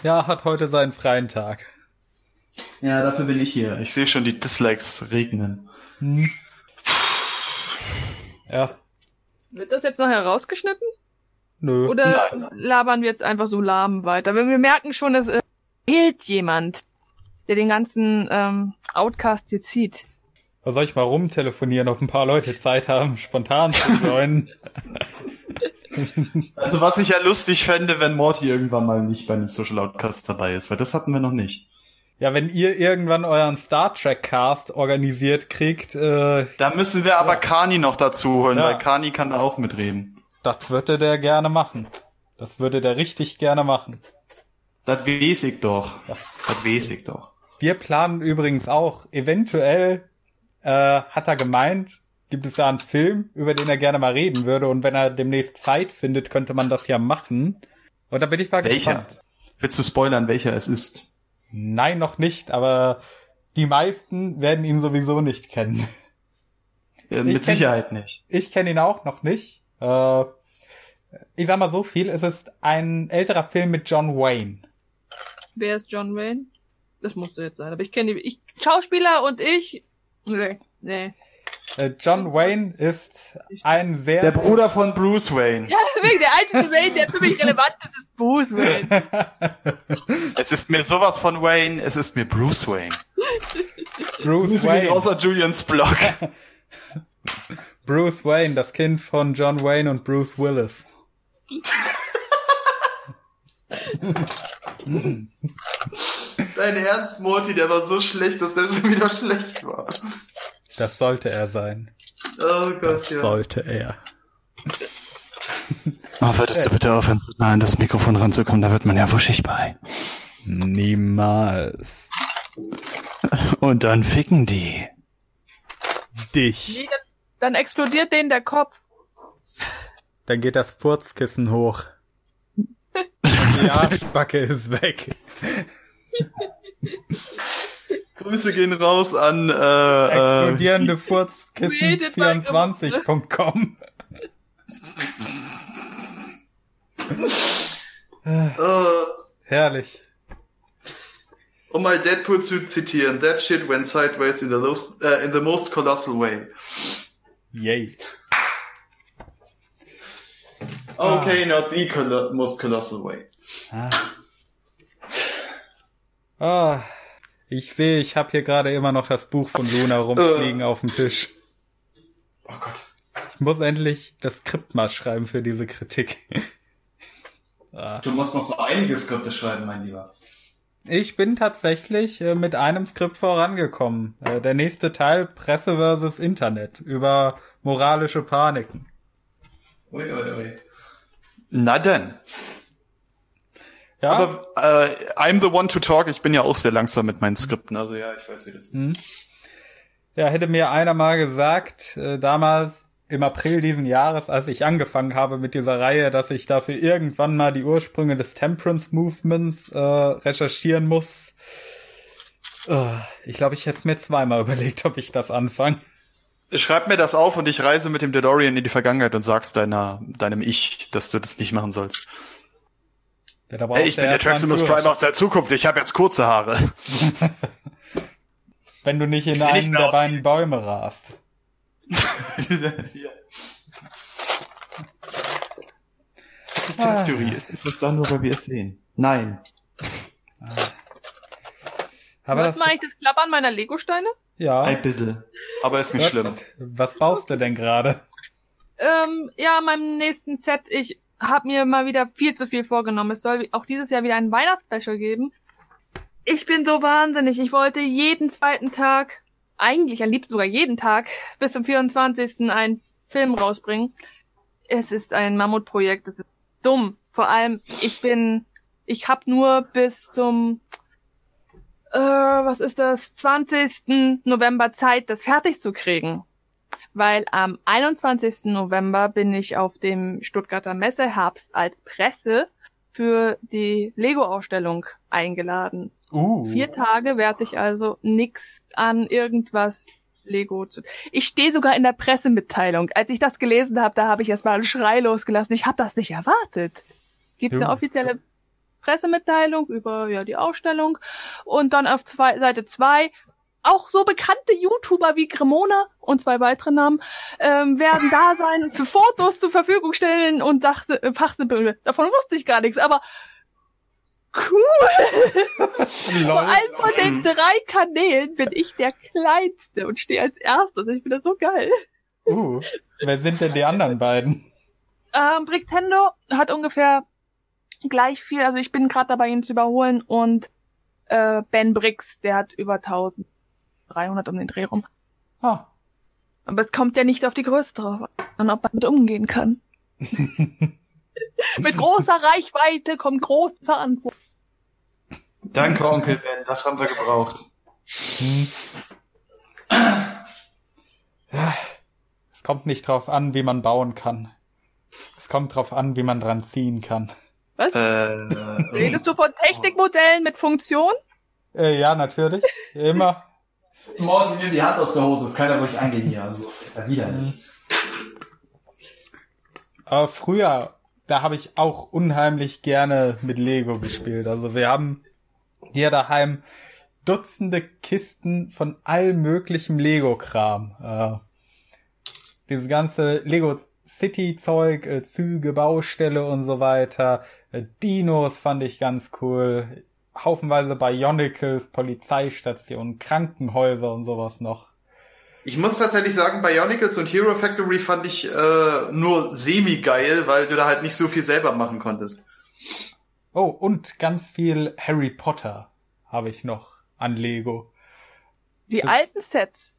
Ja, hat heute seinen freien Tag. Ja, dafür bin ich hier. Ich sehe schon die Dislikes regnen. Ja, Wird das jetzt noch herausgeschnitten? nö. Oder Nein. labern wir jetzt einfach so lahm weiter? Wenn wir merken schon, es äh, fehlt jemand, der den ganzen ähm, Outcast hier zieht. Was soll ich mal rumtelefonieren, ob ein paar Leute Zeit haben, spontan zu joinen? Also was ich ja lustig fände, wenn Morty irgendwann mal nicht bei einem Social Outcast dabei ist, weil das hatten wir noch nicht. ja, wenn ihr irgendwann euren Star Trek Cast organisiert kriegt, äh, Da müssen wir aber Kani noch dazu holen, Ja. weil Kani kann da auch mitreden. das würde der gerne machen. Das würde der richtig gerne machen. Das weiß ich doch. Das weiß ich doch. Wir planen übrigens auch, eventuell äh, hat er gemeint, gibt es da einen Film, über den er gerne mal reden würde und wenn er demnächst Zeit findet, könnte man das ja machen. Und da bin ich mal Welcher? gespannt. Willst du spoilern, welcher es ist? Nein, noch nicht, aber die meisten werden ihn sowieso nicht kennen. Ich mit kenn- Sicherheit nicht. Ich kenne ihn auch noch nicht. Äh, ich sag mal so viel, es ist ein älterer Film mit John Wayne. Wer ist John Wayne? Das musste jetzt sein. Aber ich kenne die. Ich, Schauspieler und ich. Nee, nee. Äh, John Wayne ist ein sehr... Der Bruder von Bruce Wayne. Ja, deswegen der einzige Wayne, der für mich relevant ist, ist Bruce Wayne. Es ist mir sowas von Wayne, es ist mir Bruce Wayne. Bruce Wayne. außer Julians Blog. Bruce Wayne, das Kind von John Wayne und Bruce Willis. Dein Ernst, Morty, der war so schlecht, dass der schon wieder schlecht war. Das sollte er sein. Oh Gott, Das ja. sollte er. Oh, würdest du bitte aufhören, so nah an das Mikrofon ranzukommen, da wird man ja wuschig bei. Niemals. Und dann ficken die. Dich. Nee, dann, dann explodiert denen der Kopf. Dann geht das Furzkissen hoch. Die Arschbacke ist weg. Grüße gehen raus an äh, Explodierende äh, Furzkissen Created by 24.com. äh, Herrlich. um mal Deadpool zu zitieren, that shit went sideways in the, most, uh, in the most colossal way. Yay. Okay, not the colo most colossal way. Ah, ich sehe, ich habe hier gerade immer noch das Buch von Luna rumfliegen auf dem Tisch. Oh Gott. Ich muss endlich das Skript mal schreiben für diese Kritik. ah. Du musst noch so einige Skripte schreiben, mein Lieber. Ich bin tatsächlich äh, mit einem Skript vorangekommen. Äh, der nächste Teil Presse versus Internet über moralische Paniken. Ui, ui, ui. Na denn. Ja, Aber äh, I'm the one to talk. Ich bin ja auch sehr langsam mit meinen Skripten. Also ja, ich weiß, wie das ist. Mhm. ja, hätte mir einer mal gesagt, äh, damals im April diesen Jahres, als ich angefangen habe mit dieser Reihe, dass ich dafür irgendwann mal die Ursprünge des Temperance Movements äh, recherchieren muss. Äh, ich glaube, ich hätte mir zweimal überlegt, ob ich das anfange. Schreib mir das auf und ich reise mit dem DeLorean in die Vergangenheit und sagst deiner, deinem Ich, dass du das nicht machen sollst. Ja, da braucht Hey, ich bin der Traximus Prime aus der Zukunft. Ich habe jetzt kurze Haare. Wenn du nicht in Ich nicht einen der beiden Bäume rast. Existenztheorie ist etwas da nur, weil wir es sehen. Nein. Aber Hört das, man eigentlich das Klappern meiner Lego-Steine? ja. Ein bisschen. Aber ist nicht schlimm. Was baust du denn gerade? Ähm, ja, in meinem nächsten Set, ich habe mir mal wieder viel zu viel vorgenommen. Es soll auch dieses Jahr wieder ein Weihnachtsspecial geben. Ich bin so wahnsinnig. Ich wollte jeden zweiten Tag, eigentlich am liebsten sogar jeden Tag, bis zum 24. einen Film rausbringen. Es ist ein Mammutprojekt. Es ist dumm. Vor allem, ich bin, ich habe nur bis zum, äh, was ist das, 20. November Zeit, das fertig zu kriegen weil am 21. November bin ich auf dem Stuttgarter Messeherbst als Presse für die Lego-Ausstellung eingeladen. Uh. Vier Tage werde ich also nix an irgendwas Lego zu. Ich stehe sogar in der Pressemitteilung. Als ich das gelesen habe, da habe ich erstmal einen Schrei losgelassen. Ich habe das nicht erwartet. Gibt eine offizielle Pressemitteilung über ja die Ausstellung und dann auf zwei, Seite zwei auch so bekannte YouTuber wie Cremona und zwei weitere Namen ähm, werden da sein, für Fotos zur Verfügung stellen und dachte, äh, Fachsimpel. Davon wusste ich gar nichts, aber cool. Vor allem von den drei Kanälen bin ich der kleinste und stehe als erstes. Ich finde das so geil. Uh, wer sind denn die anderen beiden? Ähm, Bricktendo hat ungefähr gleich viel, also ich bin gerade dabei, ihn zu überholen und äh, Ben Briggs, der hat über 1000. 300 um den Dreh rum. Ah. Aber es kommt ja nicht auf die Größe drauf an, ob man damit umgehen kann. mit großer Reichweite kommt große Verantwortung. Danke, Onkel Ben, das haben wir gebraucht. Hm. Es kommt nicht drauf an, wie man bauen kann. Es kommt drauf an, wie man dran ziehen kann. Was? Äh, Redest du von Technikmodellen mit Funktion? Äh, ja, natürlich. Immer. Morty, nimm die Hand aus der Hose, es kann ja ruhig angehen hier. Also, ist ja widerlich. Aber früher, da habe ich auch unheimlich gerne mit Lego gespielt. Also wir haben hier daheim Dutzende Kisten von all möglichem Lego-Kram. Äh, dieses ganze Lego City-Zeug, äh, Züge, Baustelle und so weiter. Äh, Dinos fand ich ganz cool haufenweise Bionicles, Polizeistationen, Krankenhäuser und sowas noch. Ich muss tatsächlich sagen, Bionicles und Hero Factory fand ich äh, nur semi-geil, weil du da halt nicht so viel selber machen konntest. Oh, und ganz viel Harry Potter habe ich noch an Lego. Die das, alten Sets.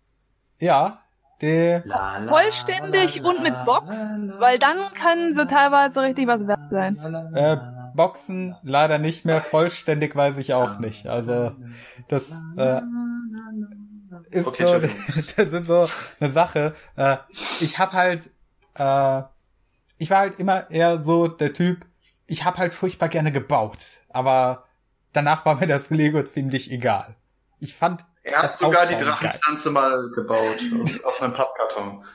Ja, die vollständig la, la, und mit Box, weil dann können sie teilweise richtig was wert sein. Äh, Boxen leider nicht mehr vollständig, weiß ich auch nicht. Also das äh, ist okay, so, das ist so eine Sache. Äh, ich habe halt, äh, ich war halt immer eher so der Typ. Ich habe halt furchtbar gerne gebaut, aber danach war mir das Lego ziemlich egal. Ich fand er hat sogar die Drachenpflanze mal gebaut aus, aus einem Pappkarton.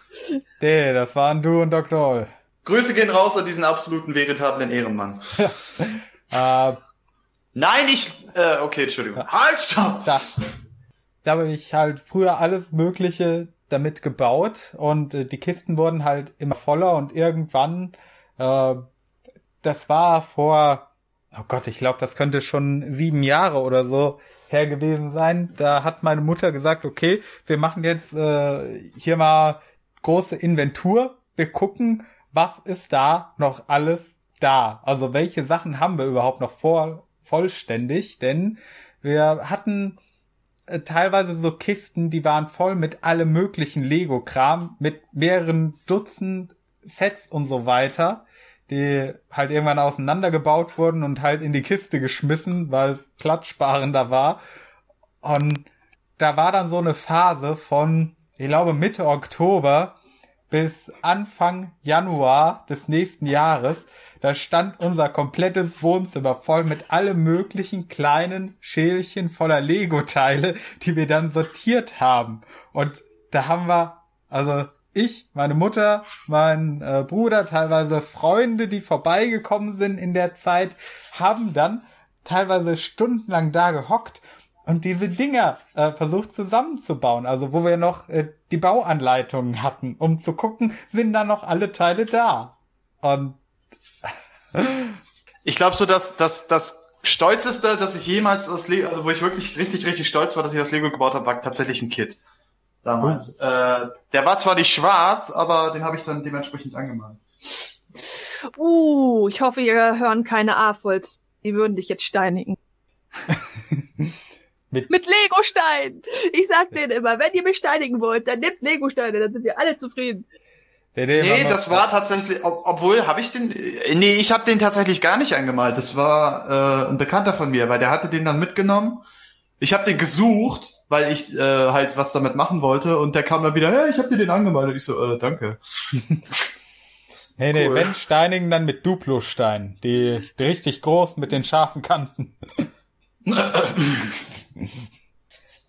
Nee, das waren du und Dr. Oll. Grüße gehen raus an diesen absoluten veritablen Ehrenmann. äh, Nein, ich. Äh, okay, Entschuldigung. Ja. Halt, stopp! Da, da habe ich halt früher alles Mögliche damit gebaut und äh, die Kisten wurden halt immer voller und irgendwann, äh, das war vor, oh Gott, ich glaube, das könnte schon sieben Jahre oder so her gewesen sein. Da hat meine Mutter gesagt, okay, wir machen jetzt äh, hier mal große Inventur. Wir gucken, was ist da noch alles da? Also welche Sachen haben wir überhaupt noch vor, vollständig? Denn wir hatten äh, teilweise so Kisten, die waren voll mit allem möglichen Lego-Kram, mit mehreren Dutzend Sets und so weiter, die halt irgendwann auseinandergebaut wurden und halt in die Kiste geschmissen, weil es platzsparender war. Und da war dann so eine Phase von, ich glaube, Mitte Oktober, bis Anfang Januar des nächsten Jahres. Da stand unser komplettes Wohnzimmer voll mit allem möglichen kleinen Schälchen voller Lego-Teile, die wir dann sortiert haben. Und da haben wir, also ich, meine Mutter, mein äh, Bruder, teilweise Freunde, die vorbeigekommen sind in der Zeit, haben dann teilweise stundenlang da gehockt und diese Dinger äh, versucht zusammenzubauen. Also wo wir noch äh, die Bauanleitungen hatten, um zu gucken, sind da noch alle Teile da. Und ich glaube so, dass dass das stolzeste, dass ich jemals aus Lego, also wo ich wirklich richtig richtig stolz war, dass ich aus Lego gebaut habe, war tatsächlich ein Kit damals. Oh. Äh, der war zwar nicht schwarz, aber den habe ich dann dementsprechend angemalt. Uh, ich hoffe, ihr hören keine A-Volz. Die würden dich jetzt steinigen. Mit, Mit Legostein. Ich sag denen immer, wenn ihr mich steinigen wollt, dann nehmt Legosteine, dann sind wir alle zufrieden. der Nee, noch- das war tatsächlich, ob, obwohl, habe ich den, äh, nee, ich habe den tatsächlich gar nicht angemalt. Das war äh, ein Bekannter von mir, weil der hatte den dann mitgenommen. Ich habe den gesucht, weil ich äh, halt was damit machen wollte und der kam dann wieder, hey, ich habe dir den angemalt und ich so, äh, danke. Nee, nee, Cool. wenn Steinigen, dann mit Duplo-Stein. Die, die richtig groß mit den scharfen Kanten.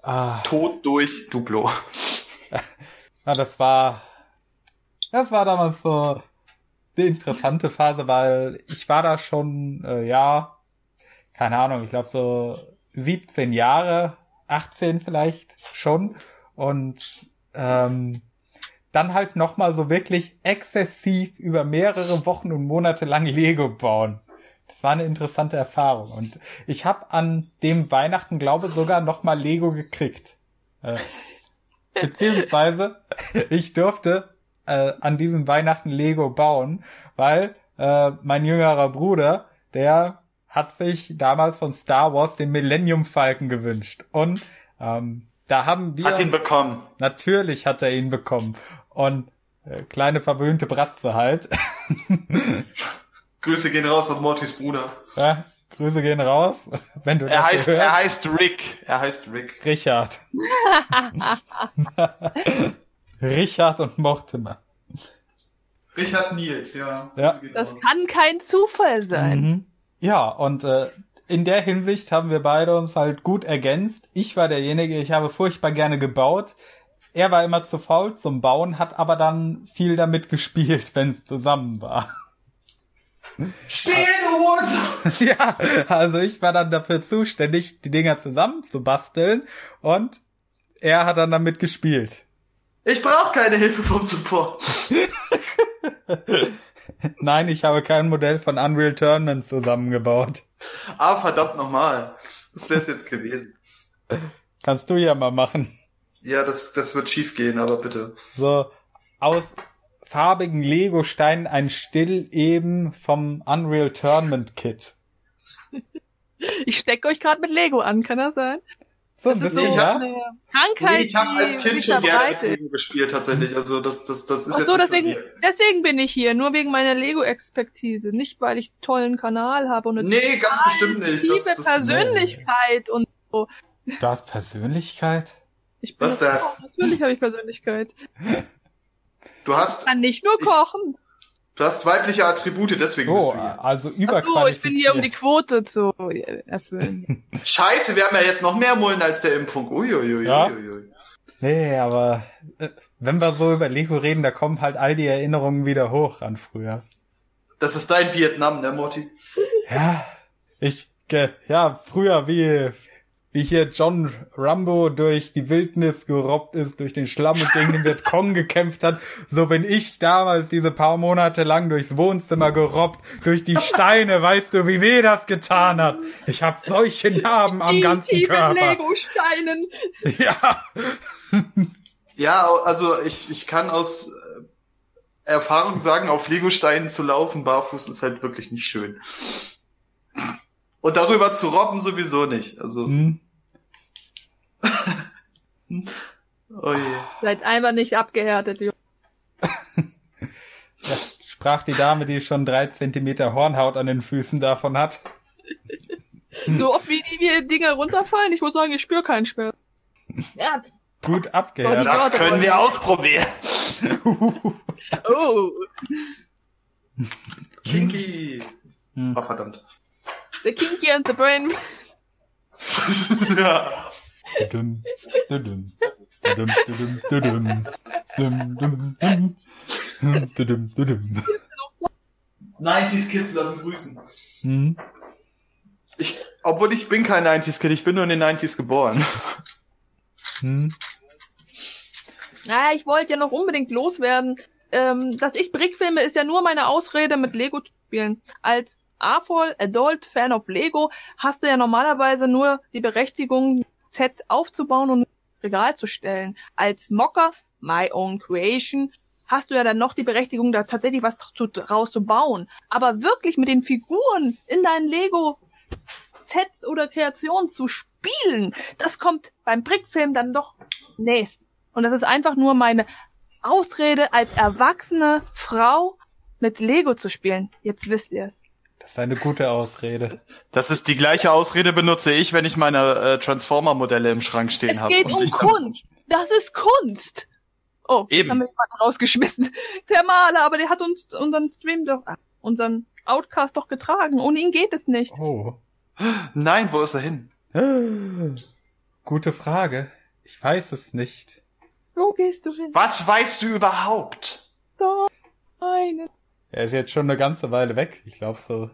Ah, Tod durch Duplo. ja, das war, das war damals so eine interessante Phase, weil ich war da schon, äh, ja, keine Ahnung, ich glaube so 17 Jahre, 18 vielleicht schon und ähm, dann halt noch mal so wirklich exzessiv über mehrere Wochen und Monate lang Lego bauen. Das war eine interessante Erfahrung und ich habe an dem Weihnachten glaube sogar noch mal Lego gekriegt. Äh, beziehungsweise ich durfte äh, an diesem Weihnachten Lego bauen, weil äh, mein jüngerer Bruder, der hat sich damals von Star Wars den Millennium Falcon gewünscht und ähm, da haben wir Hat ihn bekommen. Natürlich hat er ihn bekommen. Und äh, kleine verwöhnte Bratze halt. Grüße gehen raus an Mortys Bruder. ja, Grüße gehen raus. Wenn du Er heißt, hörst. er heißt Rick. Er heißt Rick. Richard. Richard und Mortimer. Richard Nils, ja. Ja. Das raus. kann kein Zufall sein. Mhm. Ja, und äh, in der Hinsicht haben wir beide uns halt gut ergänzt. Ich war derjenige, ich habe furchtbar gerne gebaut. Er war immer zu faul zum Bauen, hat aber dann viel damit gespielt, wenn es zusammen war. Spiel, du! Ja, also ich war dann dafür zuständig, die Dinger zusammen zu basteln und er hat dann damit gespielt. Ich brauche keine Hilfe vom Support. Nein, ich habe kein Modell von Unreal Tournament zusammengebaut. Ah, verdammt nochmal. Das wäre es jetzt gewesen. Kannst du ja mal machen. Ja, das, das wird schief gehen, aber bitte. So aus farbigen Lego-Steinen ein Stilleben vom Unreal Tournament Kit. Ich stecke euch gerade mit Lego an, kann das sein? So ein Das ist bisschen, so, ja? eine Krankheit, Nee, ich habe als Kind schon gerne mit verbreitet. Lego gespielt, tatsächlich. Also das, das, das ist Ach jetzt so, nicht deswegen, deswegen bin ich hier, nur wegen meiner Lego-Expertise, nicht weil ich einen tollen Kanal habe und eine Nee, ganz bestimmt nicht. tiefe Das, das, Persönlichkeit und so. Du hast Persönlichkeit? Ich bin Was eine das? Natürlich habe ich Persönlichkeit. du hast, Kann nicht nur Ich- kochen. du hast weibliche Attribute, deswegen Oh, bist du hier. also Ach so, überqualifiziert. ich bin hier, um die Quote zu erfüllen. Scheiße, wir haben ja jetzt noch mehr Mullen als der Impfung. Uiuiui. Ja. Uiuiui. Nee, aber äh, wenn wir so über Lego reden, da kommen halt all die Erinnerungen wieder hoch an früher. Das ist dein Vietnam, ne, Morty? Ja, ich, ja, früher wie, wie hier John Rambo durch die Wildnis gerobbt ist, durch den Schlamm und gegen den Vietcong gekämpft hat, so bin ich damals diese paar Monate lang durchs Wohnzimmer gerobbt, durch die Steine, weißt du, wie weh das getan hat. Ich habe solche Narben am ganzen Die mit Körper. Lego-Steinen. Ja, Ja, also ich, ich kann aus äh, Erfahrung sagen, auf Legosteinen zu laufen, barfuß, ist halt wirklich nicht schön. Und darüber zu robben sowieso nicht. Also, hm. Oh je. Seid einfach nicht abgehärtet, Junge. sprach die Dame, die schon drei Zentimeter Hornhaut an den Füßen davon hat. So oft wie die wie Dinger runterfallen, ich muss sagen, ich spüre keinen Schmerz. Ja. Gut abgehört. Das Ja, können wir ausprobieren. Oh, Kinky. Hm. Oh, verdammt. the kinky and the brain. ja. Dudum, dudum, dudum, dudum, dudum, dum, dum, dum, dudum, dudum. 90s Kids lassen grüßen. Hm. Ich, obwohl ich bin kein 90s Kid, ich bin nur in den 90s geboren. Hm. Naja, ich wollte ja noch unbedingt loswerden. Ähm, dass ich Brick filme, ist ja nur meine Ausrede, mit Lego zu spielen. Als A-Voll Adult Fan of Lego hast du ja normalerweise nur die Berechtigung, Set aufzubauen und Regal zu stellen. Als Mocker, my own creation, hast du ja dann noch die Berechtigung, da tatsächlich was zu, draus zu bauen. Aber wirklich mit den Figuren in deinen Lego Sets oder Kreationen zu spielen, das kommt beim Brickfilm dann doch nächst. Und das ist einfach nur meine Ausrede als erwachsene Frau mit Lego zu spielen. Jetzt wisst ihr es. Das ist eine gute Ausrede. Das ist die gleiche Ausrede benutze ich, wenn ich meine äh, Transformer-Modelle im Schrank stehen Es habe. geht Und um ich- Kunst. Das ist Kunst. Oh, Eben. haben wir jemanden rausgeschmissen. Der Maler, aber der hat uns unseren Stream doch, ah, unseren Outcast doch getragen. Ohne ihn geht es nicht. Oh. Nein, wo ist er hin? Gute Frage. Ich weiß es nicht. Wo gehst du hin? Was weißt du überhaupt? Nein. Er ist jetzt schon eine ganze Weile weg. Ich glaube so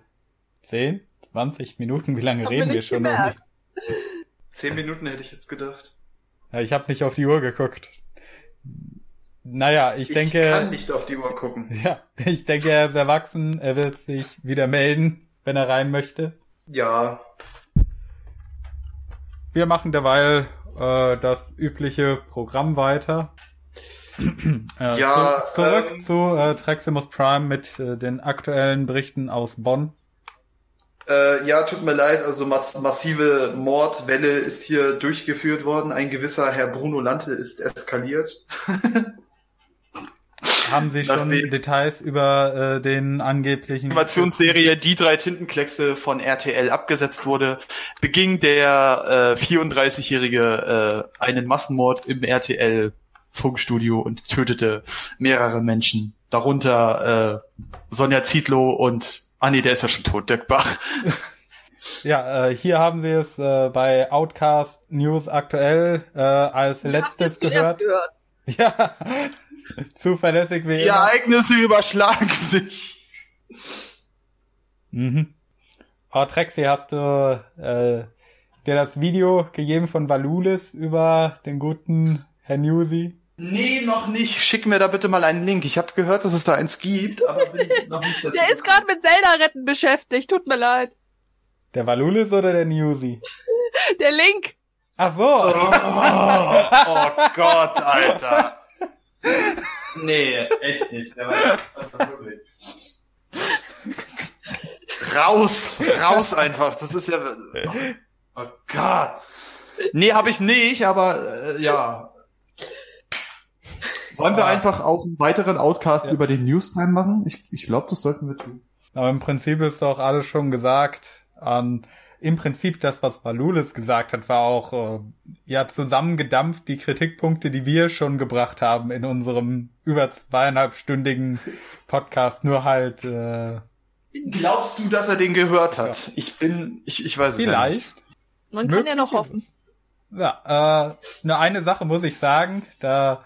10, 20 Minuten. Wie lange Hab reden wir schon? gemerkt. Zehn Minuten hätte ich jetzt gedacht. Ja, ich habe nicht auf die Uhr geguckt. Naja, ich, Ich denke, kann nicht auf die Uhr gucken. ja, ich denke, er ist erwachsen. Er wird sich wieder melden, wenn er rein möchte. Ja. Wir machen derweil äh, das übliche Programm weiter. Äh, Ja, zu, zurück ähm, zu äh, Traximus Prime mit äh, den aktuellen Berichten aus Bonn. Äh, ja, tut mir leid, also mass massive Mordwelle ist hier durchgeführt worden. Ein gewisser Herr Bruno Lante ist eskaliert. Haben Sie schon Details über äh, den angeblichen Animationsserie Die drei Tintenkleckse von RTL abgesetzt wurde, beging der äh, 34-Jährige äh, einen Massenmord im RTL Funkstudio und tötete mehrere Menschen, darunter äh, Sonja Zietlow und ah nee, der ist ja schon tot, Dirk Bach. Ja, äh, hier haben Sie es äh, bei Outcast News aktuell äh, als letztes zuerst gehört. Ja, zuverlässig wie Die immer. Ereignisse überschlagen sich. Mhm. Oh, Trexi, hast du äh, dir das Video gegeben von Valulis über den guten Herr Newsy? Nee, noch nicht. Schick mir da bitte mal einen Link. Ich habe gehört, dass es da eins gibt, aber bin noch nicht dazu. Der ist gerade mit Zelda-Retten beschäftigt. Tut mir leid. Der Valulis oder der Newsy? Der Link. Ach so. Oh, oh Gott, Alter. Nee, echt nicht. Der war, das war wirklich. Raus, raus einfach. Das ist ja. Oh Gott. Nee, habe ich nicht, aber äh, ja. Wollen wir Ah. einfach auch einen weiteren Outcast Ja. über den Newstime machen? Ich, ich glaube, das sollten wir tun. Aber im Prinzip ist doch alles schon gesagt. Ähm, Im Prinzip das, was Valulis gesagt hat, war auch äh, ja zusammengedampft die Kritikpunkte, die wir schon gebracht haben in unserem über zweieinhalbstündigen Podcast. Nur halt äh, Glaubst du, dass er den gehört hat? Ich bin, ich, ich weiß es ja nicht. vielleicht. Man kann ja noch Möglich hoffen. Ja, äh, nur eine Sache muss ich sagen, da,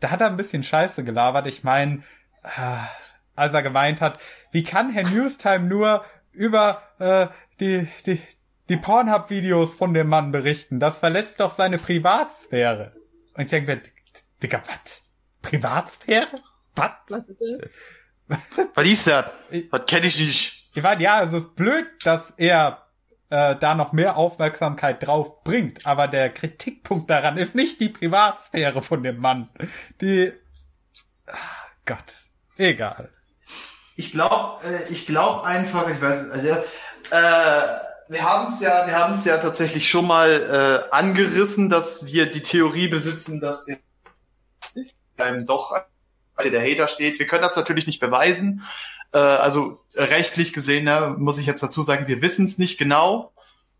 da hat er ein bisschen Scheiße gelabert. Ich meine, äh, als er gemeint hat, wie kann Herr Newstime nur über äh, die, die, die Pornhub-Videos von dem Mann berichten? Das verletzt doch seine Privatsphäre. Und ich denke mir, Digga, was? Privatsphäre? Was? Was ist? Was ist das? Das kenne ich nicht. Ich meine, ja, es ist blöd, dass er äh, da noch mehr Aufmerksamkeit drauf bringt, aber der Kritikpunkt daran ist nicht die Privatsphäre von dem Mann. Die ah, Gott, egal. Ich glaube, äh, ich glaube einfach, ich weiß, es, also, äh, wir haben es ja, wir haben es ja tatsächlich schon mal äh, angerissen, dass wir die Theorie besitzen, dass in einem doch der Hater steht. Wir können das natürlich nicht beweisen. Äh, also rechtlich gesehen, ne, muss ich jetzt dazu sagen, wir wissen es nicht genau.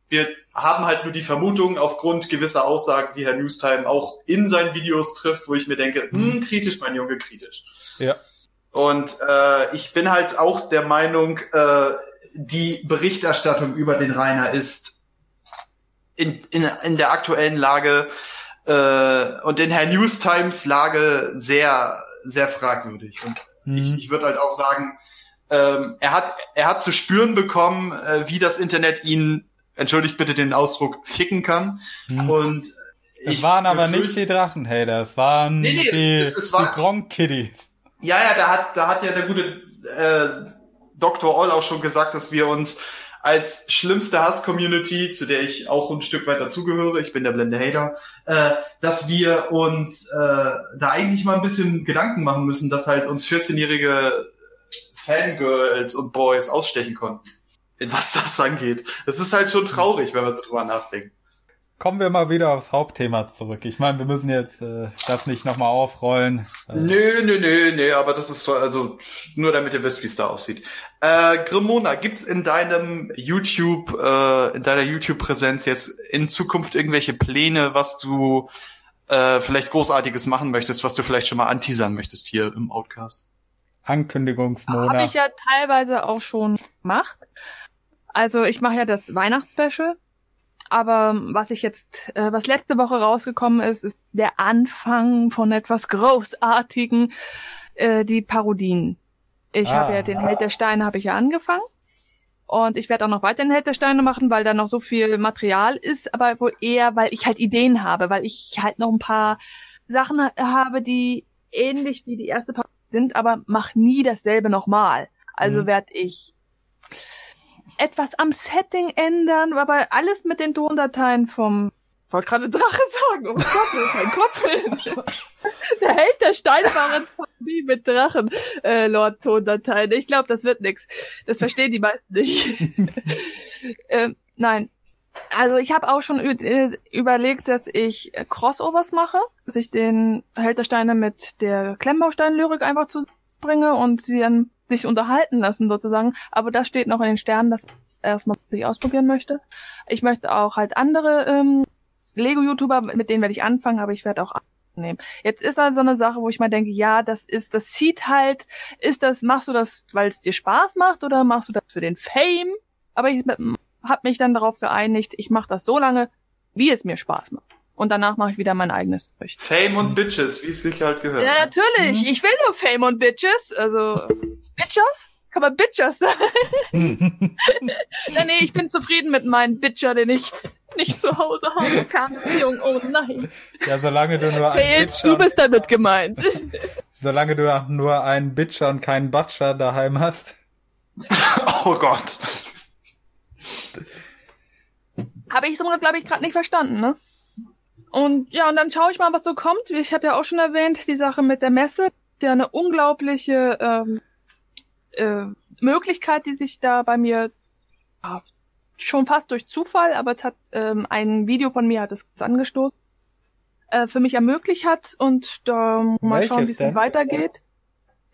Wir haben halt nur die Vermutung aufgrund gewisser Aussagen, die Herr Newstime auch in seinen Videos trifft, wo ich mir denke, hm, kritisch, mein Junge, kritisch. Ja. Und äh, ich bin halt auch der Meinung, äh, die Berichterstattung über den Rainer ist in, in, in der aktuellen Lage äh, und in Herr Newstimes Lage sehr, sehr fragwürdig. Und ich, Mhm. ich würde halt auch sagen, ähm, er hat er hat zu spüren bekommen, äh, wie das Internet ihn, entschuldigt bitte den Ausdruck, ficken kann. Mhm. Und Es waren aber nicht die Drachenhater, es waren Nee, nee, die, es- es war- die Gronk-Kiddies. Ja, ja, da hat, da hat ja der gute äh, Dr. Oll auch schon gesagt, dass wir uns als schlimmste Hass-Community, zu der ich auch ein Stück weit dazugehöre, ich bin der blende Hater, äh, dass wir uns äh, da eigentlich mal ein bisschen Gedanken machen müssen, dass halt uns 14-jährige Fangirls und Boys ausstechen konnten. Was das angeht. Das ist halt schon traurig, wenn man so drüber nachdenkt. Kommen wir mal wieder aufs Hauptthema zurück. Ich meine, wir müssen jetzt äh, das nicht nochmal aufrollen. Äh, nö, nö, nö, nö, aber das ist so, also nur damit ihr wisst, wie es da aussieht. Äh, Grimona, gibt's in deinem YouTube, äh, in deiner YouTube-Präsenz jetzt in Zukunft irgendwelche Pläne, was du äh, vielleicht Großartiges machen möchtest, was du vielleicht schon mal anteasern möchtest hier im Outcast? Ankündigungsmonat. Habe ich ja teilweise auch schon gemacht. Also ich mache ja das Weihnachtsspecial aber was ich jetzt, äh, was letzte Woche rausgekommen ist, ist der Anfang von etwas Großartigen, äh, die Parodien. Ich ah. habe ja den Held der Steine habe ich ja angefangen. Und ich werde auch noch weiter den Held der Steine machen, weil da noch so viel Material ist, aber wohl eher, weil ich halt Ideen habe, weil ich halt noch ein paar Sachen habe, die ähnlich wie die erste Parodie sind, aber mach nie dasselbe nochmal. Also mhm. werde ich etwas am Setting ändern, aber alles mit den Tondateien vom ich wollte gerade Drache sagen, oh Gott, mein Kopf. der Held der steinbaren Familie mit Drachen, äh, Lord Tondateien. Ich glaube, das wird nix. Das verstehen die meisten nicht. ähm, nein. Also ich habe auch schon äh, überlegt, dass ich Crossovers mache, dass ich den Held der Steine mit der Klemmbaustein-Lyrik einfach zubringe und sie dann sich unterhalten lassen sozusagen. Aber das steht noch in den Sternen, dass erstmal sich ausprobieren möchte. Ich möchte auch halt andere ähm, Lego-YouTuber, mit denen werde ich anfangen, aber ich werde auch nehmen. Jetzt ist halt so eine Sache, wo ich mal denke, ja, das ist, das sieht halt, ist das, machst du das, weil es dir Spaß macht oder machst du das für den Fame? Aber ich habe mich dann darauf geeinigt, ich mache das so lange, wie es mir Spaß macht. Und danach mache ich wieder mein eigenes Zeug. Fame und Bitches, wie es sich halt gehört. Ja, natürlich. Mhm. Ich will nur Fame und Bitches. Also Bitches? Kann man Bitchers sagen? ja, nee, ich bin zufrieden mit meinem Bitcher, den ich nicht zu Hause haben kann. Jung, oh nein. Ja, solange du nur ein Bitcher... Du bist damit gemeint. solange du nur einen Bitcher und keinen Butcher daheim hast. oh Gott. Habe ich so, glaube ich, gerade nicht verstanden, ne? Und ja, und dann schaue ich mal, was so kommt. Ich habe ja auch schon erwähnt, die Sache mit der Messe. Ja, eine unglaubliche ähm, äh, Möglichkeit, die sich da bei mir ja, schon fast durch Zufall, aber es hat ähm, ein Video von mir hat es angestoßen, äh, für mich ermöglicht hat und da mal schauen, wie es weitergeht.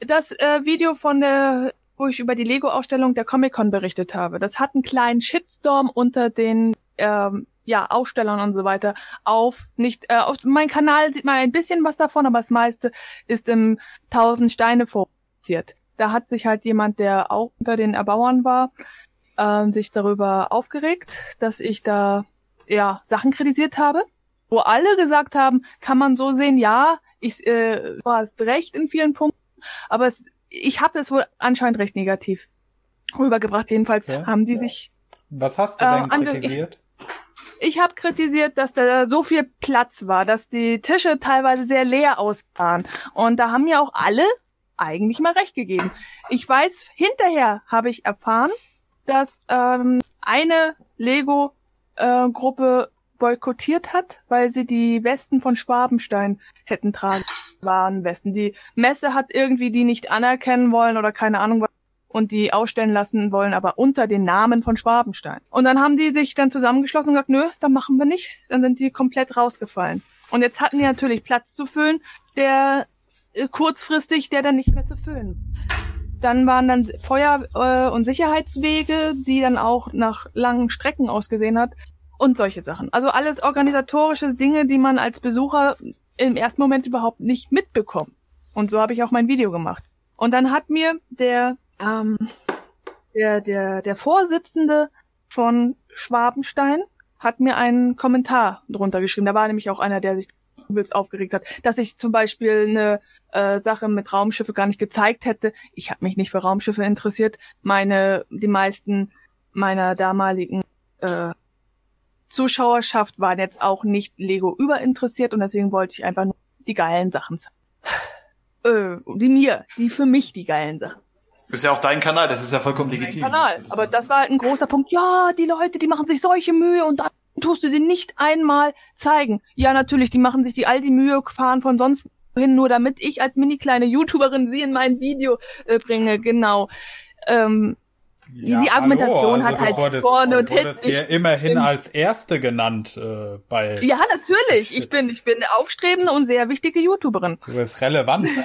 Das äh, Video von der, wo ich über die Lego-Ausstellung der Comic-Con berichtet habe, das hat einen kleinen Shitstorm unter den ähm, ja, Ausstellern und so weiter auf. Nicht, äh, auf meinem Kanal sieht man ein bisschen was davon, aber das meiste ist im Tausend Steine fokussiert da hat sich halt jemand, der auch unter den Erbauern war, äh, sich darüber aufgeregt, dass ich da ja Sachen kritisiert habe, wo alle gesagt haben, kann man so sehen, ja, ich äh, war es recht in vielen Punkten, aber es, ich habe es wohl anscheinend recht negativ rübergebracht. Jedenfalls ja. haben die sich. Was hast du denn äh, kritisiert? Ich, ich habe kritisiert, dass da so viel Platz war, dass die Tische teilweise sehr leer aussahen. Und da haben mir auch alle eigentlich mal recht gegeben. Ich weiß, hinterher habe ich erfahren, dass ähm, eine Lego-Gruppe äh, boykottiert hat, weil sie die Westen von Schwabenstein hätten tragen waren Westen. Die Messe hat irgendwie die nicht anerkennen wollen oder keine Ahnung was und die ausstellen lassen wollen, aber unter den Namen von Schwabenstein. Und dann haben die sich dann zusammengeschlossen und gesagt, nö, dann machen wir nicht. Dann sind die komplett rausgefallen. Und jetzt hatten die natürlich Platz zu füllen, der äh, kurzfristig der dann nicht mehr zu füllen. Dann waren dann Feuer- äh, und Sicherheitswege, die dann auch nach langen Strecken ausgesehen hat und solche Sachen. Also alles organisatorische Dinge, die man als Besucher im ersten Moment überhaupt nicht mitbekommt. Und so habe ich auch mein Video gemacht. Und dann hat mir der ähm, der der der Vorsitzende von Schwabenstein hat mir einen Kommentar drunter geschrieben. Da war nämlich auch einer, der sich übelst aufgeregt hat, dass ich zum Beispiel eine äh, Sache mit Raumschiffe gar nicht gezeigt hätte. Ich habe mich nicht für Raumschiffe interessiert. Meine, die meisten meiner damaligen äh, Zuschauerschaft waren jetzt auch nicht Lego überinteressiert und deswegen wollte ich einfach nur die geilen Sachen zeigen. Äh, die mir, die für mich die geilen Sachen. Ist ja auch dein Kanal, das ist ja vollkommen legitim. Kanal. Aber das war halt ein großer Punkt. Ja, die Leute, die machen sich solche Mühe und dann tust du sie nicht einmal zeigen. Ja, natürlich, die machen sich die all die Mühe, fahren von sonst hin, nur damit ich als mini kleine YouTuberin sie in mein Video äh, bringe. Genau. Ähm, Ja, die Argumentation hallo, hat halt du vorne und du hinten. hier immerhin bin- als Erste genannt äh, bei. Ja, natürlich. Shit. Ich bin, ich bin eine aufstrebende und sehr wichtige YouTuberin. Du bist relevant.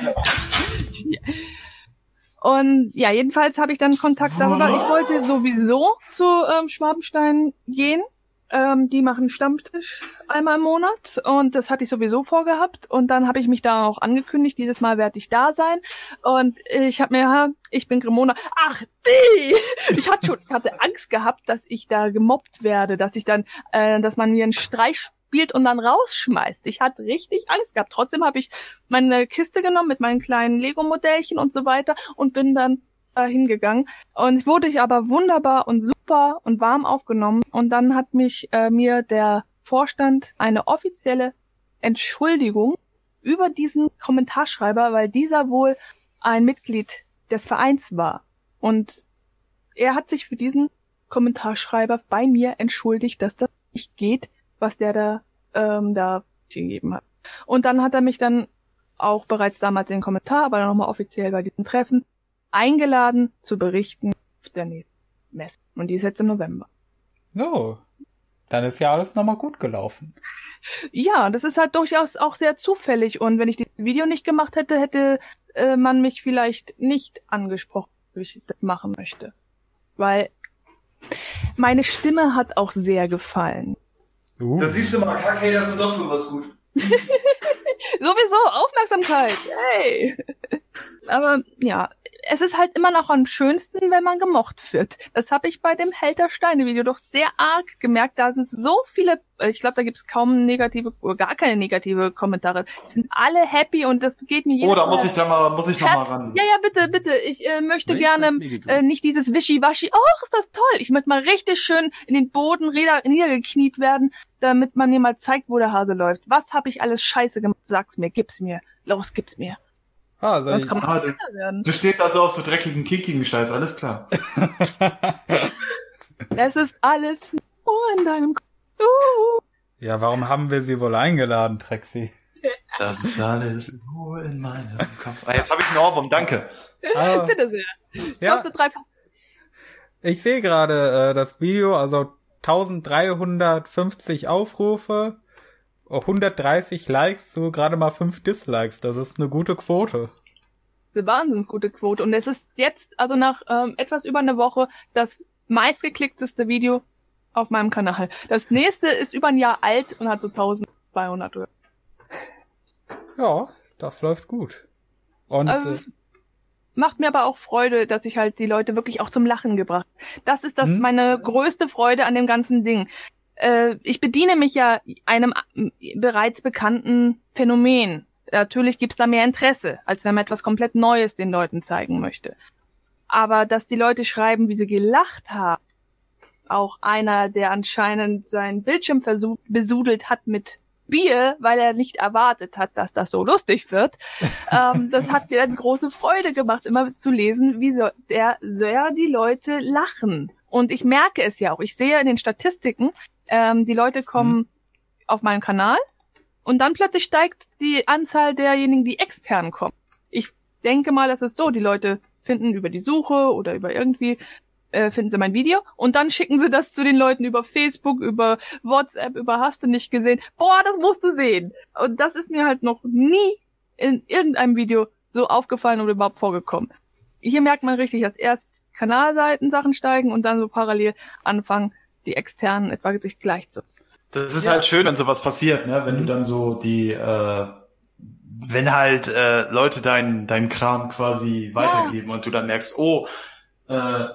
Und ja, jedenfalls habe ich dann Kontakt darüber. Ich wollte sowieso zu ähm, Schwabenstein gehen. Ähm, die machen Stammtisch einmal im Monat und das hatte ich sowieso vorgehabt. Und dann habe ich mich da auch angekündigt, dieses Mal werde ich da sein. Und ich habe mir, ich bin Grimona. Ach, die! Ich hatte schon, ich hatte Angst gehabt, dass ich da gemobbt werde, dass ich dann, äh, dass man mir einen Streich spielt und dann rausschmeißt. Ich hatte richtig Angst gehabt. Trotzdem habe ich meine Kiste genommen mit meinen kleinen Lego-Modellchen und so weiter und bin dann äh, hingegangen. Und wurde ich aber wunderbar und super und warm aufgenommen. Und dann hat mich äh, mir der Vorstand eine offizielle Entschuldigung über diesen Kommentarschreiber, weil dieser wohl ein Mitglied des Vereins war. Und er hat sich für diesen Kommentarschreiber bei mir entschuldigt, dass das nicht geht, was der da, ähm, da gegeben hat. Und dann hat er mich dann auch bereits damals den Kommentar, aber dann nochmal offiziell bei diesem Treffen eingeladen zu berichten der nächsten Messe. Und die ist jetzt im November. So. Dann ist ja alles nochmal gut gelaufen. Ja, das ist halt durchaus auch sehr zufällig. Und wenn ich dieses Video nicht gemacht hätte, hätte äh, man mich vielleicht nicht angesprochen, wie ich das machen möchte. Weil meine Stimme hat auch sehr gefallen. Uh. Da siehst du mal, Kackhater sind doch für was gut. Sowieso, Aufmerksamkeit. Hey. Aber ja, es ist halt immer noch am schönsten, wenn man gemocht wird. Das habe ich bei dem Held der Steine-Video doch sehr arg gemerkt. Da sind so viele, äh, ich glaube, da gibt's kaum negative oder gar keine negative Kommentare. Die sind alle happy und das geht mir jedes Oh, da muss ich da mal, muss ich noch mal Herz. ran. Ja, ja, bitte, bitte. Ich äh, möchte Nee, gerne äh, nicht dieses Wischiwaschi. Oh, ist das toll. Ich möchte mal richtig schön in den Boden nieder- niedergekniet werden, damit man mir mal zeigt, wo der Hase läuft. Was habe ich alles scheiße gemacht? Sag's mir, gib's mir. Los, gib's mir. Ah, also Sonst ich, kann Ah, werden. Du stehst also auf so dreckigen, kickigen Scheiß, alles klar. Es ist alles nur in deinem Kopf. Uh. ja, warum haben wir sie wohl eingeladen, Trexi? Das ist alles nur in meinem Kopf. Ah, jetzt habe ich einen Ohrwurm, danke. Ah, Bitte sehr. ja, ich sehe gerade äh, das Video, also 1350 Aufrufe, 130 Likes, so gerade mal 5 Dislikes. Das ist eine gute Quote. eine wahnsinnig gute Quote. Und es ist jetzt, also nach ähm, etwas über einer Woche, das meistgeklickteste Video auf meinem Kanal. Das nächste ist über ein Jahr alt und hat so 1200 oder. Ja, das läuft gut. Und Also äh, macht mir aber auch Freude, dass ich halt die Leute wirklich auch zum Lachen gebracht. Das ist das Hm? meine größte Freude an dem ganzen Ding. Äh, ich bediene mich ja einem äh, bereits bekannten Phänomen. Natürlich gibt's da mehr Interesse, als wenn man etwas komplett Neues den Leuten zeigen möchte. Aber dass die Leute schreiben, wie sie gelacht haben, auch einer, der anscheinend seinen Bildschirm besudelt hat mit Bier, weil er nicht erwartet hat, dass das so lustig wird. ähm, das hat mir eine große Freude gemacht, immer zu lesen, wie so der sehr die Leute lachen. Und ich merke es ja auch. Ich sehe in den Statistiken, ähm, die Leute kommen auf meinen Kanal und dann plötzlich steigt die Anzahl derjenigen, die extern kommen. Ich denke mal, das ist so. Die Leute finden über die Suche oder über irgendwie äh, finden sie mein Video und dann schicken sie das zu den Leuten über Facebook, über WhatsApp, über Hast du nicht gesehen. Boah, das musst du sehen. Und das ist mir halt noch nie in irgendeinem Video so aufgefallen oder überhaupt vorgekommen. Hier merkt man richtig, dass erst Kanalseiten Sachen steigen und dann so parallel anfangen, die externen etwa sich gleich zu. Das ist Ja. halt schön, wenn sowas passiert, ne? Wenn du dann so die, äh, wenn halt äh, Leute deinen dein Kram quasi weitergeben und du dann merkst, oh, äh,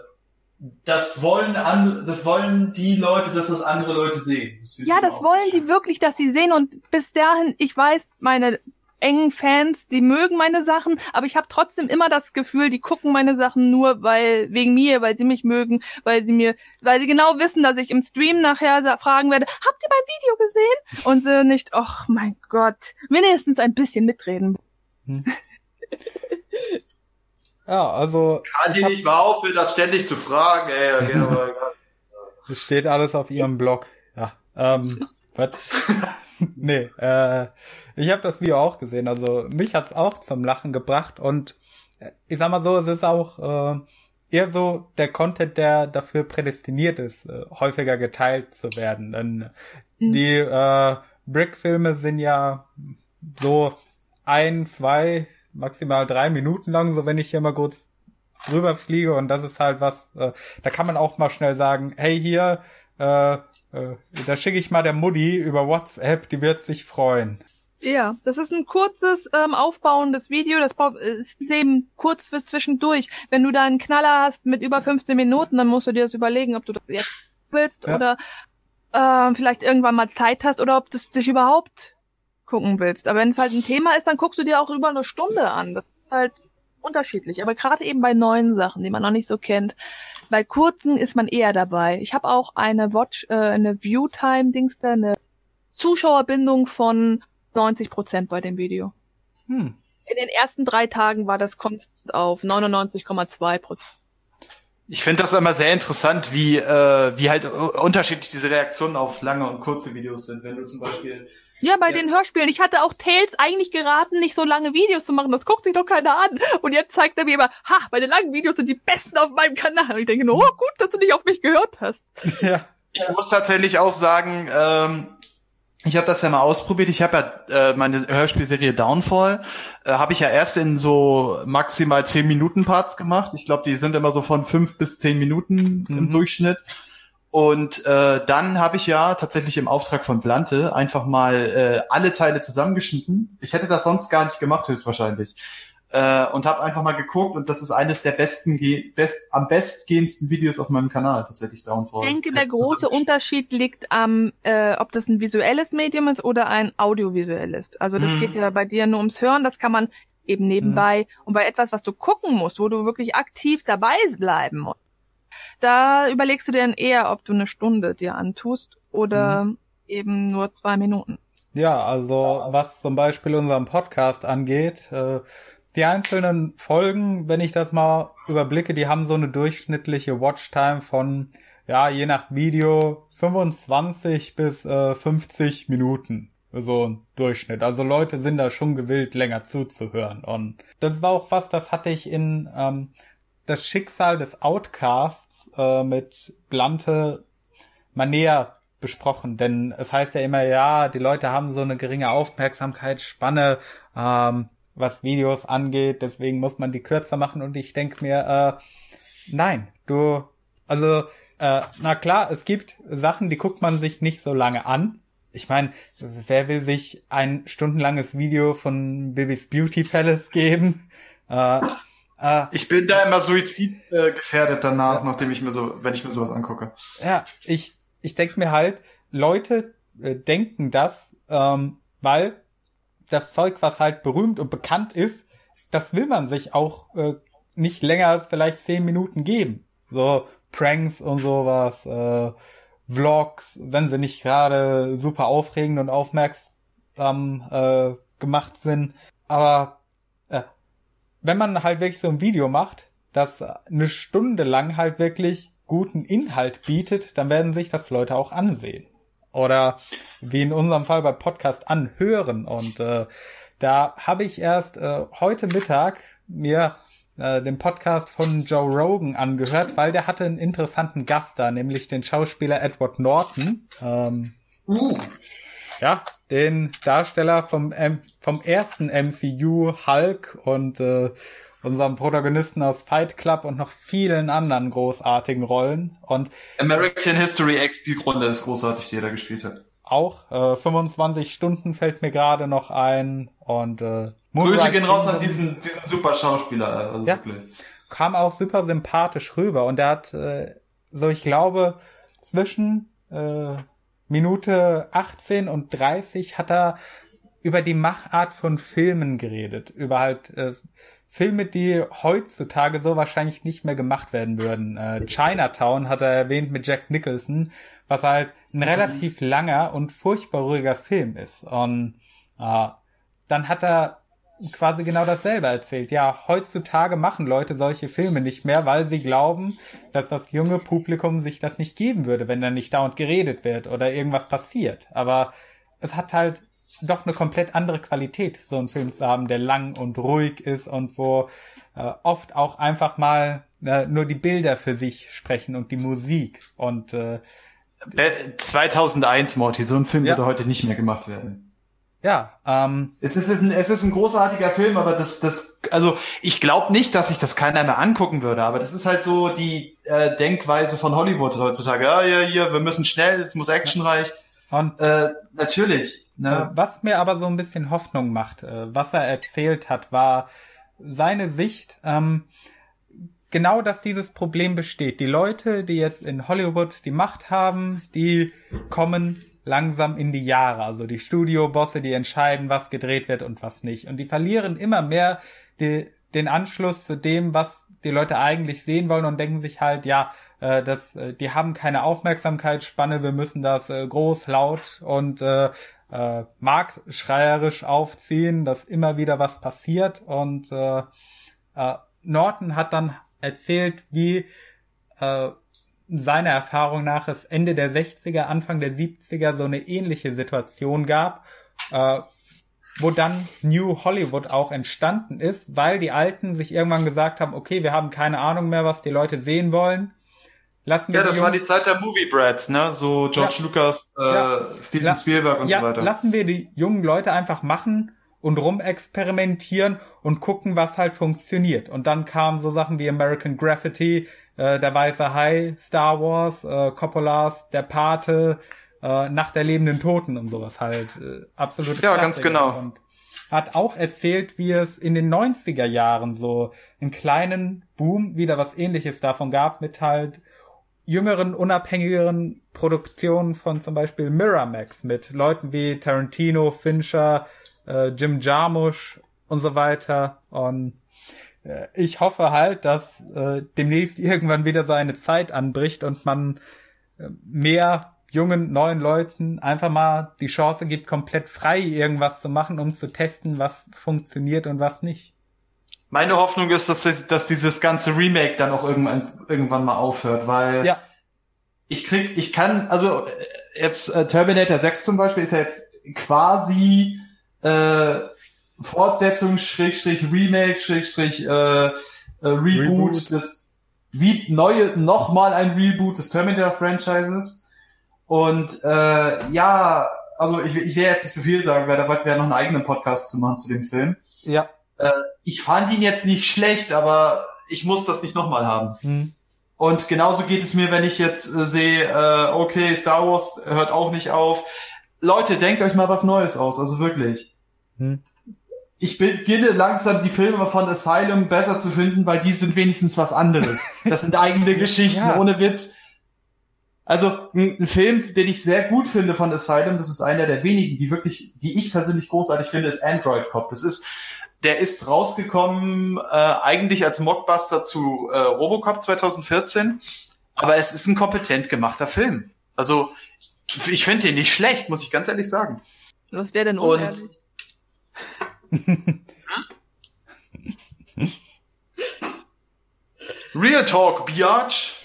das wollen andere, das wollen die Leute, dass das andere Leute sehen. Das Ja, das wollen sehr die wirklich, dass sie sehen und bis dahin, ich weiß, meine engen Fans, die mögen meine Sachen, aber ich habe trotzdem immer das Gefühl, die gucken meine Sachen nur weil wegen mir, weil sie mich mögen, weil sie mir, weil sie genau wissen, dass ich im Stream nachher fragen werde, habt ihr mein Video gesehen? Und sie nicht, ach mein Gott, wenigstens ein bisschen mitreden. Ja, also. Kann die nicht mal aufhören, das ständig zu fragen, ey. Das steht alles auf ihrem Blog. Ja. Ähm, was? nee, äh, ich habe das Video auch gesehen. Also mich hat's auch zum Lachen gebracht und äh, ich sag mal so, es ist auch äh, eher so der Content, der dafür prädestiniert ist, äh, häufiger geteilt zu werden. Denn mhm. die äh, Brick-Filme sind ja so ein, zwei, maximal drei Minuten lang, so wenn ich hier mal kurz drüber fliege und das ist halt was, äh, da kann man auch mal schnell sagen, hey hier, äh, äh, da schicke ich mal der Mutti über WhatsApp, die wird sich freuen. Ja, das ist ein kurzes, ähm, aufbauendes Video. Das ist eben kurz für zwischendurch. Wenn du da einen Knaller hast mit über 15 Minuten, dann musst du dir das überlegen, ob du das jetzt willst ja. oder äh, vielleicht irgendwann mal Zeit hast oder ob du es dich überhaupt gucken willst. Aber wenn es halt ein Thema ist, dann guckst du dir auch über eine Stunde an. Das ist halt unterschiedlich. Aber gerade eben bei neuen Sachen, die man noch nicht so kennt, bei kurzen ist man eher dabei. Ich habe auch eine Watch, äh, eine Viewtime-Dings da, eine Zuschauerbindung von 90 Prozent bei dem Video. Hm. In den ersten drei Tagen war das konstant auf 99,2 Prozent. Ich finde das immer sehr interessant, wie, äh, wie halt unterschiedlich diese Reaktionen auf lange und kurze Videos sind. Wenn du zum Beispiel ja, bei jetzt. den Hörspielen. Ich hatte auch Tales eigentlich geraten, nicht so lange Videos zu machen. Das guckt sich doch keiner an. Und jetzt zeigt er mir immer, ha, meine langen Videos sind die besten auf meinem Kanal. Und ich denke nur, oh, gut, dass du nicht auf mich gehört hast. Ja. Ich muss tatsächlich auch sagen, ähm, ich habe das ja mal ausprobiert. Ich habe ja äh, meine Hörspielserie Downfall, äh, habe ich ja erst in so maximal zehn Minuten Parts gemacht. Ich glaube, die sind immer so von fünf bis zehn Minuten mhm. im Durchschnitt. Und äh, dann habe ich ja tatsächlich im Auftrag von Blante einfach mal äh, alle Teile zusammengeschnitten. Ich hätte das sonst gar nicht gemacht, höchstwahrscheinlich äh, und habe einfach mal geguckt und das ist eines der besten, best, am bestgehendsten Videos auf meinem Kanal tatsächlich Downfall. Ich denke, der große Unterschied liegt am, äh, ob das ein visuelles Medium ist oder ein audiovisuelles. Also das hm. geht ja bei dir nur ums Hören, das kann man eben nebenbei. Hm. Und bei etwas, was du gucken musst, wo du wirklich aktiv dabei bleiben musst, da überlegst du dir dann eher, ob du eine Stunde dir antust oder hm. eben nur zwei Minuten. Ja, also was zum Beispiel unseren Podcast angeht, äh, die einzelnen Folgen, wenn ich das mal überblicke, die haben so eine durchschnittliche Watchtime von, ja, je nach Video 25 bis äh, 50 Minuten. So ein Durchschnitt. Also Leute sind da schon gewillt, länger zuzuhören. Und das war auch was, das hatte ich in ähm, das Schicksal des Outcasts äh, mit Blante mal näher besprochen. Denn es heißt ja immer, ja, die Leute haben so eine geringe Aufmerksamkeitsspanne. Ähm, was Videos angeht, deswegen muss man die kürzer machen und ich denke mir, äh, nein, du, also, äh, na klar, es gibt Sachen, die guckt man sich nicht so lange an. Ich meine, wer will sich ein stundenlanges Video von Bibis Beauty Palace geben? Äh, äh, ich bin da immer suizidgefährdet danach, nachdem ich mir so, wenn ich mir sowas angucke. Ja, ich, ich denke mir halt, Leute äh, denken das, ähm, weil das Zeug, was halt berühmt und bekannt ist, das will man sich auch äh, nicht länger als vielleicht zehn Minuten geben. So Pranks und sowas, äh, Vlogs, wenn sie nicht gerade super aufregend und aufmerksam äh, gemacht sind. Aber wenn man halt wirklich so ein Video macht, das eine Stunde lang halt wirklich guten Inhalt bietet, dann werden sich das Leute auch ansehen oder wie in unserem Fall bei Podcast anhören. Und äh, da habe ich erst äh, heute Mittag mir äh, den Podcast von Joe Rogan angehört, weil der hatte einen interessanten Gast da, nämlich den Schauspieler Edward Norton. Ähm, uh. Ja, den Darsteller vom, vom ersten MCU Hulk und äh, unserem Protagonisten aus Fight Club und noch vielen anderen großartigen Rollen. Und American History X, die Rolle ist großartig, die er da gespielt hat. Auch äh, 25 Stunden fällt mir gerade noch ein und äh, Grüße gehen raus an diesen, diesen super Schauspieler. Also ja, wirklich. Kam auch super sympathisch rüber und er hat äh, so, ich glaube, zwischen äh, Minute 18 und 30 hat er über die Machart von Filmen geredet, über halt äh, Filme, die heutzutage so wahrscheinlich nicht mehr gemacht werden würden. Äh, Chinatown hat er erwähnt mit Jack Nicholson, was halt ein relativ langer und furchtbar ruhiger Film ist. Und äh, dann hat er quasi genau dasselbe erzählt. Ja, heutzutage machen Leute solche Filme nicht mehr, weil sie glauben, dass das junge Publikum sich das nicht geben würde, wenn da nicht dauernd geredet wird oder irgendwas passiert. Aber es hat halt doch eine komplett andere Qualität, so einen Film zu haben, der lang und ruhig ist und wo äh, oft auch einfach mal äh, nur die Bilder für sich sprechen und die Musik und äh, 2001 Morty, so ein Film ja. würde heute nicht mehr gemacht werden. Ja, ähm, es ist, ein, es ist ein großartiger Film, aber das, das, also ich glaube nicht, dass sich das keiner mehr angucken würde, aber das ist halt so die äh, Denkweise von Hollywood heutzutage. Ja, ja, hier, wir müssen schnell, es muss actionreich. Und äh, natürlich. Ne? Was mir aber so ein bisschen Hoffnung macht, äh, was er erzählt hat, war seine Sicht. Ähm, genau, dass dieses Problem besteht. Die Leute, die jetzt in Hollywood die Macht haben, die kommen langsam in die Jahre. Also die Studiobosse, die entscheiden, was gedreht wird und was nicht. Und die verlieren immer mehr die, den Anschluss zu dem, was die Leute eigentlich sehen wollen und denken sich halt, ja, äh, das, äh, die haben keine Aufmerksamkeitsspanne, wir müssen das äh, groß, laut und äh, äh, marktschreierisch aufziehen, dass immer wieder was passiert. Und äh, äh, Norton hat dann erzählt, wie äh, seiner Erfahrung nach es Ende der 60er, Anfang der 70er so eine ähnliche Situation gab, äh, wo dann New Hollywood auch entstanden ist, weil die Alten sich irgendwann gesagt haben, okay, wir haben keine Ahnung mehr, was die Leute sehen wollen. Lassen wir ja, das war die Zeit der Movie Brads, ne? So George ja. Lucas, äh, ja. Steven Spielberg und ja, so weiter. Lassen wir die jungen Leute einfach machen und rumexperimentieren und gucken, was halt funktioniert. Und dann kamen so Sachen wie American Graffiti, äh, Der Weiße Hai, Star Wars, äh, Coppolas, Der Pate, äh, Nacht der lebenden Toten und sowas halt. Äh, absolut. Ja, ganz genau. Und hat auch erzählt, wie es in den 90er Jahren so einen kleinen Boom wieder was ähnliches davon gab mit halt jüngeren, unabhängigeren Produktionen von zum Beispiel Miramax mit Leuten wie Tarantino, Fincher, äh, Jim Jarmusch und so weiter. Und äh, ich hoffe halt, dass äh, demnächst irgendwann wieder so eine Zeit anbricht und man äh, mehr jungen, neuen Leuten einfach mal die Chance gibt, komplett frei irgendwas zu machen, um zu testen, was funktioniert und was nicht. Meine Hoffnung ist, dass, dass dieses ganze Remake dann auch irgendwann, irgendwann mal aufhört, weil ja. ich krieg, ich kann, also äh, jetzt äh, Terminator 6 zum Beispiel ist ja jetzt quasi äh, Fortsetzung, Schrägstrich Remake, Schrägstrich äh, äh, Reboot, Reboot. des wie neue nochmal ein Reboot des Terminator-Franchises. Und äh, ja, also ich, ich will jetzt nicht so viel sagen, weil da wollten wir ja noch einen eigenen Podcast zu machen zu dem Film. Ja. Äh, ich fand ihn jetzt nicht schlecht, aber ich muss das nicht nochmal haben. Hm. Und genauso geht es mir, wenn ich jetzt äh, sehe, äh, okay, Star Wars hört auch nicht auf. Leute, denkt euch mal was Neues aus, also wirklich. Hm ich beginne langsam die Filme von Asylum besser zu finden, weil die sind wenigstens was anderes. Das sind eigene Geschichten, ja. ohne Witz. Also ein, Film, den ich sehr gut finde von Asylum, das ist einer der wenigen, die wirklich, die ich persönlich großartig finde, ist Android Cop. Das ist, der ist rausgekommen äh, eigentlich als Mockbuster zu äh, Robocop 2014, aber es ist ein kompetent gemachter Film. Also ich finde den nicht schlecht, muss ich ganz ehrlich sagen. Was wäre denn unehrlich? Und Real Talk, Biatch.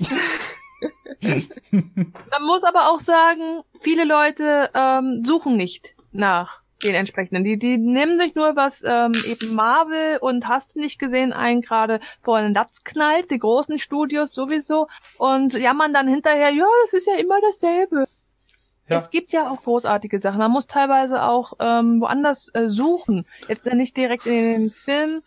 Man muss aber auch sagen, viele Leute ähm, suchen nicht nach den entsprechenden. Die, die nehmen sich nur was ähm, eben Marvel und hast du nicht gesehen ein gerade vor den Latz knallt, die großen Studios sowieso und jammern dann hinterher, ja, das ist ja immer dasselbe. Ja. Es gibt ja auch großartige Sachen. Man muss teilweise auch ähm, woanders äh, suchen. Jetzt nicht direkt in den Film.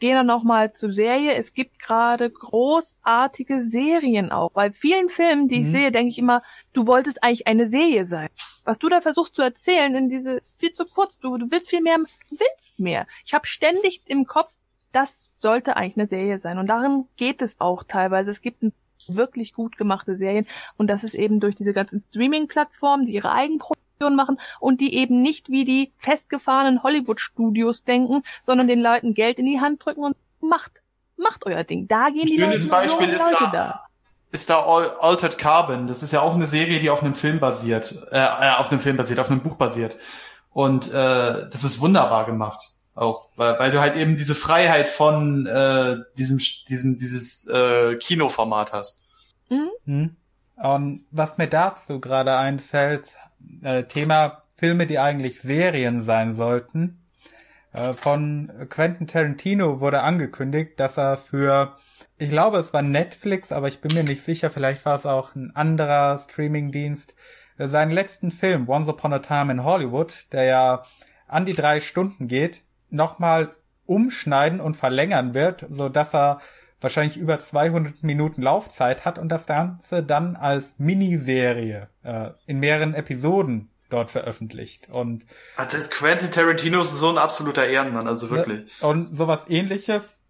Gehen dann noch mal zur Serie. Es gibt gerade großartige Serien auch. Weil vielen Filmen, die mhm. ich sehe, denke ich immer, du wolltest eigentlich eine Serie sein. Was du da versuchst zu erzählen in diese viel zu kurz. Du, du willst viel mehr, du willst mehr. Ich habe ständig im Kopf, das sollte eigentlich eine Serie sein. Und darin geht es auch teilweise. Es gibt ein wirklich gut gemachte Serien und das ist eben durch diese ganzen Streaming-Plattformen, die ihre Eigenproduktion machen und die eben nicht wie die festgefahrenen Hollywood-Studios denken, sondern den Leuten Geld in die Hand drücken und macht, macht euer Ding. Da gehen die Schönes Leute, Beispiel ist Leute da, da. Ist da Altered Carbon. Das ist ja auch eine Serie, die auf einem Film basiert, äh, äh, auf einem Film basiert, auf einem Buch basiert. Und äh, das ist wunderbar gemacht. Auch, weil, weil du halt eben diese Freiheit von äh, diesem, diesen, dieses äh, Kinoformat hast. Hm? Und was mir dazu gerade einfällt, äh, Thema Filme, die eigentlich Serien sein sollten. Äh, von Quentin Tarantino wurde angekündigt, dass er für, ich glaube, es war Netflix, aber ich bin mir nicht sicher, vielleicht war es auch ein anderer Streamingdienst, äh, seinen letzten Film, Once Upon a Time in Hollywood, der ja an die drei Stunden geht, nochmal umschneiden und verlängern wird, so dass er wahrscheinlich über 200 Minuten Laufzeit hat und das Ganze dann als Miniserie äh, in mehreren Episoden dort veröffentlicht. Und Also Quentin Tarantino ist so ein absoluter Ehrenmann, also wirklich. ja, und sowas ähnliches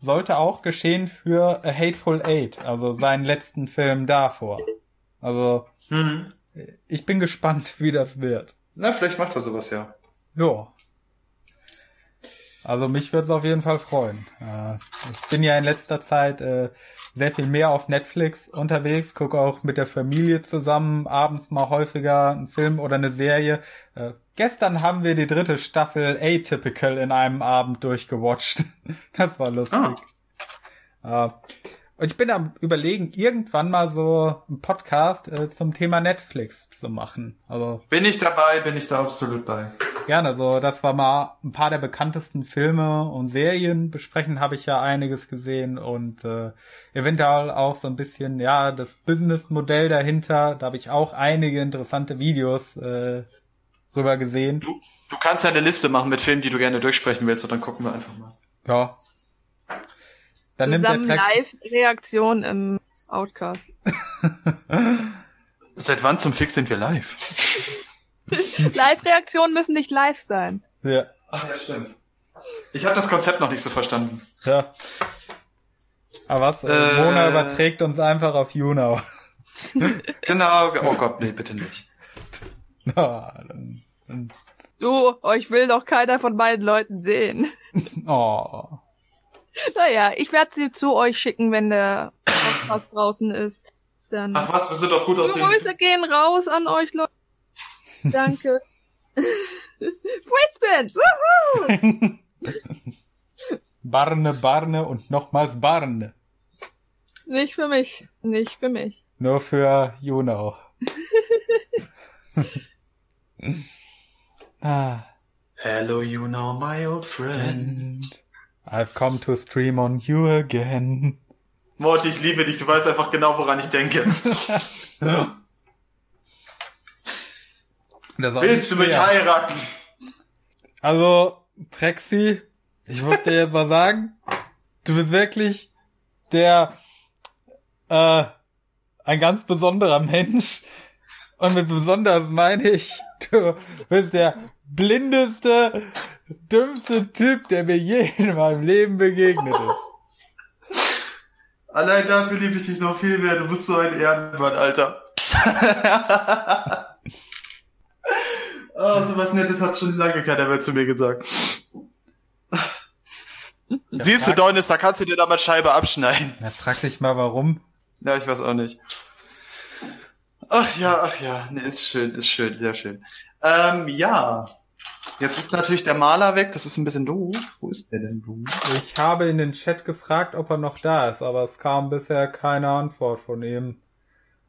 sollte auch geschehen für A Hateful Eight, also seinen letzten Film davor. Also Hm. ich bin gespannt, wie das wird. Na, vielleicht macht er sowas ja. Ja. Also mich würde es auf jeden Fall freuen. Äh, ich bin ja in letzter Zeit äh, sehr viel mehr auf Netflix unterwegs, gucke auch mit der Familie zusammen, abends mal häufiger einen Film oder eine Serie. Äh, gestern haben wir die dritte Staffel Atypical in einem Abend durchgewatcht. Das war lustig. Äh, und ich bin am überlegen, irgendwann mal so einen Podcast zum Thema Netflix zu machen. Also Bin ich dabei, bin ich da absolut bei. Gerne, so dass wir mal ein paar der bekanntesten Filme und Serien besprechen, habe ich ja einiges gesehen und äh, eventuell auch so ein bisschen, ja, das Businessmodell dahinter, da habe ich auch einige interessante Videos äh, rüber gesehen. Du, du kannst ja eine Liste machen mit Filmen, die du gerne durchsprechen willst und dann gucken wir einfach mal. Ja. Dann nimmt der Zusammen Text. Live-Reaktion im Outcast. Seit wann zum Fix sind wir live? Live-Reaktionen müssen nicht live sein. Ja, Ach ja, stimmt. Ich habe das Konzept noch nicht so verstanden. ja. Aber was? Äh, Äh. Mona überträgt uns einfach auf YouNow. Genau, oh Gott, nee, bitte nicht. Na, dann, dann, Du, euch will doch keiner von beiden Leuten sehen. oh. Naja, ich werde sie zu euch schicken, wenn der Podcast draußen ist. Dann Ach was, wir sind doch gut aussehen. Grüße gehen raus an euch Leute. Danke. Frisbin! Woohoo! Barne, Barne und nochmals Barne. Nicht für mich. Nicht für mich. Nur für YouNow. ah, Hello, you know my old friend. I've come to stream on you again. Morty, ich liebe dich, du weißt einfach genau, woran ich denke. Willst du mich heiraten? Also, Trexi, ich muss dir jetzt mal sagen, du bist wirklich der, äh, ein ganz besonderer Mensch. Und mit besonders meine ich, du bist der blindeste, dümmste Typ, der mir je in meinem Leben begegnet ist. Allein dafür liebe ich dich noch viel mehr. Du bist so ein Ehrenmann, Alter. oh, so was Nettes hat schon lange keiner mehr zu mir gesagt. Siehst du, Donis, da kannst du dir da mal Scheibe abschneiden. Na, frag dich mal, warum. Ja, ich weiß auch nicht. Ach ja, ach ja, nee, ist schön, ist schön, sehr schön. Ähm, ja. Jetzt ist natürlich der Maler weg, das ist ein bisschen doof. Wo ist der denn, du? Ich habe in den Chat gefragt, ob er noch da ist, aber es kam bisher keine Antwort von ihm.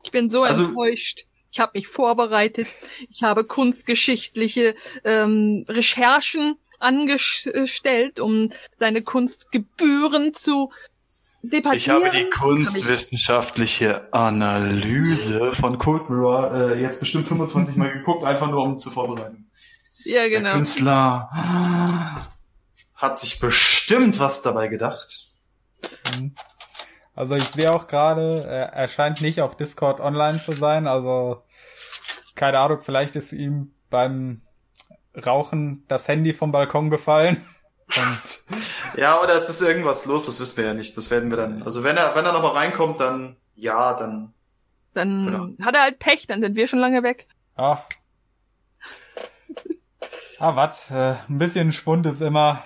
Ich bin so Also- enttäuscht. Ich habe mich vorbereitet. Ich habe kunstgeschichtliche ähm, Recherchen angestellt, um seine Kunstgebühren zu debattieren. Ich habe die kunstwissenschaftliche Analyse von Cold Mirror äh, jetzt bestimmt 25 Mal geguckt, einfach nur um zu vorbereiten. Ja, Der genau. Künstler hat sich bestimmt was dabei gedacht. Hm. Also ich sehe auch gerade, er, er scheint nicht auf Discord online zu sein, also keine Ahnung, vielleicht ist ihm beim Rauchen das Handy vom Balkon gefallen. Und Ja, oder es ist irgendwas los, das wissen wir ja nicht. Das werden wir dann. Also wenn er, wenn er nochmal reinkommt, dann ja, dann. Dann Genau. hat er halt Pech, dann sind wir schon lange weg. ah. Ah, was? Äh, ein bisschen Schwund ist immer.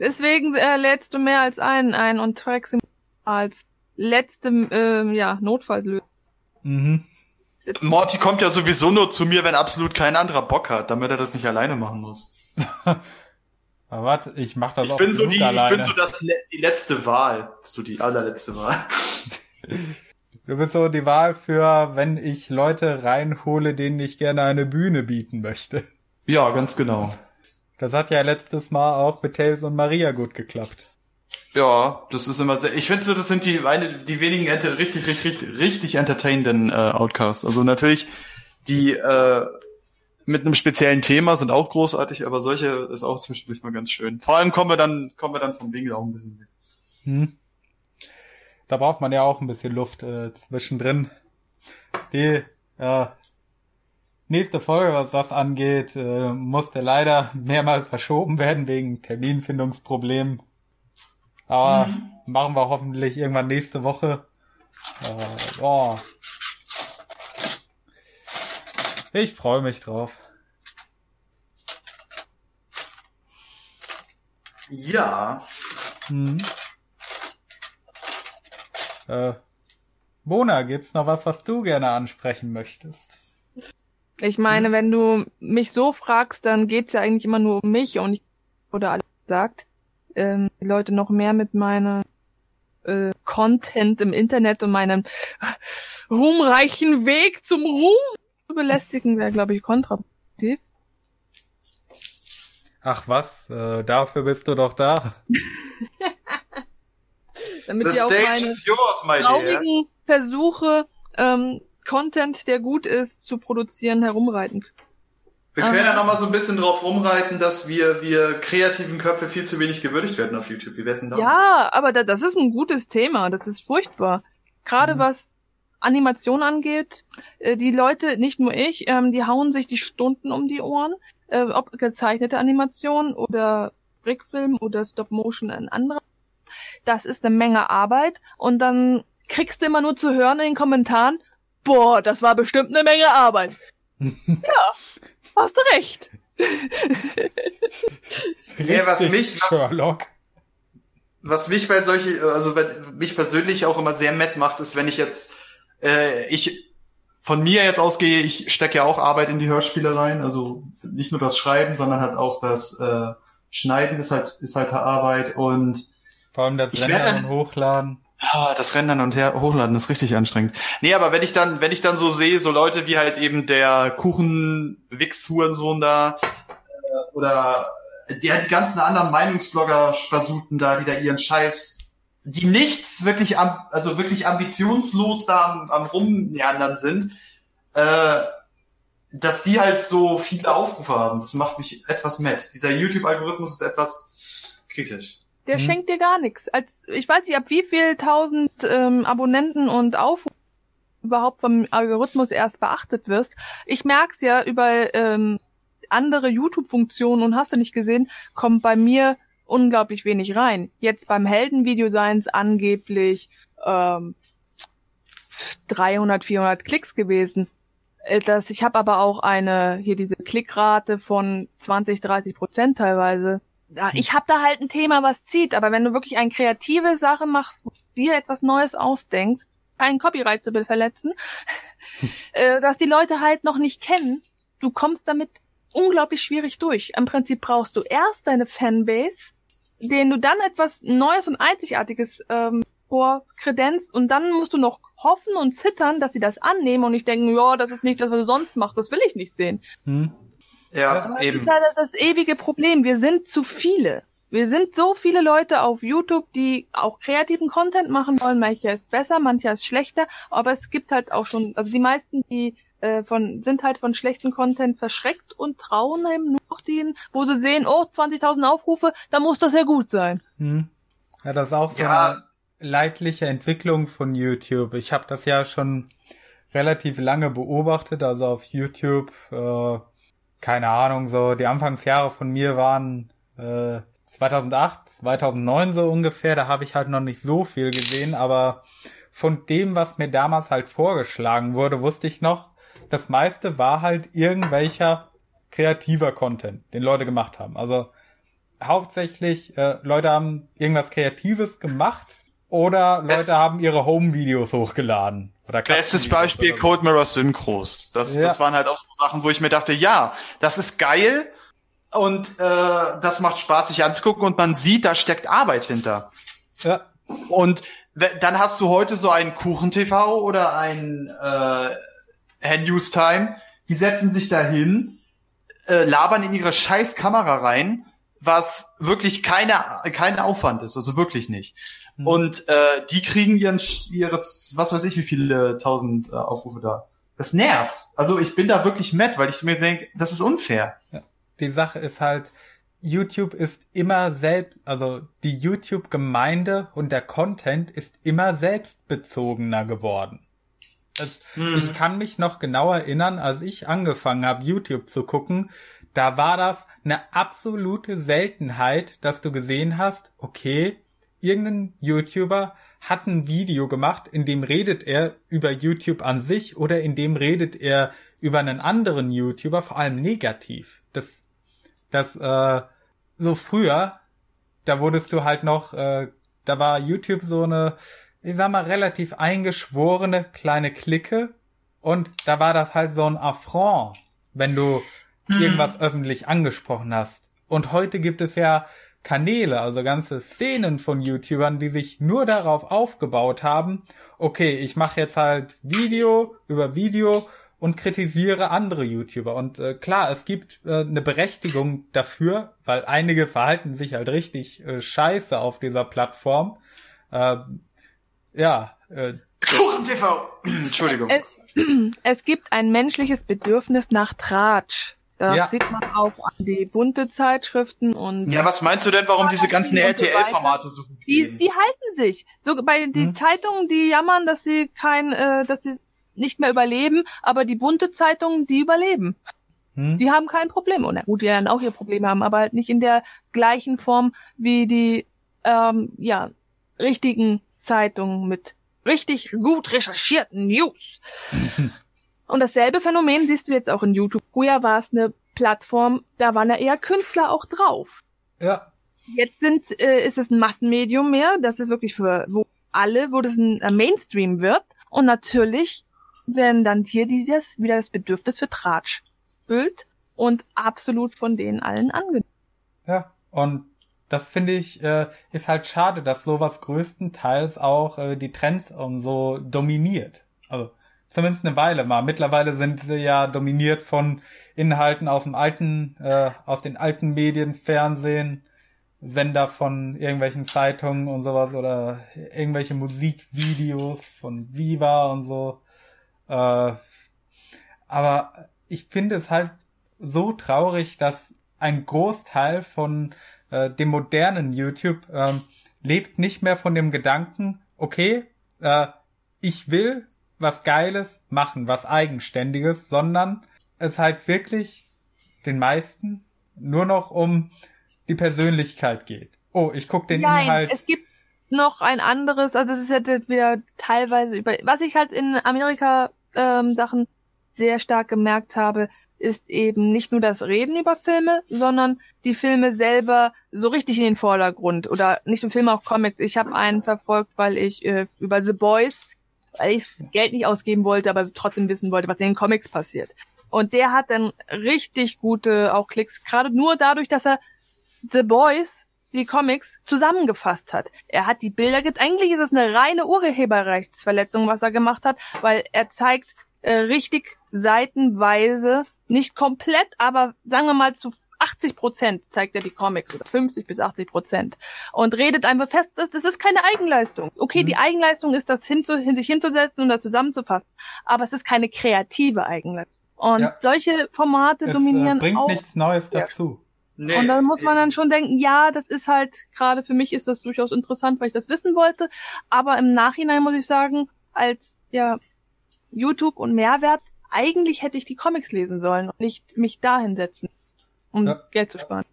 Deswegen äh, lädst du mehr als einen ein und trackst ihn als letzte ähm, ja, Notfalllösung. Mhm. Jetzt- Morty kommt ja sowieso nur zu mir, wenn absolut kein anderer Bock hat, damit er das nicht alleine machen muss. Aber warte, ich mach das Ich auch bin so die, ich alleine. bin so das, die letzte Wahl. So die allerletzte Wahl. Du bist so die Wahl für, wenn ich Leute reinhole, denen ich gerne eine Bühne bieten möchte. Ja, ganz genau. Das hat ja letztes Mal auch mit Tails und Maria gut geklappt. Ja, das ist immer sehr. Ich finde so, das sind die eine, die wenigen richtig, richtig, richtig, richtig entertainenden äh, Outcasts. Also natürlich die äh, mit einem speziellen Thema sind auch großartig, aber solche ist auch zwischendurch mal ganz schön. Vor allem kommen wir dann kommen wir dann vom Winkel auch ein bisschen weg. Hm. Da braucht man ja auch ein bisschen Luft äh, zwischendrin. Die äh, nächste Folge, was das angeht, äh, musste leider mehrmals verschoben werden wegen Terminfindungsproblemen. Aber machen wir hoffentlich irgendwann nächste Woche. Äh, boah. Ich freue mich drauf. Ja. Hm. Äh, Mona, gibt's noch was, was du gerne ansprechen möchtest? Ich meine, wenn du mich so fragst, dann geht's ja eigentlich immer nur um mich und ich, oder alles gesagt, ähm, die Leute noch mehr mit meinem äh, Content im Internet und meinem ruhmreichen Weg zum Ruhm zu belästigen, wäre, glaube ich, kontraproduktiv. Ach was, äh, dafür bist du doch da. Damit The ihr auch meine yours, my dear. traurigen Versuche, ähm, Content, der gut ist, zu produzieren, herumreiten könnt. Wir können ja noch mal so ein bisschen drauf rumreiten, dass wir, wir kreativen Köpfe viel zu wenig gewürdigt werden auf YouTube. Wie wär's denn da? Ja, aber da, das ist ein gutes Thema. Das ist furchtbar. Gerade Mhm. was Animation angeht, äh, die Leute, nicht nur ich, ähm, die hauen sich die Stunden um die Ohren, äh, ob gezeichnete Animation oder Brickfilm oder Stop Motion ein anderer. Das ist eine Menge Arbeit und dann kriegst du immer nur zu hören in den Kommentaren, boah, das war bestimmt eine Menge Arbeit. ja, hast du recht. Ja, was mich- was- was mich bei solche, also bei- mich persönlich auch immer sehr matt macht, ist, wenn ich jetzt, äh, ich von mir jetzt ausgehe, ich stecke ja auch Arbeit in die Hörspiele rein, also nicht nur das Schreiben, sondern halt auch das äh, Schneiden ist halt ist halt Arbeit und Vor allem das Ich Rendern werde- und Hochladen. Ah, das Rendern und her hochladen ist richtig anstrengend. Nee, aber wenn ich dann, wenn ich dann so sehe, so Leute wie halt eben der Kuchen-Wix-Hurensohn da, äh, oder der die ganzen anderen Meinungsblogger-Spasuten da, die da ihren Scheiß, die nichts wirklich am, also wirklich ambitionslos da am, am Rumneandern sind, äh, dass die halt so viele Aufrufe haben. Das macht mich etwas matt. Dieser YouTube-Algorithmus ist etwas kritisch. Der Mhm. schenkt dir gar nichts. Als ich weiß nicht, ab wie viel tausend ähm, Abonnenten und Aufrufe überhaupt vom Algorithmus erst beachtet wirst. Ich merk's ja über ähm, andere YouTube-Funktionen und hast du nicht gesehen, kommt bei mir unglaublich wenig rein. Jetzt beim Heldenvideo seien angeblich ähm, 300, 400 Klicks gewesen. Äh, Das, ich habe aber auch eine, hier diese Klickrate von 20, 30 Prozent teilweise. Ja, ich habe da halt ein Thema, was zieht, aber wenn du wirklich eine kreative Sache machst, dir etwas Neues ausdenkst, keinen Copyright zu verletzen, äh, dass die Leute halt noch nicht kennen, du kommst damit unglaublich schwierig durch. Im Prinzip brauchst du erst deine Fanbase, denen du dann etwas Neues und Einzigartiges ähm, vorkredenzt und dann musst du noch hoffen und zittern, dass sie das annehmen und nicht denken, ja, das ist nicht das, was du sonst machst, das will ich nicht sehen. Hm? Ja, Aber eben. Das ist ja das ewige Problem. Wir sind zu viele. Wir sind so viele Leute auf YouTube, die auch kreativen Content machen wollen. Mancher ist besser, mancher ist schlechter. Aber es gibt halt auch schon, also die meisten, die äh, von sind halt von schlechten Content verschreckt und trauen eben nur noch denen, wo sie sehen, oh, 20.000 Aufrufe, da muss das ja gut sein. Hm? Ja, das ist auch so Ja. eine leidliche Entwicklung von YouTube. Ich habe das ja schon relativ lange beobachtet, also auf YouTube, äh, keine Ahnung, so die Anfangsjahre von mir waren äh, 2008, 2009 so ungefähr, da habe ich halt noch nicht so viel gesehen, aber von dem, was mir damals halt vorgeschlagen wurde, wusste ich noch, das meiste war halt irgendwelcher kreativer Content, den Leute gemacht haben. Also hauptsächlich äh, Leute haben irgendwas Kreatives gemacht oder Leute Es- haben ihre Home-Videos hochgeladen. Oder Bestes Beispiel oder so. Code Mirror Synchros. Das, Ja. das waren halt auch so Sachen, wo ich mir dachte, ja, das ist geil, Und äh, das macht Spaß, sich anzugucken und man sieht, da steckt Arbeit hinter. Ja. Und dann hast du heute so einen Kuchen-TV oder ein äh, Hand News Time, die setzen sich dahin, äh, labern in ihre scheiß Kamera rein, was wirklich keine, kein Aufwand ist, also wirklich nicht. Mhm. Und äh, die kriegen ihren, ihre, was weiß ich, wie viele tausend äh, Aufrufe da. Das nervt. Also ich bin da wirklich mad, weil ich mir denke, das ist unfair. Ja. Die Sache ist halt, YouTube ist immer selbst, also die YouTube-Gemeinde und der Content ist immer selbstbezogener geworden. Es, hm. Ich kann mich noch genau erinnern, als ich angefangen habe, YouTube zu gucken, da war das eine absolute Seltenheit, dass du gesehen hast, okay, irgendein YouTuber hat ein Video gemacht, in dem redet er über YouTube an sich oder in dem redet er über einen anderen YouTuber, vor allem negativ. Das, das, äh, so früher, da wurdest du halt noch, äh, da war YouTube so eine, ich sag mal, relativ eingeschworene kleine Clique und da war das halt so ein Affront, wenn du hm. irgendwas öffentlich angesprochen hast. Und heute gibt es ja Kanäle, also ganze Szenen von YouTubern, die sich nur darauf aufgebaut haben, okay, ich mache jetzt halt Video über Video und kritisiere andere YouTuber. Und äh, klar, es gibt äh, eine Berechtigung dafür, weil einige verhalten sich halt richtig äh, scheiße auf dieser Plattform. Äh, ja. Äh, TV! Entschuldigung. Es, es gibt ein menschliches Bedürfnis nach Tratsch. Das ja. sieht man auch an die bunte Zeitschriften und. Ja, was meinst du denn, warum diese ganzen RTL-Formate so gut die, die halten sich. So bei den hm. Zeitungen, die jammern, dass sie kein, äh, dass sie nicht mehr überleben, aber die bunte Zeitungen, die überleben. Hm. Die haben kein Problem. Und gut, die werden auch ihr Problem haben, aber halt nicht in der gleichen Form wie die ähm, ja richtigen Zeitungen mit richtig gut recherchierten News. Und dasselbe Phänomen siehst du jetzt auch in YouTube. Früher war es eine Plattform, da waren ja eher Künstler auch drauf. Ja. Jetzt sind, äh, ist es ein Massenmedium mehr. Das ist wirklich für wo alle, wo das ein Mainstream wird. Und natürlich werden dann hier die, das, wieder das Bedürfnis für Tratsch füllt und absolut von denen allen angenommen. Ja, und das finde ich, äh, ist halt schade, dass sowas größtenteils auch äh, die Trends und so dominiert. Also zumindest eine Weile mal. Mittlerweile sind sie ja dominiert von Inhalten aus dem alten, äh, aus den alten Medien, Fernsehen, Sender von irgendwelchen Zeitungen und sowas oder irgendwelche Musikvideos von Viva und so. Äh, aber ich finde es halt so traurig, dass ein Großteil von äh, dem modernen YouTube äh, lebt nicht mehr von dem Gedanken, okay, äh, ich will was Geiles machen, was Eigenständiges, sondern es halt wirklich den meisten nur noch um die Persönlichkeit geht. Oh, ich guck den Nein, Inhalt. Es gibt noch ein anderes, also es ist jetzt wieder teilweise über, was ich halt in Amerika ähm, Sachen sehr stark gemerkt habe, ist eben nicht nur das Reden über Filme, sondern die Filme selber so richtig in den Vordergrund oder nicht nur Filme, auch Comics. Ich habe einen verfolgt, weil ich äh, über The Boys weil ich Geld nicht ausgeben wollte, aber trotzdem wissen wollte, was in den Comics passiert. Und der hat dann richtig gute auch Klicks, gerade nur dadurch, dass er The Boys, die Comics, zusammengefasst hat. Er hat die Bilder, eigentlich ist es eine reine Urheberrechtsverletzung, was er gemacht hat, weil er zeigt äh, richtig seitenweise, nicht komplett, aber sagen wir mal zu 80 Prozent zeigt er die Comics oder 50 bis 80 Prozent und redet einfach fest, das ist keine Eigenleistung. Okay, mhm. die Eigenleistung ist das hinzu, sich hinzusetzen und das zusammenzufassen, aber es ist keine kreative Eigenleistung. Und ja. solche Formate es, äh, dominieren äh, bringt auch. nichts Neues dazu. Nee. Und dann muss man dann schon denken, ja, das ist halt, gerade für mich ist das durchaus interessant, weil ich das wissen wollte. Aber im Nachhinein muss ich sagen, als ja YouTube und Mehrwert, eigentlich hätte ich die Comics lesen sollen und nicht mich da hinsetzen um ja. Geld zu sparen.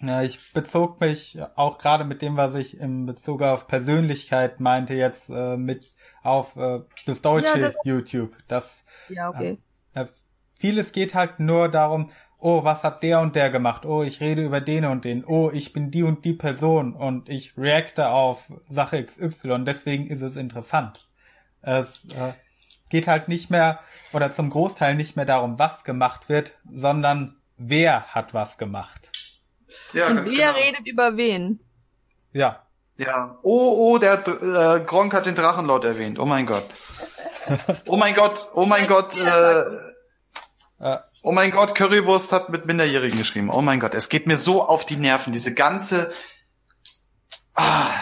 Ja, ich bezog mich auch gerade mit dem, was ich im Bezug auf Persönlichkeit meinte, jetzt äh, mit auf äh, das deutsche ja, das YouTube. Das, ja, okay. Äh, vieles geht halt nur darum, oh, was hat der und der gemacht? Oh, ich rede über den und den. Oh, ich bin die und die Person und ich reacte auf Sache XY. Deswegen ist es interessant. Es äh, geht halt nicht mehr oder zum Großteil nicht mehr darum, was gemacht wird, sondern wer hat was gemacht. Ja, Und ganz wer genau. redet über wen? Ja. Ja. Oh, oh, der äh, Gronk hat den Drachenlord erwähnt. Oh mein Gott. Oh mein Gott, oh mein Gott, äh, Äh, oh mein Gott, Currywurst hat mit Minderjährigen geschrieben. Oh mein Gott, es geht mir so auf die Nerven, diese ganze. Ah,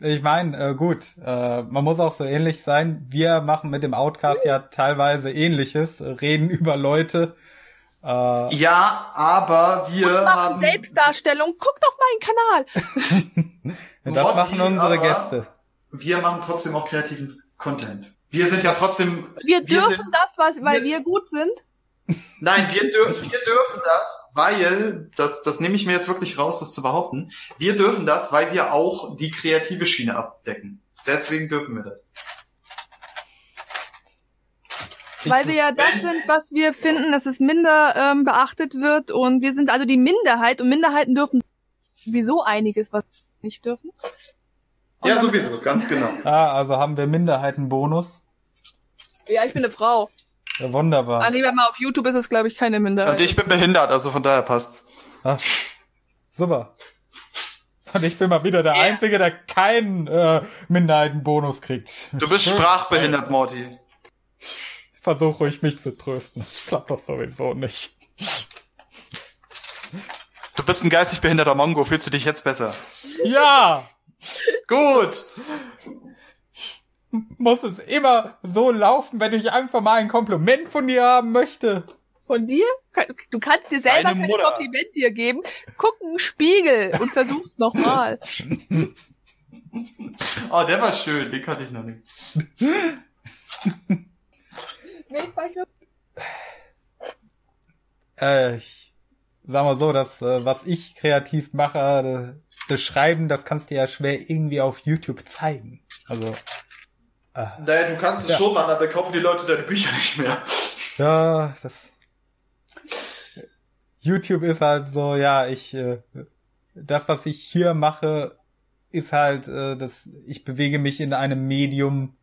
ich meine, äh, gut, äh, man muss auch so ähnlich sein. Wir machen mit dem Outcast ja teilweise ähnliches, reden über Leute. Äh, ja, aber wir Machen haben. Selbstdarstellung. Guck doch meinen Kanal. das Rotti, machen unsere Gäste. Wir machen trotzdem auch kreativen Content. Wir sind ja trotzdem. Wir dürfen sind- das, was, weil wir- wir gut sind. Nein, wir, dür wir dürfen das, weil, das, das nehme ich mir jetzt wirklich raus, das zu behaupten. Wir dürfen das, weil wir auch die kreative Schiene abdecken. Deswegen dürfen wir das. Weil wir ja das sind, was wir finden, dass es minder ähm, beachtet wird und wir sind also die Minderheit und Minderheiten dürfen sowieso einiges, was nicht dürfen. Und Ja, sowieso, ganz genau. Ah, also haben wir Minderheitenbonus. Ja, ich bin eine Frau. Ja, wunderbar. Ah, wenn mal auf YouTube ist es, glaube ich, keine Minderheit. Und ich bin behindert, also von daher passt's. Ah, super. Und ich bin mal wieder der Einzige, der keinen äh, Minderheitenbonus kriegt. Du bist sprachbehindert, Morty. Versuch ruhig mich zu trösten. Das klappt doch sowieso nicht. Du bist ein geistig behinderter Mongo, fühlst du dich jetzt besser? Ja! Gut! Muss es immer so laufen, wenn ich einfach mal ein Kompliment von dir haben möchte? Von dir? Du kannst dir selber kein Mutter. Kompliment dir geben. Guck in den Spiegel und versuch's nochmal. Oh, der war schön, den kannte ich noch nicht. Äh, ich sag mal so, dass äh, was ich kreativ mache, äh, das Schreiben, das kannst du ja schwer irgendwie auf YouTube zeigen. Also, äh, Naja, du kannst es Ja. schon machen, aber kaufen die Leute deine Bücher nicht mehr. ja, das YouTube ist halt so, ja, ich äh, das, was ich hier mache, ist halt, äh, das ich bewege mich in einem Medium,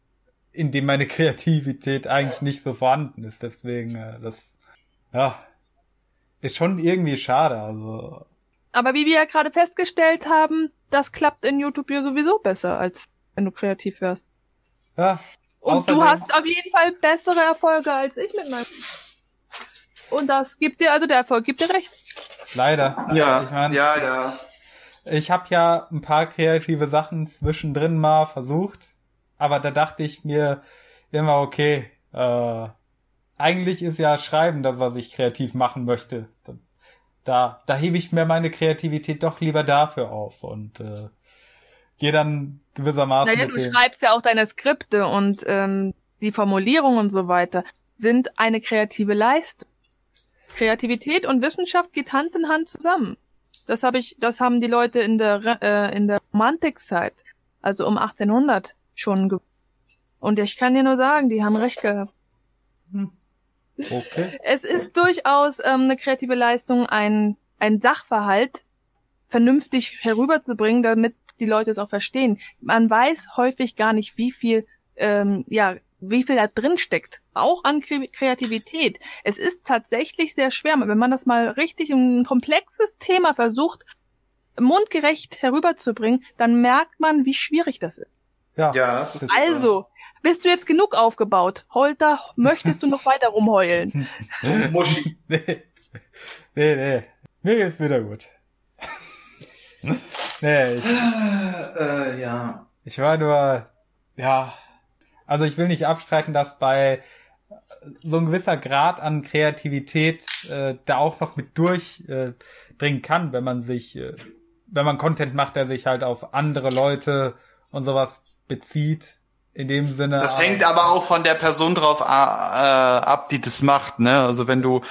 in dem meine Kreativität eigentlich nicht so vorhanden ist. Deswegen, äh, das ja ist schon irgendwie schade. Also Aber wie wir ja gerade festgestellt haben, das klappt in YouTube ja sowieso besser, als wenn du kreativ wärst. Ja, Und du hast auf jeden Fall bessere Erfolge als ich mit meinem. Und das gibt dir, also der Erfolg gibt dir recht. leider. Ja, ich mein, ja, ja. Ich habe ja ein paar kreative Sachen zwischendrin mal versucht, aber da dachte ich mir immer, okay, äh, eigentlich ist ja Schreiben das, was ich kreativ machen möchte. Da, da hebe ich mir meine Kreativität doch lieber dafür auf und äh, gehe dann gewissermaßen Naja, du schreibst ja auch deine Skripte und ähm, die Formulierung und so weiter sind eine kreative Leistung. Kreativität und Wissenschaft geht Hand in Hand zusammen. Das habe ich, das haben die Leute in der äh, in der Romantikzeit, also um 1800 schon. Ge und ich kann dir nur sagen, die haben recht gehabt. Okay. Es ist durchaus ähm, eine kreative Leistung, ein, ein Sachverhalt vernünftig herüberzubringen, damit die Leute es auch verstehen. Man weiß häufig gar nicht, wie viel, ähm, ja, wie viel da drin steckt. Auch an Kre Kreativität. Es ist tatsächlich sehr schwer, wenn man das mal richtig ein komplexes Thema versucht, mundgerecht herüberzubringen, dann merkt man, wie schwierig das ist. Ja. Ja, es ist Also, bist du jetzt genug aufgebaut? Holter, möchtest du noch weiter rumheulen? Muschi. Nee, nee, nee. Mir geht's wieder gut. nee, ich, Äh, ja. Ich war nur, ja, also ich will nicht abstreiten, dass bei so ein gewisser Grad an Kreativität äh, da auch noch mit durchdringen äh, kann, wenn man sich, äh, wenn man Content macht, der sich halt auf andere Leute und sowas bezieht. In dem Sinne. Das hängt aber auch von der Person drauf äh, ab, die das macht, ne? Also wenn du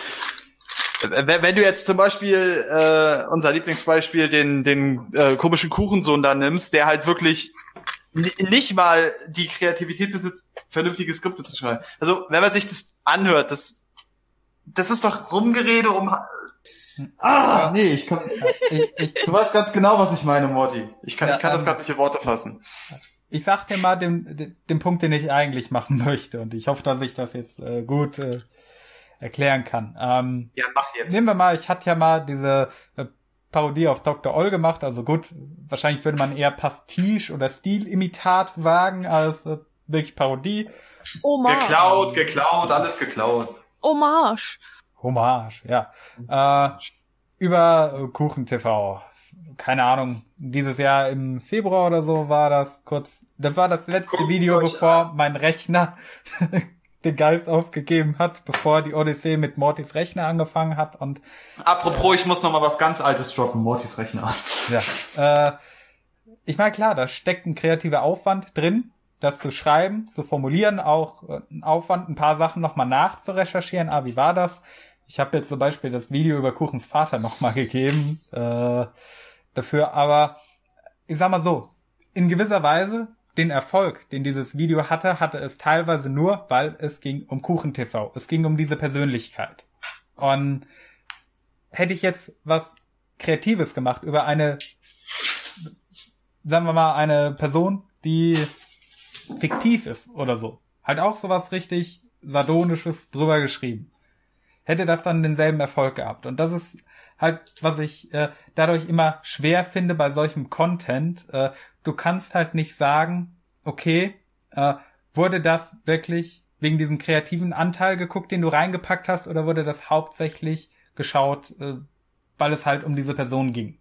wenn wenn du jetzt zum Beispiel äh, unser Lieblingsbeispiel den den äh, komischen Kuchensohn da nimmst, der halt wirklich ni- nicht mal die Kreativität besitzt, vernünftige Skripte zu schreiben. Also wenn man sich das anhört, das das ist doch Rumgerede um Ah, nee, ich kann, ich, ich, du weißt ganz genau, was ich meine, Morty. Ich kann, Ja, ich kann das ähm, gerade nicht in Worte fassen. ich sag dir mal den, den, den Punkt, den ich eigentlich machen möchte. Und ich hoffe, dass ich das jetzt äh, gut äh, erklären kann. Ähm, Ja, mach jetzt. Nehmen wir mal, ich hatte ja mal diese äh, Parodie auf Dr. Oll gemacht, also gut, wahrscheinlich würde man eher Pastiche oder Stilimitat sagen als äh, wirklich Parodie. Hommage. Geklaut, geklaut, alles geklaut. Hommage. Hommage, ja. Äh, über äh, Kuchen TV. Keine Ahnung, dieses Jahr im Februar oder so war das kurz. Das war das letzte Guckt's Video, bevor mein Rechner den Geist aufgegeben hat, bevor die Odyssee mit Mortys Rechner angefangen hat und Apropos, ich muss noch mal was ganz Altes droppen, Mortys Rechner. Ja. Äh, ich meine, klar, da steckt ein kreativer Aufwand drin, das zu schreiben, zu formulieren, auch äh, ein Aufwand, ein paar Sachen nochmal nachzurecherchieren. Ah, wie war das? Ich habe jetzt zum Beispiel das Video über Kuchens Vater nochmal gegeben äh, dafür, aber ich sag mal so, in gewisser Weise den Erfolg, den dieses Video hatte, hatte es teilweise nur, weil es ging um Kuchen TV. Es ging um diese Persönlichkeit. Und hätte ich jetzt was Kreatives gemacht über eine, sagen wir mal, eine Person, die fiktiv ist oder so. Halt auch sowas richtig sardonisches drüber geschrieben. Hätte das dann denselben Erfolg gehabt. Und das ist halt, was ich äh, dadurch immer schwer finde bei solchem Content. Äh, du kannst halt nicht sagen, okay, äh, wurde das wirklich wegen diesem kreativen Anteil geguckt, den du reingepackt hast, oder wurde das hauptsächlich geschaut, äh, weil es halt um diese Person ging?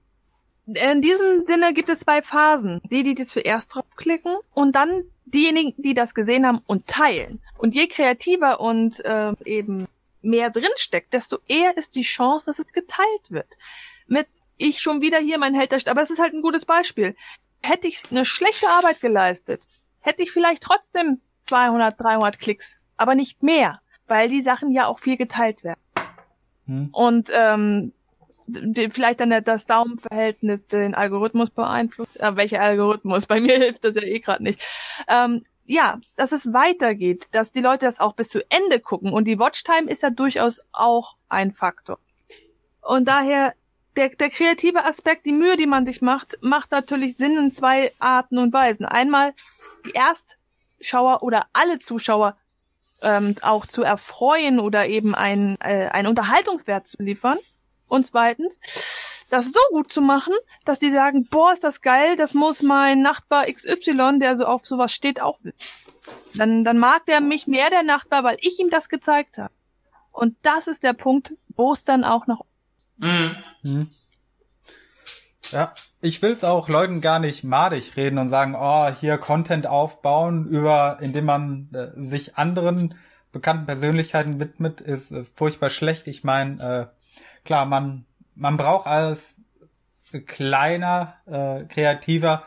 In diesem Sinne gibt es zwei Phasen. Die, die das zuerst draufklicken und dann diejenigen, die das gesehen haben und teilen. Und je kreativer und äh, eben mehr drinsteckt, desto eher ist die Chance, dass es geteilt wird. Mit ich schon wieder hier mein Held der aber es ist halt ein gutes Beispiel. Hätte ich eine schlechte Arbeit geleistet, hätte ich vielleicht trotzdem 200, 300 Klicks, aber nicht mehr, weil die Sachen ja auch viel geteilt werden. Hm. Und ähm, vielleicht dann das Daumenverhältnis den Algorithmus beeinflusst. Äh, welcher Algorithmus? Bei mir hilft das ja eh gerade nicht. Ähm, ja, dass es weitergeht, dass die Leute das auch bis zu Ende gucken. Und die Watchtime ist ja durchaus auch ein Faktor. Und daher, der, der kreative Aspekt, die Mühe, die man sich macht, macht natürlich Sinn in zwei Arten und Weisen. Einmal die Erstschauer oder alle Zuschauer ähm, auch zu erfreuen oder eben ein, äh, einen Unterhaltungswert zu liefern. Und zweitens, das so gut zu machen, dass die sagen, boah, ist das geil, das muss mein Nachbar XY, der so auf sowas steht, auch wissen. Dann, dann mag der mich mehr, der Nachbar, weil ich ihm das gezeigt habe. Und das ist der Punkt, wo es dann auch noch Mhm. Hm. Ja, ich will es auch Leuten gar nicht madig reden und sagen, oh, hier Content aufbauen, über, indem man äh, sich anderen bekannten Persönlichkeiten widmet, ist äh, furchtbar schlecht. Ich meine, äh, klar, man, man braucht als kleiner, äh, kreativer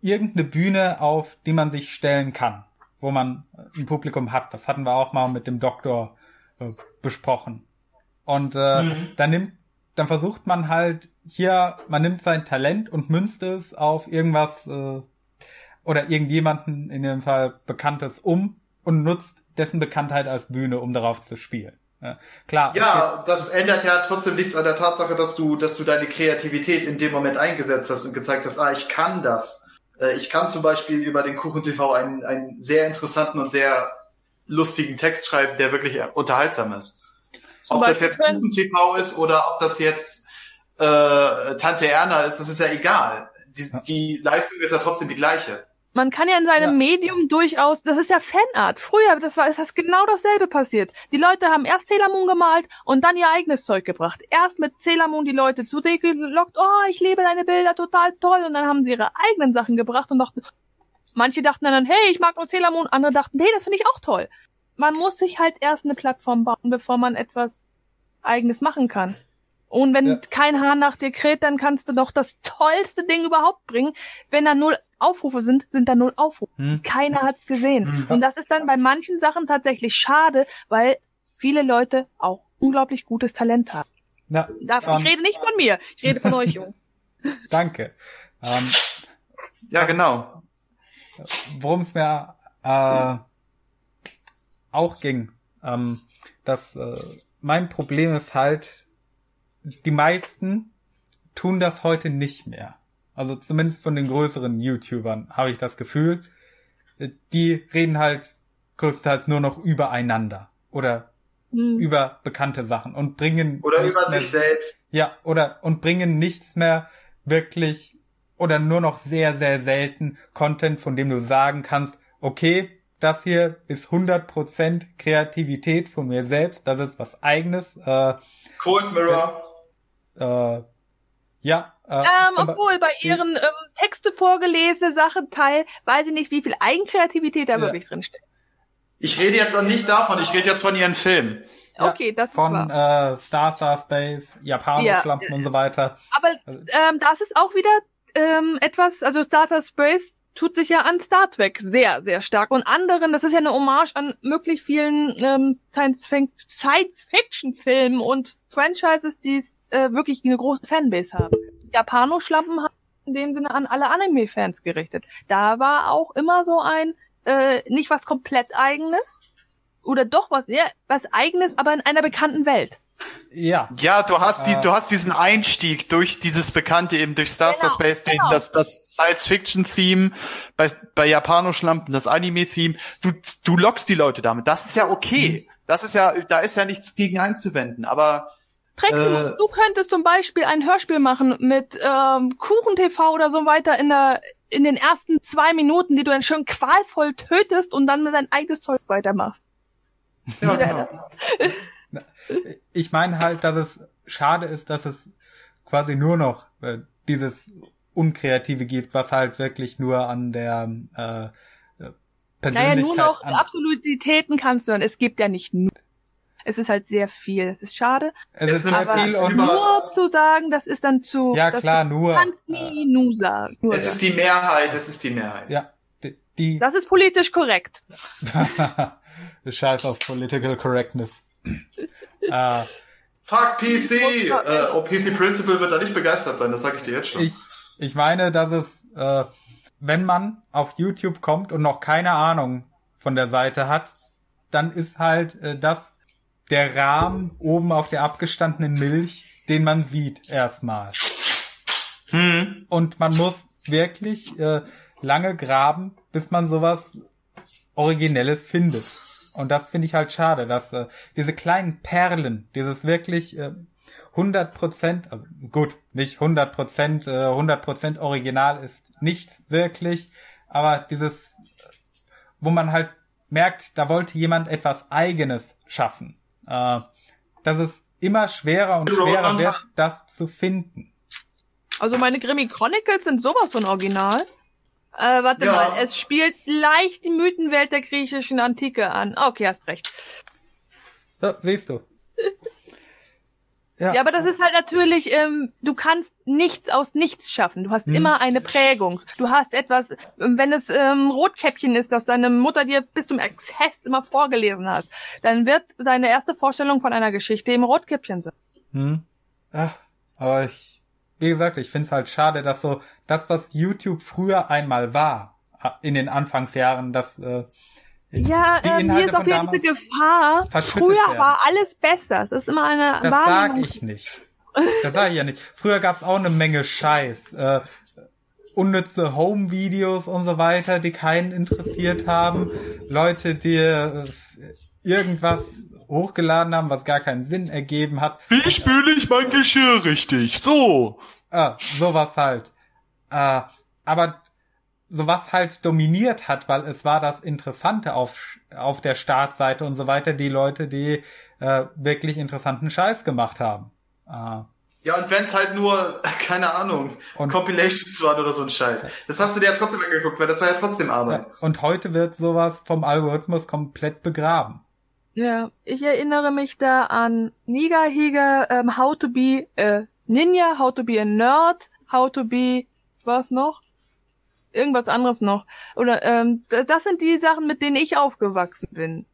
irgendeine Bühne, auf die man sich stellen kann, wo man ein Publikum hat. Das hatten wir auch mal mit dem Doktor äh, besprochen. Und äh, Mhm. dann nimmt, dann versucht man halt hier, man nimmt sein Talent und münzt es auf irgendwas äh, oder irgendjemanden, in dem Fall Bekanntes, um und nutzt dessen Bekanntheit als Bühne, um darauf zu spielen. Ja, klar. Ja, das ändert ja trotzdem nichts an der Tatsache, dass du, dass du deine Kreativität in dem Moment eingesetzt hast und gezeigt hast, ah, ich kann das. Äh, Ich kann zum Beispiel über den Kuchen TV einen, einen sehr interessanten und sehr lustigen Text schreiben, der wirklich unterhaltsam ist. Zum ob das jetzt Kuchen TV ist oder ob das jetzt äh, Tante Erna ist, das ist ja egal. Die, die Leistung ist ja trotzdem die gleiche. Man kann ja in seinem Ja. Medium durchaus, das ist ja Fanart. Früher, das war, ist das genau dasselbe passiert. Die Leute haben erst Sailor Moon gemalt und dann ihr eigenes Zeug gebracht. Erst mit Sailor Moon die Leute zu dir gelockt, oh, ich liebe deine Bilder, total toll. Und dann haben sie ihre eigenen Sachen gebracht und dachten, manche dachten dann, hey, ich mag nur Sailor Moon, andere dachten, hey, das finde ich auch toll. Man muss sich halt erst eine Plattform bauen, bevor man etwas eigenes machen kann. Und wenn Ja. kein Hahn nach dir kräht, dann kannst du doch das tollste Ding überhaupt bringen. Wenn da null Aufrufe sind, sind da null Aufrufe. Hm. Keiner hat's gesehen. Mhm. Und das ist dann bei manchen Sachen tatsächlich schade, weil viele Leute auch unglaublich gutes Talent haben. Ja, Da, ähm, ich rede nicht von mir, ich rede von euch, Jungs. danke. Ähm, Ja, genau. worum es mir äh, auch ging, ähm, dass äh, mein Problem ist halt, die meisten tun das heute nicht mehr. Also zumindest von den größeren YouTubern habe ich das Gefühl, die reden halt größtenteils nur noch übereinander oder Hm. über bekannte Sachen und bringen Oder über mehr, sich selbst. ja oder und bringen nichts mehr wirklich oder nur noch sehr sehr selten Content, von dem du sagen kannst, okay, das hier ist 100% Kreativität von mir selbst, das ist was eigenes. Äh, Cold Mirror. Äh, ja, äh, Ähm, obwohl bei ihren ähm, Texte vorgelesene Sachen Teil, weiß ich nicht, wie viel Eigenkreativität da Ja. wirklich drin steckt. Ich rede jetzt auch nicht davon, ich rede jetzt von ihren Filmen. Ja, Okay, das ist von äh, Star Star Space, Japanerschlampen Ja. und so weiter. Aber also- ähm, das ist auch wieder ähm, etwas, also Star Space tut sich ja an Star Trek sehr, sehr stark. Und anderen, das ist ja eine Hommage an möglich vielen ähm, Science-Fiction-Filmen und Franchises, die es, äh, wirklich eine große Fanbase haben. Japanoschlampen haben in dem Sinne an alle Anime-Fans gerichtet. Da war auch immer so ein, äh, nicht was komplett eigenes, oder doch was, ja, was eigenes, aber in einer bekannten Welt. Ja, Ja, du hast die, Äh. du hast diesen Einstieg durch dieses Bekannte eben durch Star Star Genau, Space, genau. das, das Science-Fiction-Theme, bei, bei Japanoschlampen, das Anime-Theme. Du, du lockst die Leute damit. Das ist ja okay. Das ist ja, da ist ja nichts gegen einzuwenden. Aber Treximus, Äh. du könntest zum Beispiel ein Hörspiel machen mit ähm, Kuchen-TV oder so weiter in der in den ersten zwei Minuten, die du dann schon qualvoll tötest und dann dein eigenes Zeug weitermachst. ja, genau. ich meine halt, dass es schade ist, dass es quasi nur noch äh, dieses Unkreative gibt, was halt wirklich nur an der äh, äh, Persönlichkeit Naja, nur noch Absolutitäten kannst du. Und es gibt ja nicht nur. Es ist halt sehr viel. Es ist schade. es es ist Aber viel und nur zu sagen, das ist dann zu. ja das klar, nur kannst äh, nie sagen. Nur Es sagen. ist die Mehrheit, es ist die Mehrheit. ja die, die das ist politisch korrekt. Scheiß auf Political Correctness. äh, Fuck PC! Äh, oh, PC Principal wird da nicht begeistert sein, das sage ich dir jetzt schon. ich, ich meine, dass es, äh, wenn man auf YouTube kommt und noch keine Ahnung von der Seite hat, dann ist halt äh, das der Rahmen oben auf der abgestandenen Milch, den man sieht erstmal. hm. Und man muss wirklich äh, lange graben, bis man sowas Originelles findet. Und das finde ich halt schade, dass äh, diese kleinen Perlen, dieses wirklich äh, 100 Prozent, also gut, nicht 100 Prozent, äh, 100 Prozent Original ist nichts wirklich, aber dieses, wo man halt merkt, da wollte jemand etwas Eigenes schaffen. Äh, dass es immer schwerer und schwerer wird, das zu finden. Also meine Grimmy Chronicles sind sowas von original. Äh, warte Ja. mal, es spielt leicht die Mythenwelt der griechischen Antike an. Okay, hast recht. Ja, siehst du. Ja, aber das ist halt natürlich, ähm, du kannst nichts aus nichts schaffen. Du hast immer eine Prägung. Du hast etwas, ähm, wenn es ähm, Rotkäppchen ist, das deine Mutter dir bis zum Exzess immer vorgelesen hat, dann wird deine erste Vorstellung von einer Geschichte im Rotkäppchen sein. Hm. Ach, aber ich, wie gesagt, ich find's halt schade, dass so das, was YouTube früher einmal war, in den Anfangsjahren, das äh, Ja, die ähm, hier ist auf jeden Fall Gefahr. Früher werden. war alles besser. Es ist immer eine Das sag Wahrnehmung. ich nicht. Das sag ich ja nicht. Früher gab's auch eine Menge Scheiß. Äh, unnütze Home-Videos und so weiter, die keinen interessiert haben. Leute, die äh, irgendwas hochgeladen haben, was gar keinen Sinn ergeben hat. Wie spüle ich mein Geschirr richtig? So! Ah, sowas halt. Äh, aber sowas halt dominiert hat, weil es war das Interessante auf, auf der Startseite und so weiter, die Leute, die äh, wirklich interessanten Scheiß gemacht haben. Äh, Ja, und wenn's halt nur, keine Ahnung, Und- Compilations waren oder so ein Scheiß. Das hast du dir ja trotzdem angeguckt, weil das war ja trotzdem Arbeit. ja, und heute wird sowas vom Algorithmus komplett begraben. Ja, ich erinnere mich da an Niga Higa, ähm, How to be a Ninja, How to be a Nerd, How to be, was noch? Irgendwas anderes noch. Oder ähm, das sind die Sachen, mit denen ich aufgewachsen bin.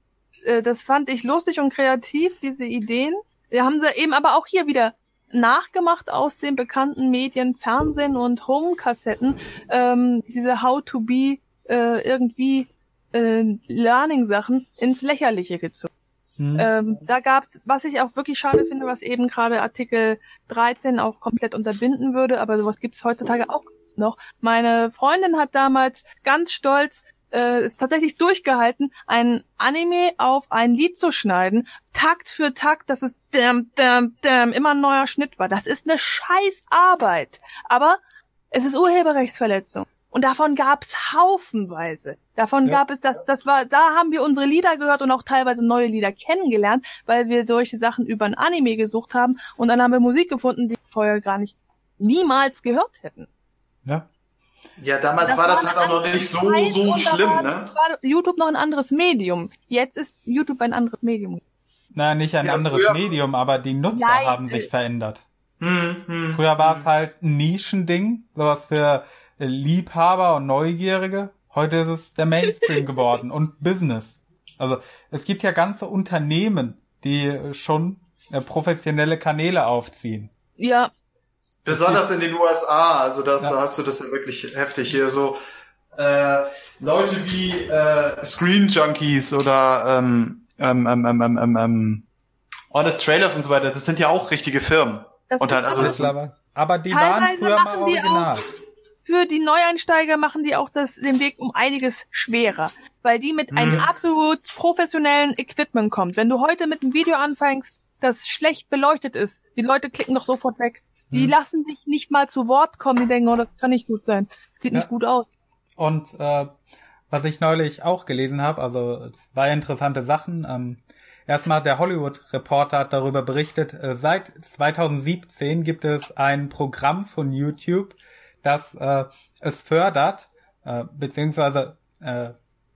Äh, das fand ich lustig und kreativ, diese Ideen. Wir haben sie eben aber auch hier wieder nachgemacht aus den bekannten Medien, Fernsehen und Home-Kassetten. Ähm, diese How to be äh, irgendwie äh, Learning-Sachen ins Lächerliche gezogen. Hm? Ähm, da gab's, was ich auch wirklich schade finde, was eben gerade Artikel 13 auch komplett unterbinden würde, aber sowas gibt's heutzutage auch noch. Meine Freundin hat damals ganz stolz äh, es tatsächlich durchgehalten, ein Anime auf ein Lied zu schneiden, Takt für Takt, dass es däm, däm, däm, immer ein neuer Schnitt war. Das ist eine scheiß Arbeit. Aber es ist Urheberrechtsverletzung. Und davon gab's haufenweise. Davon Ja. gab es das, das war, da haben wir unsere Lieder gehört und auch teilweise neue Lieder kennengelernt, weil wir solche Sachen über ein Anime gesucht haben und dann haben wir Musik gefunden, die wir vorher gar nicht niemals gehört hätten. Ja. Ja, damals war das halt auch noch nicht so, Zeit so schlimm, war, ne? war YouTube noch ein anderes Medium. Jetzt ist YouTube ein anderes Medium. Na, nicht ein Ja, anderes früher- Medium, aber die Nutzer Nein, haben sich verändert. Hm, hm. Früher war es halt ein Nischending, sowas für äh, Liebhaber und Neugierige. Heute ist es der Mainstream geworden und Business. Also es gibt ja ganze Unternehmen, die schon äh, professionelle Kanäle aufziehen. Ja, Besonders in den USA, also das, Ja. da hast du das ja wirklich heftig hier so. Äh, Leute wie äh, Screen Junkies oder ähm, ähm, ähm, ähm, ähm, ähm, ähm, Honest Trailers und so weiter, das sind ja auch richtige Firmen. das Und halt, ist also aber das- Mittlerweile. Aber die waren früher mal machen die original. für die Neueinsteiger machen die auch das, den Weg um einiges schwerer, weil die mit einem Mhm. absolut professionellen Equipment kommt. Wenn du heute mit einem Video anfängst, das schlecht beleuchtet ist, die Leute klicken doch sofort weg. Die Mhm. lassen dich nicht mal zu Wort kommen, die denken, oh, das kann nicht gut sein. Sieht Ja. nicht gut aus. Und äh, was ich neulich auch gelesen habe, also zwei interessante Sachen. Ähm, erstmal der Hollywood Reporter hat darüber berichtet, äh, seit 2017 gibt es ein Programm von YouTube, das äh, es fördert, äh, beziehungsweise äh,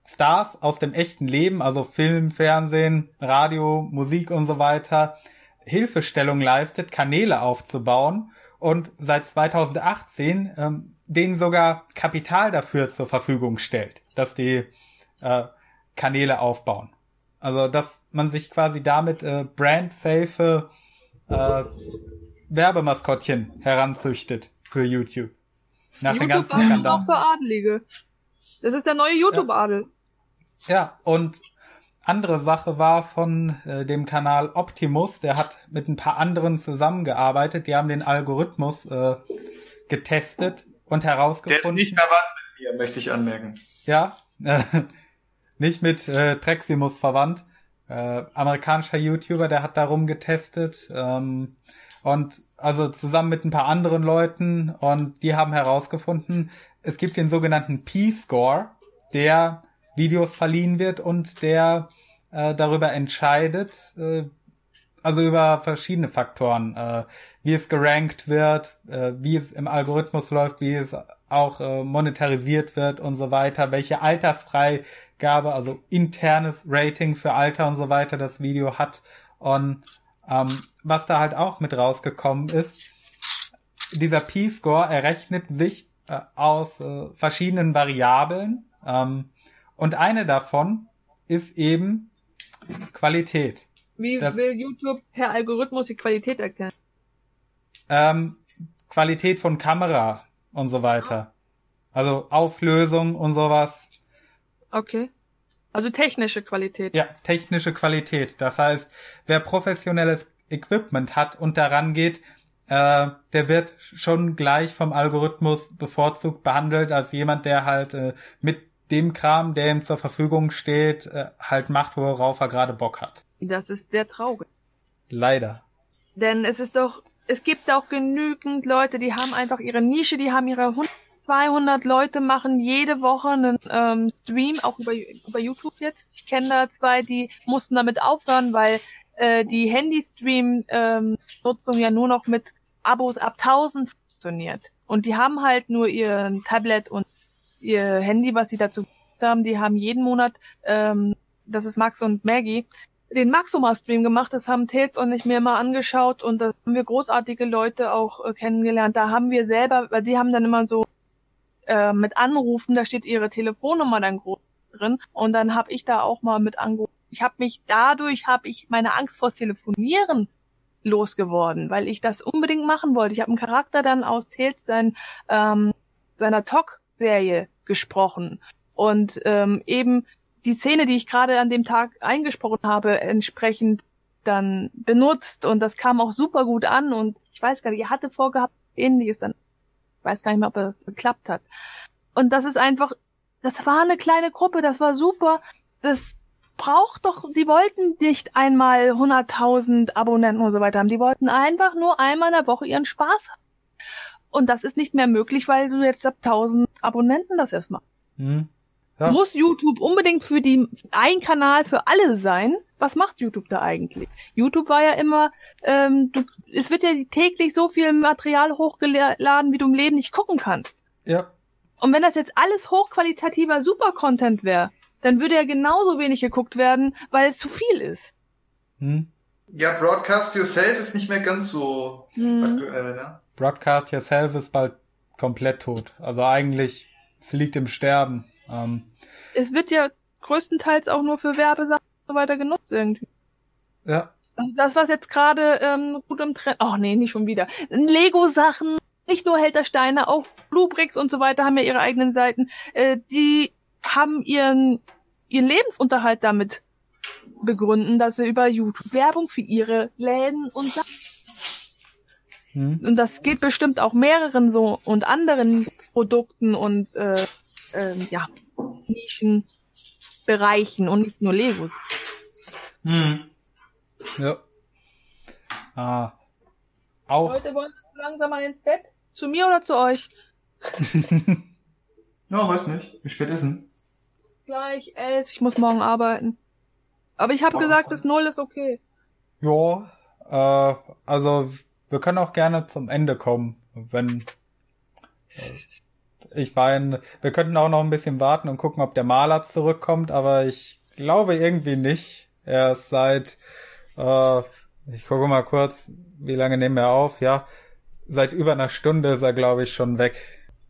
Stars aus dem echten Leben, also Film, Fernsehen, Radio, Musik und so weiter, Hilfestellung leistet, Kanäle aufzubauen und seit 2018 ähm, denen sogar Kapital dafür zur Verfügung stellt, dass die äh, Kanäle aufbauen. Also dass man sich quasi damit äh, brandsafe äh, Werbemaskottchen heranzüchtet für YouTube. Nach den ganzen YouTube-Adel auch für Adelige. Das ist der neue YouTube-Adel. Ja, und andere Sache war von äh, dem Kanal Optimus, der hat mit ein paar anderen zusammengearbeitet, die haben den Algorithmus äh, getestet und Der ist herausgefunden. nicht verwandt mit mir, möchte ich anmerken. Ja, äh, nicht mit äh, Treximus verwandt. Äh, amerikanischer YouTuber, der hat darum getestet. Ähm, und also zusammen mit ein paar anderen Leuten und die haben herausgefunden, es gibt den sogenannten P-Score, der Videos verliehen wird und der äh, darüber entscheidet, äh, also über verschiedene Faktoren, äh, wie es gerankt wird, äh, wie es im Algorithmus läuft, wie es auch äh, monetarisiert wird und so weiter, welche Altersfreigabe, also internes Rating für Alter und so weiter das Video hat. Und ähm, was da halt auch mit rausgekommen ist, dieser P-Score errechnet sich äh, aus äh, verschiedenen Variablen ähm, und eine davon ist eben Qualität. Wie Das- will YouTube per Algorithmus die Qualität erkennen? Ähm, Qualität von Kamera und so weiter. Also Auflösung und sowas. Okay. Also technische Qualität. Ja, technische Qualität. Das heißt, wer professionelles Equipment hat und daran geht, äh, der wird schon gleich vom Algorithmus bevorzugt behandelt als jemand, der halt äh, mit dem Kram, der ihm zur Verfügung steht, äh, halt macht, worauf er gerade Bock hat. Das ist sehr traurig. Leider. Denn es ist doch, es gibt auch genügend Leute, die haben einfach ihre Nische, die haben ihre 100, 200 Leute machen jede Woche einen ähm, Stream, auch über, über YouTube jetzt. Ich kenne da zwei, die mussten damit aufhören, weil äh, die Handy-Stream-Nutzung ja nur noch mit Abos ab 1000 funktioniert. Und die haben halt nur ihr Tablet und ihr Handy, was sie dazu haben. Die haben jeden Monat, ähm, das ist Max und Maggie, den Maxoma-Stream gemacht. Das haben Tales und ich mir mal angeschaut und da haben wir großartige Leute auch äh, kennengelernt. Da haben wir selber, weil die haben dann immer so äh, mit Anrufen, da steht ihre Telefonnummer dann groß drin und dann habe ich da auch mal mit angerufen. Ich habe mich dadurch habe ich meine Angst vor Telefonieren losgeworden, weil ich das unbedingt machen wollte. Ich habe einen Charakter dann aus Tales sein, ähm, seiner Talk-Serie gesprochen und ähm, eben die Szene, die ich gerade an dem Tag eingesprochen habe, entsprechend dann benutzt und das kam auch super gut an und ich weiß gar nicht, er hatte vorgehabt, ähnliches dann, ich weiß gar nicht mehr, ob es geklappt hat. Und das ist einfach, das war eine kleine Gruppe, das war super. Das braucht doch, die wollten nicht einmal 100.000 Abonnenten und so weiter haben. Die wollten einfach nur einmal in der Woche ihren Spaß haben. Und das ist nicht mehr möglich, weil du jetzt ab 1000 Abonnenten das erst machst. Hm. Ja. Muss YouTube unbedingt für die ein Kanal für alle sein? Was macht YouTube da eigentlich? YouTube war ja immer, ähm, du, es wird ja täglich so viel Material hochgeladen, wie du im Leben nicht gucken kannst. Ja. Und wenn das jetzt alles hochqualitativer Super-Content wäre, dann würde ja genauso wenig geguckt werden, weil es zu viel ist. Hm. Ja, Broadcast Yourself ist nicht mehr ganz so Hm. aktuell, ne? Broadcast Yourself ist bald komplett tot. Also eigentlich, es liegt im Sterben. Ähm, Es wird ja größtenteils auch nur für Werbesachen und so weiter genutzt irgendwie. ja. Also das, was jetzt gerade ähm, gut im Trend, ach nee, nicht schon wieder. Lego-Sachen, nicht nur Held der Steine, auch Bluebricks und so weiter haben ja ihre eigenen Seiten. Äh, die haben ihren, ihren Lebensunterhalt damit begründen, dass sie über YouTube Werbung für ihre Läden und Sachen Hm. und das geht bestimmt auch mehreren so und anderen Produkten und äh, ähm, ja Nischenbereichen und nicht nur Lego. Hm. Ja. Ah. Auch. Leute wollen langsam mal ins Bett. Zu mir oder zu euch? Ja, weiß nicht. Wie spät ist denn? Gleich elf. Ich muss morgen arbeiten. Aber ich habe gesagt, das Null ist okay. Ja, äh, also wir können auch gerne zum Ende kommen, wenn äh, ich meine, wir könnten auch noch ein bisschen warten und gucken, ob der Maler zurückkommt, aber ich glaube irgendwie nicht. Er ist seit, äh, ich gucke mal kurz, wie lange nehmen wir auf? Ja, seit über einer Stunde ist er, glaube ich, schon weg.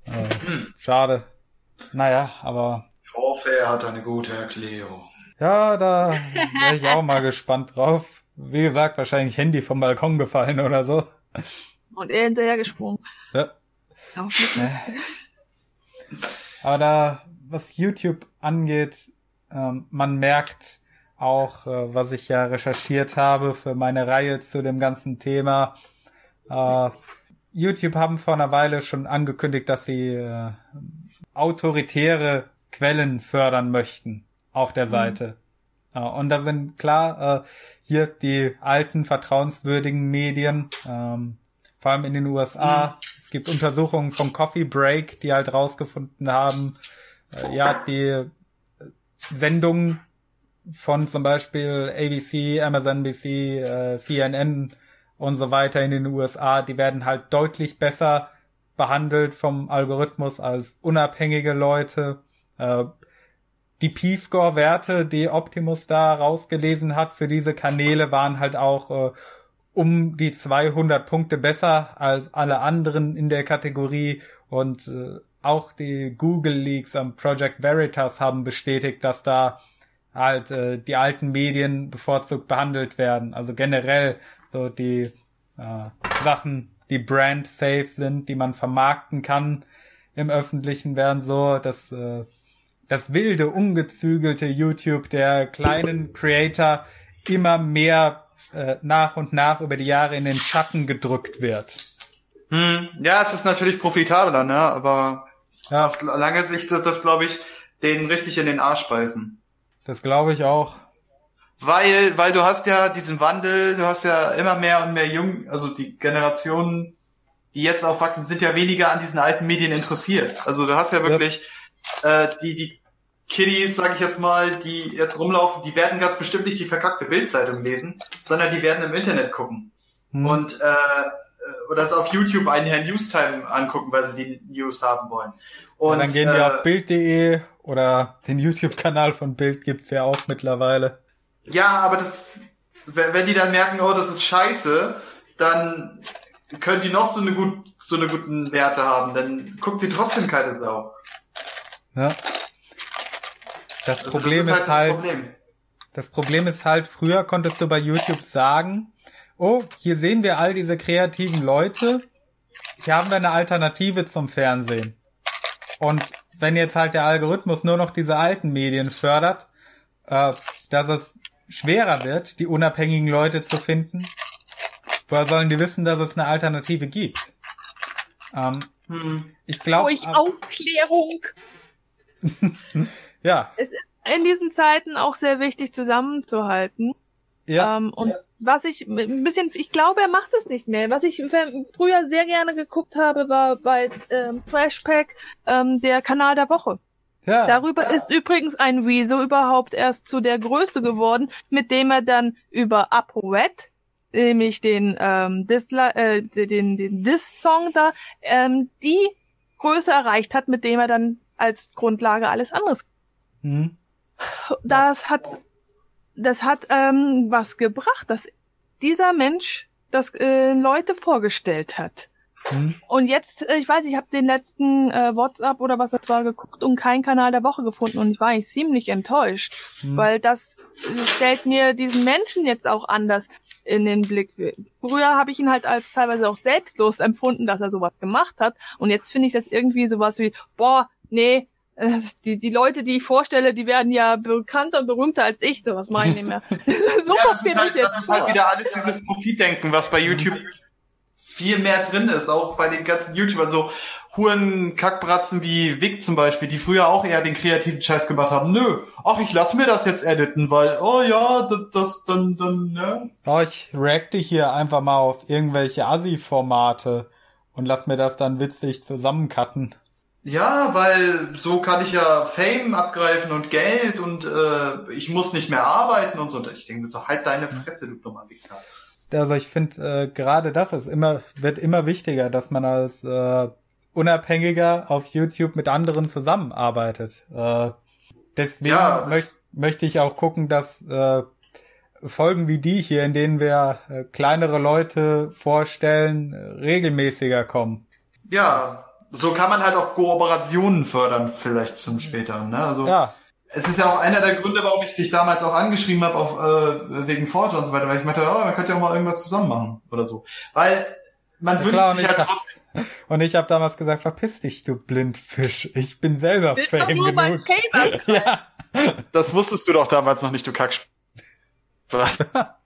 Äh, Hm. schade. Naja, aber Er hat eine gute Erklärung. ja, da wäre ich auch mal gespannt drauf. Wie gesagt, wahrscheinlich Handy vom Balkon gefallen oder so. Und er hinterher gesprungen. Ja. Mehr. Aber da, was YouTube angeht, ähm, man merkt auch, äh, was ich ja recherchiert habe für meine Reihe zu dem ganzen Thema. Äh, YouTube haben vor einer Weile schon angekündigt, dass sie äh, autoritäre Quellen fördern möchten auf der Seite. Äh, und da sind klar äh, hier die alten vertrauenswürdigen Medien, ähm, vor allem in den USA. Es gibt Untersuchungen von Coffee Break, die halt rausgefunden haben, äh, ja, die äh, Sendungen von zum Beispiel ABC, MSNBC, äh, CNN und so weiter in den USA, die werden halt deutlich besser behandelt vom Algorithmus als unabhängige Leute. Äh, die P-Score-Werte, die Optimus da rausgelesen hat für diese Kanäle, waren halt auch äh, um die 200 Punkte besser als alle anderen in der Kategorie und äh, auch die Google Leaks am Project Veritas haben bestätigt, dass da halt äh, die alten Medien bevorzugt behandelt werden. Also generell so die äh, Sachen, die brand safe sind, die man vermarkten kann im Öffentlichen, werden so, dass äh, das wilde, ungezügelte YouTube der kleinen Creator immer mehr äh, nach und nach über die Jahre in den Schatten gedrückt wird. Hm. Ja, es ist natürlich profitabler, ne? Aber Ja, auf lange Sicht ist das, glaube ich, denen richtig in den Arsch beißen. das glaube ich auch. Weil, weil du hast ja diesen Wandel, du hast ja immer mehr und mehr Jung, also die Generationen, die jetzt aufwachsen, sind ja weniger an diesen alten Medien interessiert. Also du hast ja wirklich äh, die, die Kiddies, sag ich jetzt mal, die jetzt rumlaufen, die werden ganz bestimmt nicht die verkackte Bildzeitung lesen, sondern die werden im Internet gucken. Hm. Und äh, oder es auf YouTube einen Herrn Newstime angucken, weil sie die News haben wollen. Und Und dann gehen die äh, auf Bild.de oder den YouTube-Kanal von Bild gibt's ja auch mittlerweile. Ja, aber das, wenn wenn die dann merken, oh, das ist scheiße, dann können die noch so eine gut, so eine guten Werte haben, dann guckt sie trotzdem keine Sau. Ja. Das Also Problem das ist halt, das Problem. das Problem ist halt, früher konntest du bei YouTube sagen, oh, hier sehen wir all diese kreativen Leute, hier haben wir eine Alternative zum Fernsehen. Und wenn jetzt halt der Algorithmus nur noch diese alten Medien fördert, äh, dass es schwerer wird, die unabhängigen Leute zu finden, woher sollen die wissen, dass es eine Alternative gibt? Ähm, Hm. ich glaube, Durch Aufklärung. ja. Es ist in diesen Zeiten auch sehr wichtig zusammenzuhalten. Ja. Ähm, und was ich ein bisschen, ich glaube, er macht es nicht mehr. Was ich früher sehr gerne geguckt habe, war bei ähm, Flashpack ähm, der Kanal der Woche. ja. Darüber ist übrigens ein Rezo überhaupt erst zu der Größe geworden, mit dem er dann über ApoRed, nämlich den ähm, Disla äh, den den Diss-Song da, ähm, die Größe erreicht hat, mit dem er dann als Grundlage alles anderes. Hm. Das hat das hat ähm, was gebracht, dass dieser Mensch das äh, Leute vorgestellt hat. Hm. Und jetzt, äh, ich weiß, ich habe den letzten äh, WhatsApp oder was das war geguckt und keinen Kanal der Woche gefunden und ich war eigentlich ziemlich enttäuscht, Hm. weil das äh, stellt mir diesen Menschen jetzt auch anders in den Blick. Früher habe ich ihn halt als teilweise auch selbstlos empfunden, dass er sowas gemacht hat und jetzt finde ich das irgendwie sowas wie, boah, nee, die, die Leute, die ich vorstelle, die werden ja bekannter und berühmter als ich, sowas mache ich nicht mehr. so Ja, ist, halt, jetzt das ist halt wieder alles dieses Profitdenken, was bei YouTube viel mehr drin ist, auch bei den ganzen YouTubern, so Huren Kackbratzen wie Vic zum Beispiel, die früher auch eher den kreativen Scheiß gemacht haben. Nö, ach, ich lass mir das jetzt editen, weil, oh ja, das, das dann, dann, ne? Oh, ich reacte hier einfach mal auf irgendwelche Assi-Formate und lass mir das dann witzig zusammencutten. Ja, weil so kann ich ja Fame abgreifen und Geld und äh, ich muss nicht mehr arbeiten und so. Und ich denke, so halt deine Fresse, du dummer Wichser. Also ich finde äh, gerade das ist immer wird immer wichtiger, dass man als äh, unabhängiger auf YouTube mit anderen zusammenarbeitet. Äh, deswegen Ja, möcht, möchte ich auch gucken, dass äh, Folgen wie die hier, in denen wir äh, kleinere Leute vorstellen, äh, regelmäßiger kommen. Ja, so kann man halt auch Kooperationen fördern, vielleicht zum späteren. Ne? Also Ja, es ist ja auch einer der Gründe, warum ich dich damals auch angeschrieben habe auf äh, wegen Forge und so weiter, weil ich meinte, ja, man könnte ja auch mal irgendwas zusammen machen oder so. Weil man Ja, wünscht klar, sich und ich halt dachte- trotzdem. und ich habe damals gesagt, verpiss dich, du Blindfisch. Ich bin selber doch Fame nur mein genug. Fame Ja. Das wusstest du doch damals noch nicht, du Kacksch.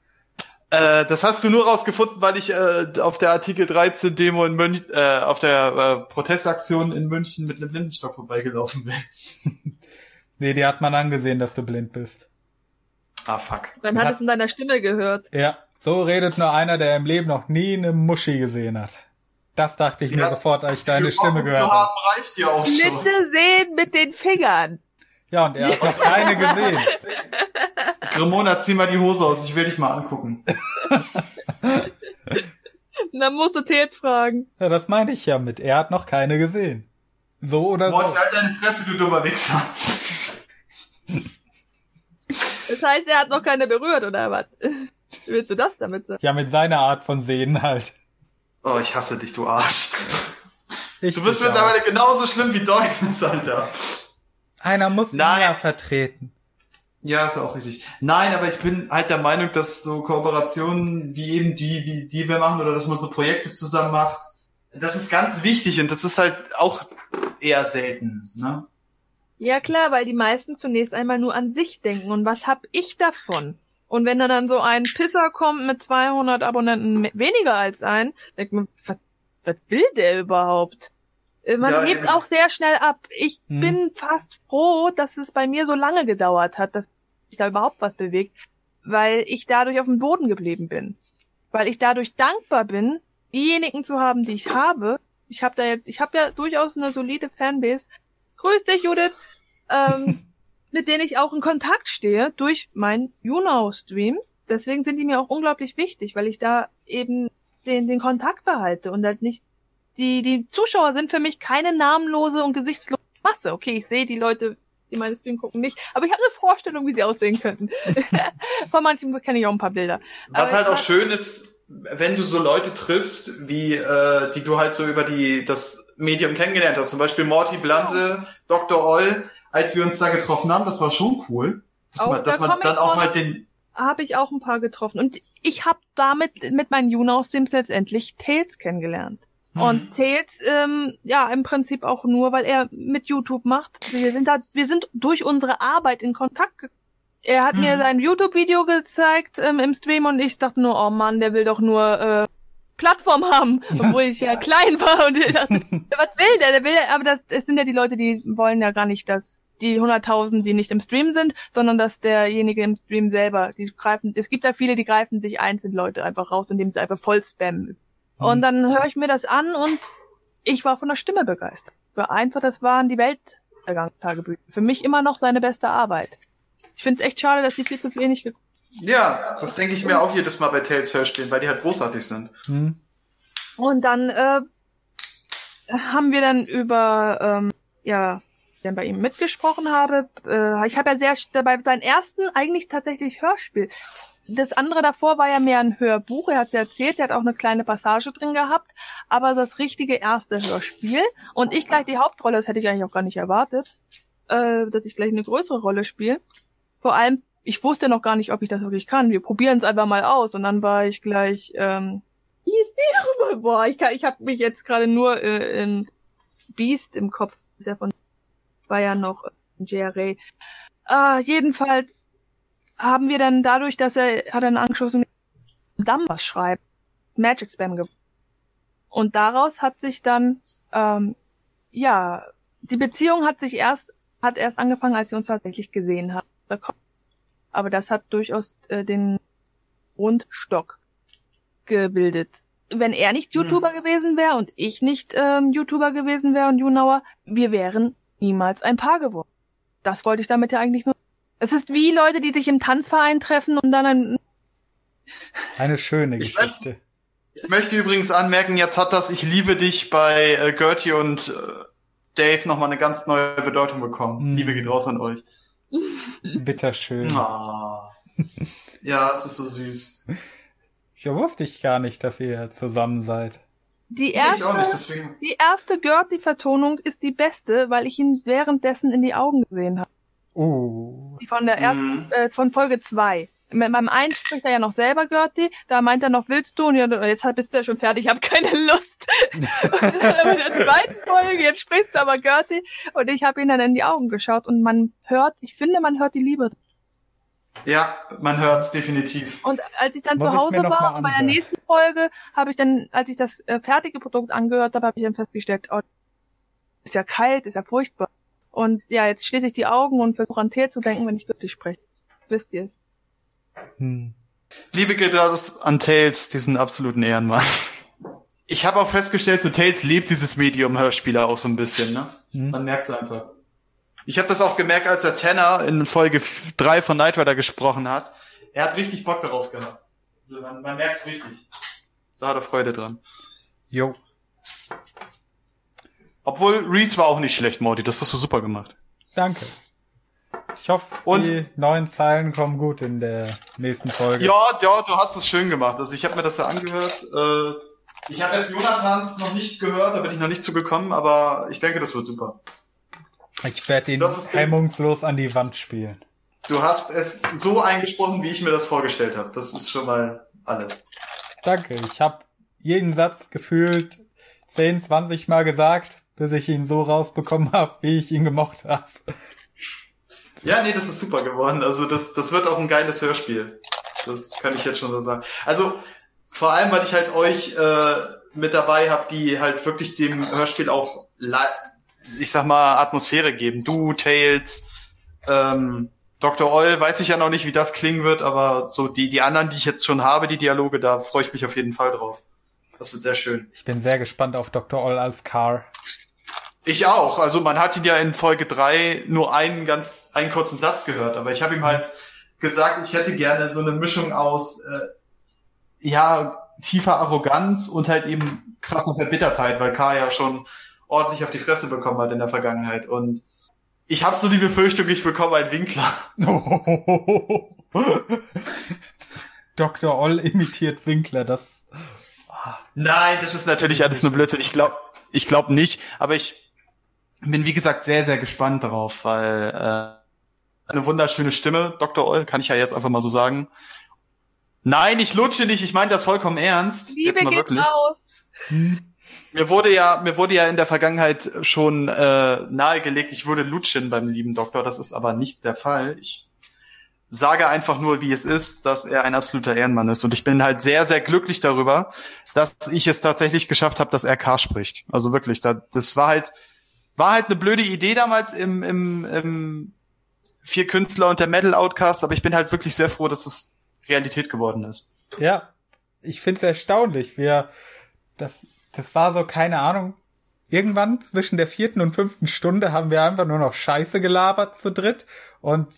Äh, das hast du nur rausgefunden, weil ich äh, auf der Artikel 13 Demo in München, äh, auf der äh, Protestaktion in München mit einem Blindenstock vorbeigelaufen bin. Nee, dir hat man angesehen, dass du blind bist. Ah, fuck. Man hat es in deiner Stimme gehört. Ja, so redet nur einer, der im Leben noch nie eine Muschi gesehen hat. Das dachte ich mir Ja, sofort, als ich deine Stimme gehört habe. reicht ja auch schon. Bitte sehen mit den Fingern. Ja, und er hat noch keine gesehen. Ramona, zieh mal die Hose aus, ich will dich mal angucken. Und dann musst du Tails fragen. Ja, das meine ich ja mit. Er hat noch keine gesehen. So oder Morty, so. halt deine Fresse, du dummer Wichser. Das heißt, er hat noch keine berührt, oder was? Willst du das damit sagen? Ja, mit seiner Art von Sehen halt. Oh, ich hasse dich, du Arsch. Ich Du bist mittlerweile genauso schlimm wie Deugnis, Alter. Einer muss Nein. ja vertreten. Ja, ist auch richtig. Nein, aber ich bin halt der Meinung, dass so Kooperationen wie eben die, wie die wir machen, oder dass man so Projekte zusammen macht, das ist ganz wichtig und das ist halt auch eher selten. Ne? Ja klar, weil die meisten zunächst einmal nur an sich denken. Und was hab ich davon? Und wenn da dann so ein Pisser kommt mit 200 Abonnenten weniger als ein, denkt man, was, was will der überhaupt? Äh, Man Ja, hebt eben. auch sehr schnell ab. Ich Hm. bin fast froh, dass es bei mir so lange gedauert hat, dass sich da überhaupt was bewegt, weil ich dadurch auf dem Boden geblieben bin. Weil ich dadurch dankbar bin, diejenigen zu haben, die ich habe. Ich habe da jetzt, ich habe ja durchaus eine solide Fanbase. Grüß dich, Judith. Ähm, mit denen ich auch in Kontakt stehe durch mein YouNow-Streams. Deswegen sind die mir auch unglaublich wichtig, weil ich da eben den, den Kontakt behalte und halt nicht die, die Zuschauer sind für mich keine namenlose und gesichtslose Masse. Okay, ich sehe die Leute, die meine Stream gucken, nicht, aber ich habe eine Vorstellung, wie sie aussehen könnten. Von manchen kenne ich auch ein paar Bilder. Was Aber halt auch schön ist, wenn du so Leute triffst, wie äh, die du halt so über die das Medium kennengelernt hast. Zum Beispiel Morty Blante, Dr. Oll, als wir uns da getroffen haben, das war schon cool. Dass Auch man, dass da man dann auch mal den habe ich auch ein paar getroffen. Und ich habe damit mit meinen YouNow-Streams letztendlich Tails kennengelernt. Mhm. Und Tails, ähm, ja, im Prinzip auch nur, weil er mit YouTube macht. Wir sind da, wir sind durch unsere Arbeit in Kontakt. Er hat Mhm. mir sein YouTube-Video gezeigt ähm, im Stream und ich dachte nur, oh Mann, der will doch nur äh, Plattform haben, obwohl ich ja klein war und ich dachte, was will der? Der will, aber das, das sind ja die Leute, die wollen ja gar nicht, dass die 100.000, die nicht im Stream sind, sondern dass derjenige im Stream selber, die greifen, es gibt ja viele, die greifen sich einzeln Leute einfach raus, indem sie einfach voll spammen. Mhm. Und dann höre ich mir das an und ich war von der Stimme begeistert. Für einfach, das waren die Weltvergangstagebücher. Für mich immer noch seine beste Arbeit. Ich finde es echt schade, dass die viel zu wenig geguckt Ja, das denke ich mir auch jedes Mal bei Tales Hörspielen, weil die halt großartig sind. Mhm. Und dann äh, haben wir dann über, ähm, ja, dann bei ihm mitgesprochen habe. Äh, ich habe ja sehr bei seinem ersten eigentlich tatsächlich Hörspiel. Das andere davor war ja mehr ein Hörbuch. Er hat es erzählt, er hat auch eine kleine Passage drin gehabt. Aber das richtige erste Hörspiel und ich gleich die Hauptrolle, das hätte ich eigentlich auch gar nicht erwartet, äh, dass ich gleich eine größere Rolle spiele. Vor allem, ich wusste noch gar nicht, ob ich das wirklich kann. Wir probieren es einfach mal aus und dann war ich gleich. Ähm, wie ist die Boah, ich, kann, ich habe mich jetzt gerade nur äh, in Beast im Kopf. Ist ja von war ja noch JRA. Äh, jedenfalls haben wir dann dadurch, dass er hat einen angeschossen, Damm was schreibt, Magic Spam gewonnen. Und daraus hat sich dann, ähm, ja, die Beziehung hat sich erst, hat erst angefangen, als wir uns tatsächlich gesehen haben. Aber das hat durchaus äh, den Grundstock gebildet. Wenn er nicht hm. YouTuber hm. gewesen wäre und ich nicht ähm, YouTuber gewesen wäre und Junauer, wir wären niemals ein Paar geworden. Das wollte ich damit ja eigentlich nur. Es ist wie Leute, die sich im Tanzverein treffen und dann ein. Eine schöne Geschichte. Ich möchte übrigens anmerken, jetzt hat das Ich liebe dich bei äh, Gertie und äh, Dave nochmal eine ganz neue Bedeutung bekommen. Mm. Liebe geht raus an euch. Bitterschön. Ah. Ja, es ist so süß. Ja, wusste ich gar nicht, dass ihr zusammen seid. Die erste, nicht, die erste Gertie-Vertonung ist die beste, weil ich ihn währenddessen in die Augen gesehen habe. Oh. Die von der ersten, mhm. äh, von Folge zwei. Mit meinem einen spricht er ja noch selber Gertie, da meint er noch, willst du? Und jetzt bist du ja schon fertig, ich habe keine Lust. und dann in der zweiten Folge, jetzt sprichst du aber Gertie. Und ich habe ihn dann in die Augen geschaut und man hört, ich finde, man hört die Liebe. Ja, man hört es definitiv. Und als ich dann Muss zu Hause war, bei der nächsten Folge, habe ich dann, als ich das äh, fertige Produkt angehört habe, habe ich dann festgestellt, oh, ist ja kalt, ist ja furchtbar. Und ja, jetzt schließe ich die Augen und versuche an Tee zu denken, wenn ich wirklich spreche. Wisst ihr es? Hm. Liebe Gretados an Tales, diesen absoluten Ehrenmann. Ich habe auch festgestellt, so Tales lebt dieses Medium-Hörspieler auch so ein bisschen, ne? Hm. Man merkt es einfach. Ich habe das auch gemerkt, als der Tanner in Folge 3 von Knight Rider gesprochen hat. Er hat richtig Bock darauf gehabt. Also man, man merkt es richtig. Da hat er Freude dran. Jo. Obwohl Reese war auch nicht schlecht, Morty. Das hast du super gemacht. Danke. Ich hoffe, Und, die neuen Zeilen kommen gut in der nächsten Folge. Ja, ja, du hast es schön gemacht. Also ich habe mir das ja angehört. Äh, ich habe jetzt Jonathans noch nicht gehört, da bin ich noch nicht zugekommen, aber ich denke, das wird super. Ich werde ihn hemmungslos an die Wand spielen. Du hast es so eingesprochen, wie ich mir das vorgestellt habe. Das ist schon mal alles. Danke. Ich habe jeden Satz gefühlt 10, 20 Mal gesagt, bis ich ihn so rausbekommen habe, wie ich ihn gemocht habe. Ja, nee, das ist super geworden. Also das, das wird auch ein geiles Hörspiel. Das kann ich jetzt schon so sagen. Also vor allem, weil ich halt euch äh, mit dabei habe, die halt wirklich dem Hörspiel auch ich sag mal, Atmosphäre geben. Du, Tails, ähm, Dr. Oll, weiß ich ja noch nicht, wie das klingen wird, aber so die, die anderen, die ich jetzt schon habe, die Dialoge, da freue ich mich auf jeden Fall drauf. Das wird sehr schön. Ich bin sehr gespannt auf Dr. Oll als Car. Ich auch. Also man hat ihn ja in Folge drei nur einen ganz, einen kurzen Satz gehört, aber ich habe ihm halt gesagt, ich hätte gerne so eine Mischung aus, äh, ja, tiefer Arroganz und halt eben krasser Verbittertheit, weil K ja schon ordentlich auf die Fresse bekommen hat in der Vergangenheit. Und ich habe so die Befürchtung, ich bekomme einen Winkler. Dr. Oll imitiert Winkler, das. Nein, das ist natürlich alles nur Blödsinn. Ich glaube ich glaub nicht, aber ich bin wie gesagt sehr, sehr gespannt darauf, weil äh, eine wunderschöne Stimme, Dr. Oll, kann ich ja jetzt einfach mal so sagen. Nein, ich lutsche nicht, ich meine das vollkommen ernst. Liebe geht wirklich. raus. Hm. Mir wurde ja, mir wurde ja in der Vergangenheit schon äh, nahegelegt, ich würde lutschen beim lieben Doktor. Das ist aber nicht der Fall. Ich sage einfach nur, wie es ist, dass er ein absoluter Ehrenmann ist. Und ich bin halt sehr, sehr glücklich darüber, dass ich es tatsächlich geschafft habe, dass er K spricht. Also wirklich, da, das war halt war halt eine blöde Idee damals im, im, im Vier Künstler und der Metal Outcast, aber ich bin halt wirklich sehr froh, dass es Realität geworden ist. Ja, ich find's erstaunlich. Wir, das, das war so, keine Ahnung. Irgendwann zwischen der vierten und fünften Stunde haben wir einfach nur noch Scheiße gelabert zu dritt und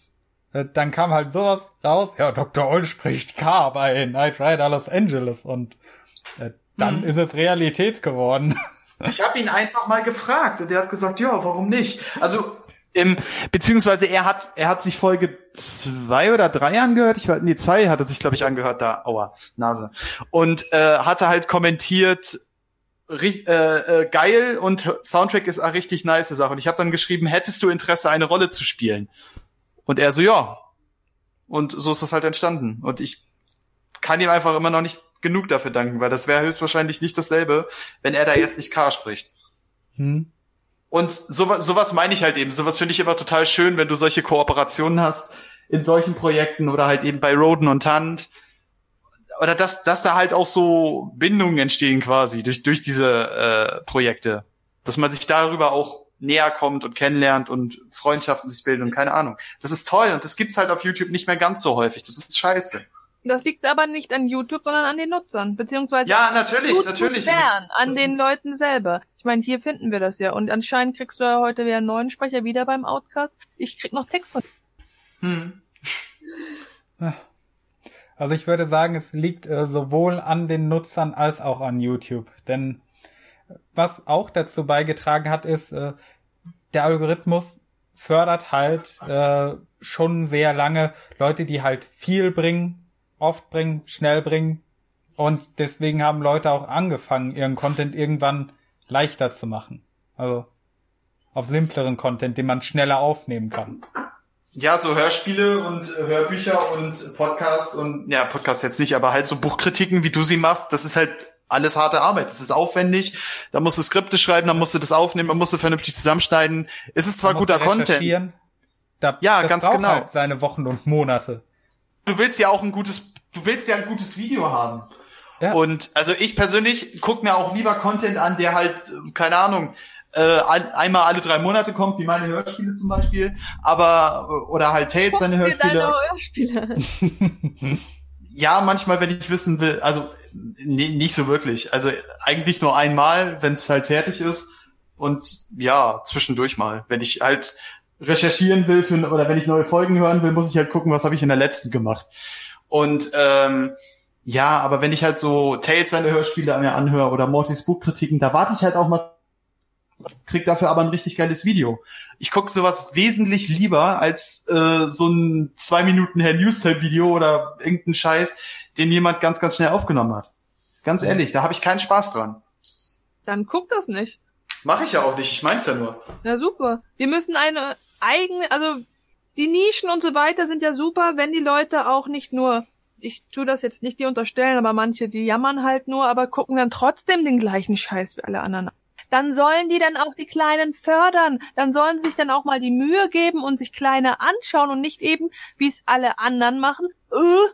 äh, dann kam halt sowas raus. Ja, Dr. Oll spricht K bei Night Rider Los Angeles und äh, dann Hm. ist es Realität geworden. Ich habe ihn einfach mal gefragt und er hat gesagt, ja, warum nicht? Also im, beziehungsweise er hat er hat sich Folge zwei oder drei angehört. Ich war nee zwei hat er sich glaube ich angehört da. Aua Nase und äh, hatte halt kommentiert. Äh, äh, geil und Soundtrack ist eine richtig nice Sache. Und ich habe dann geschrieben, hättest du Interesse, eine Rolle zu spielen? Und er so, ja. Und so ist das halt entstanden. Und ich kann ihm einfach immer noch nicht genug dafür danken, weil das wäre höchstwahrscheinlich nicht dasselbe, wenn er da jetzt nicht K spricht. Hm. Und sowas, sowas meine ich halt eben. Sowas finde ich immer total schön, wenn du solche Kooperationen hast in solchen Projekten oder halt eben bei Roden und Hand. Oder dass, dass da halt auch so Bindungen entstehen quasi durch, durch diese äh, Projekte. Dass man sich darüber auch näher kommt und kennenlernt und Freundschaften sich bilden und keine Ahnung. Das ist toll und das gibt's halt auf YouTube nicht mehr ganz so häufig. Das ist scheiße. Das liegt aber nicht an YouTube, sondern an den Nutzern, beziehungsweise Ja, natürlich, YouTube natürlich. Fern, an Das- den Leuten selber. Ich meine, hier finden wir das ja. Und anscheinend kriegst du ja heute wieder einen neuen Sprecher wieder beim Outcast. Ich krieg noch Text von. Hm. Also ich würde sagen, es liegt äh, sowohl an den Nutzern als auch an YouTube. Denn was auch dazu beigetragen hat, ist, äh, der Algorithmus fördert halt äh, schon sehr lange Leute, die halt viel bringen, oft bringen, schnell bringen. Und deswegen haben Leute auch angefangen, ihren Content irgendwann leichter zu machen. Also auf simpleren Content, den man schneller aufnehmen kann. Ja, so Hörspiele und äh, Hörbücher und Podcasts und ja, Podcasts jetzt nicht, aber halt so Buchkritiken, wie du sie machst, das ist halt alles harte Arbeit. Das ist aufwendig. Da musst du Skripte schreiben, dann musst du das aufnehmen, dann musst du vernünftig zusammenschneiden. Es ist zwar guter Content. Da, Ja, ganz genau. Halt seine Wochen und Monate. Du willst ja auch ein gutes, du willst ja ein gutes Video haben. Ja. Und also ich persönlich guck mir auch lieber Content an, der halt, äh, keine Ahnung, äh, ein, einmal alle drei Monate kommt, wie meine Hörspiele zum Beispiel, aber äh, oder halt Tales Guckst seine Hörspiele. deine Hörspiele. Ja, manchmal, wenn ich wissen will, also nee, nicht so wirklich. Also eigentlich nur einmal, wenn es halt fertig ist. Und ja, zwischendurch mal. Wenn ich halt recherchieren will für, oder wenn ich neue Folgen hören will, muss ich halt gucken, was habe ich in der letzten gemacht. Und ähm, ja, aber wenn ich halt so Tales seine Hörspiele mir anhöre oder Mortys Buchkritiken, da warte ich halt auch mal, krieg dafür aber ein richtig geiles Video. Ich gucke sowas wesentlich lieber als äh, so ein zwei Minuten Herr Newstime-Video oder irgendein Scheiß, den jemand ganz, ganz schnell aufgenommen hat. Ganz ehrlich, da habe ich keinen Spaß dran. Dann guck das nicht. Mache ich ja auch nicht, ich mein's ja nur. Ja, super. Wir müssen eine eigene, also die Nischen und so weiter sind ja super, wenn die Leute auch nicht nur, ich tu das jetzt nicht dir unterstellen, aber manche, die jammern halt nur, aber gucken dann trotzdem den gleichen Scheiß wie alle anderen. Dann sollen die dann auch die Kleinen fördern. Dann sollen sie sich dann auch mal die Mühe geben und sich Kleine anschauen und nicht eben, wie es alle anderen machen. Äh,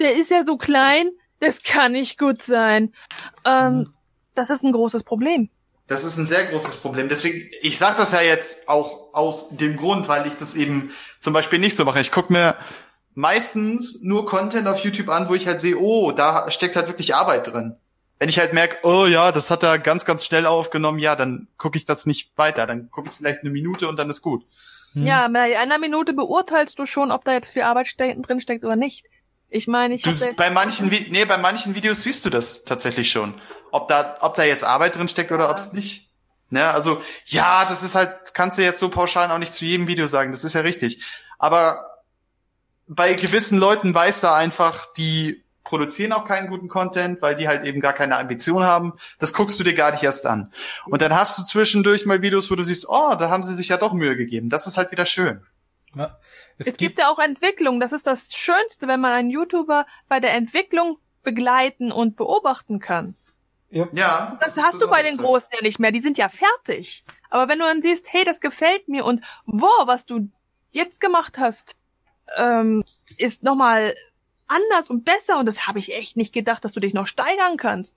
der ist ja so klein, das kann nicht gut sein. Ähm, Das ist ein großes Problem. Das ist ein sehr großes Problem. Deswegen, ich sage das ja jetzt auch aus dem Grund, weil ich das eben zum Beispiel nicht so mache. Ich gucke mir meistens nur Content auf YouTube an, wo ich halt sehe, oh, da steckt halt wirklich Arbeit drin. Wenn ich halt merke, oh ja, das hat er ganz, ganz schnell aufgenommen, ja, dann gucke ich das nicht weiter. Dann gucke ich vielleicht eine Minute und dann ist gut. Hm. Ja, bei einer Minute beurteilst du schon, ob da jetzt viel Arbeit ste drin steckt oder nicht. Ich meine, ich Du, bei manchen, nee, bei manchen Videos siehst du das tatsächlich schon. Ob da, ob da jetzt Arbeit drin steckt oder Ja. ob's nicht. Ne, also, ja, das ist halt, kannst du jetzt so pauschal auch nicht zu jedem Video sagen. Das ist ja richtig. Aber bei gewissen Leuten weiß da einfach, die produzieren auch keinen guten Content, weil die halt eben gar keine Ambition haben. Das guckst du dir gar nicht erst an. Und dann hast du zwischendurch mal Videos, wo du siehst, oh, da haben sie sich ja doch Mühe gegeben. Das ist halt wieder schön. Ja. Es, es gibt ja auch Entwicklung. Das ist das Schönste, wenn man einen YouTuber bei der Entwicklung begleiten und beobachten kann. ja, Ja. Das ist hast du bei den Großen ja nicht mehr. Die sind ja fertig. Aber wenn du dann siehst, hey, das gefällt mir und wow, was du jetzt gemacht hast, ähm, ist nochmal anders und besser und das habe ich echt nicht gedacht, dass du dich noch steigern kannst.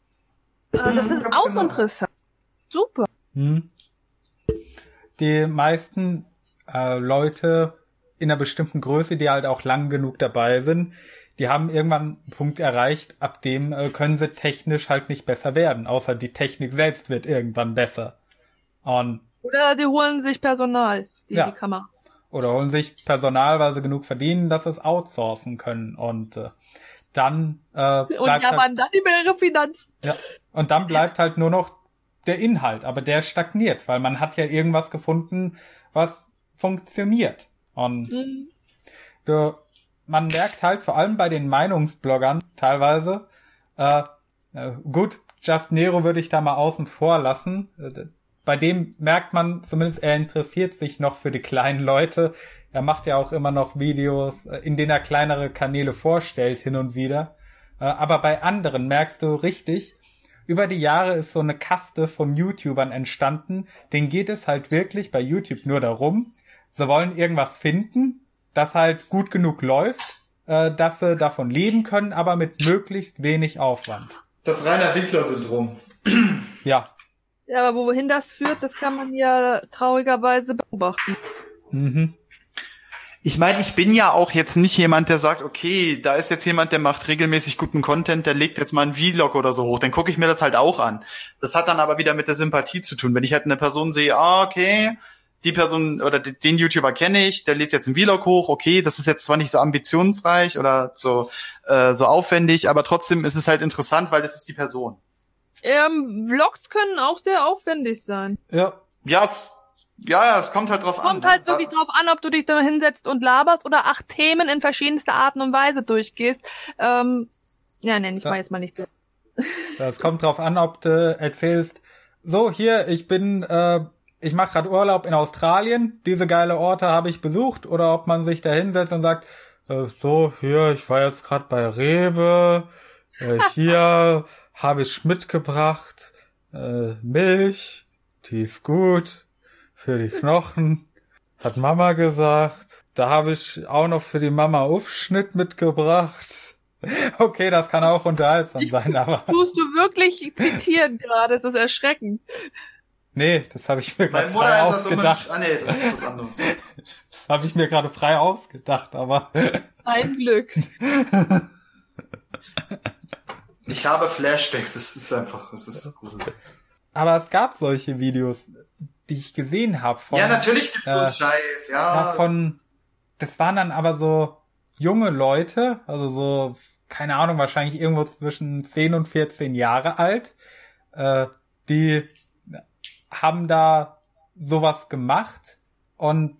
Äh, das Mhm, ist ganz auch genau. interessant. Super. Hm. die meisten äh, Leute in einer bestimmten Größe, die halt auch lang genug dabei sind, die haben irgendwann einen Punkt erreicht, ab dem äh, können sie technisch halt nicht besser werden, außer die Technik selbst wird irgendwann besser. Und Oder die holen sich Personal, die Ja. die machen. oder holen sich Personal, weil sie genug verdienen, dass sie es outsourcen können. Und äh, dann äh, Und bleibt ja, halt, dann über ihre Finanzen. ja, und dann bleibt halt nur noch der Inhalt, aber der stagniert, weil man hat ja irgendwas gefunden, was funktioniert. Und Mhm. du, man merkt halt vor allem bei den Meinungsbloggern teilweise, äh, äh, gut, Just Nero würde ich da mal außen vor lassen. Äh, Bei dem merkt man zumindest, er interessiert sich noch für die kleinen Leute. Er macht ja auch immer noch Videos, äh, in denen er kleinere Kanäle vorstellt, hin und wieder. Aber bei anderen merkst du richtig, über die Jahre ist so eine Kaste von YouTubern entstanden. Denen geht es halt wirklich bei YouTube nur darum, sie wollen irgendwas finden, das halt gut genug läuft, äh, dass sie davon leben können, aber mit möglichst wenig Aufwand. Das Rainer Winkler-Syndrom. Ja. Ja, aber wohin das führt, das kann man ja traurigerweise beobachten. Mhm. Ich meine, ich bin ja auch jetzt nicht jemand, der sagt, okay, da ist jetzt jemand, der macht regelmäßig guten Content, der legt jetzt mal einen Vlog oder so hoch, dann gucke ich mir das halt auch an. Das hat dann aber wieder mit der Sympathie zu tun. Wenn ich halt eine Person sehe, ah, okay, die Person oder den YouTuber kenne ich, der legt jetzt einen Vlog hoch, okay, das ist jetzt zwar nicht so ambitionsreich oder so, äh, so aufwendig, aber trotzdem ist es halt interessant, weil das ist die Person. Ähm, Vlogs können auch sehr aufwendig sein. Ja. Ja, es, ja, ja, es kommt halt drauf an. Kommt halt wirklich drauf an, ob du dich da hinsetzt und laberst oder acht Themen in verschiedenster Arten und Weise durchgehst. Ähm, ja, nenn ich Ja. mal jetzt mal nicht. so. Das kommt drauf an, ob du erzählst, so hier, ich bin, äh, ich mache gerade Urlaub in Australien, diese geile Orte habe ich besucht, oder ob man sich da hinsetzt und sagt, äh, so hier, ich war jetzt gerade bei Rewe, äh, hier habe ich mitgebracht äh, Milch, die ist gut für die Knochen, hat Mama gesagt. Da habe ich auch noch für die Mama Aufschnitt mitgebracht. Okay, das kann auch unterhaltsam sein, aber Tust du wirklich zitieren gerade? Das ist erschreckend. Nee, das habe ich mir gerade frei ist das immer ausgedacht. nicht, ah nee, das ist was anderes. Das habe ich mir gerade frei ausgedacht, aber Ein Glück. Ich habe Flashbacks, es ist einfach, es ist gruselig. aber es gab solche Videos, die ich gesehen habe von Ja, natürlich gibt's so einen äh, Scheiß, ja, ja. von das waren dann aber so junge Leute, also so keine Ahnung, wahrscheinlich irgendwo zwischen 10 und 14 Jahre alt, äh, die haben da sowas gemacht und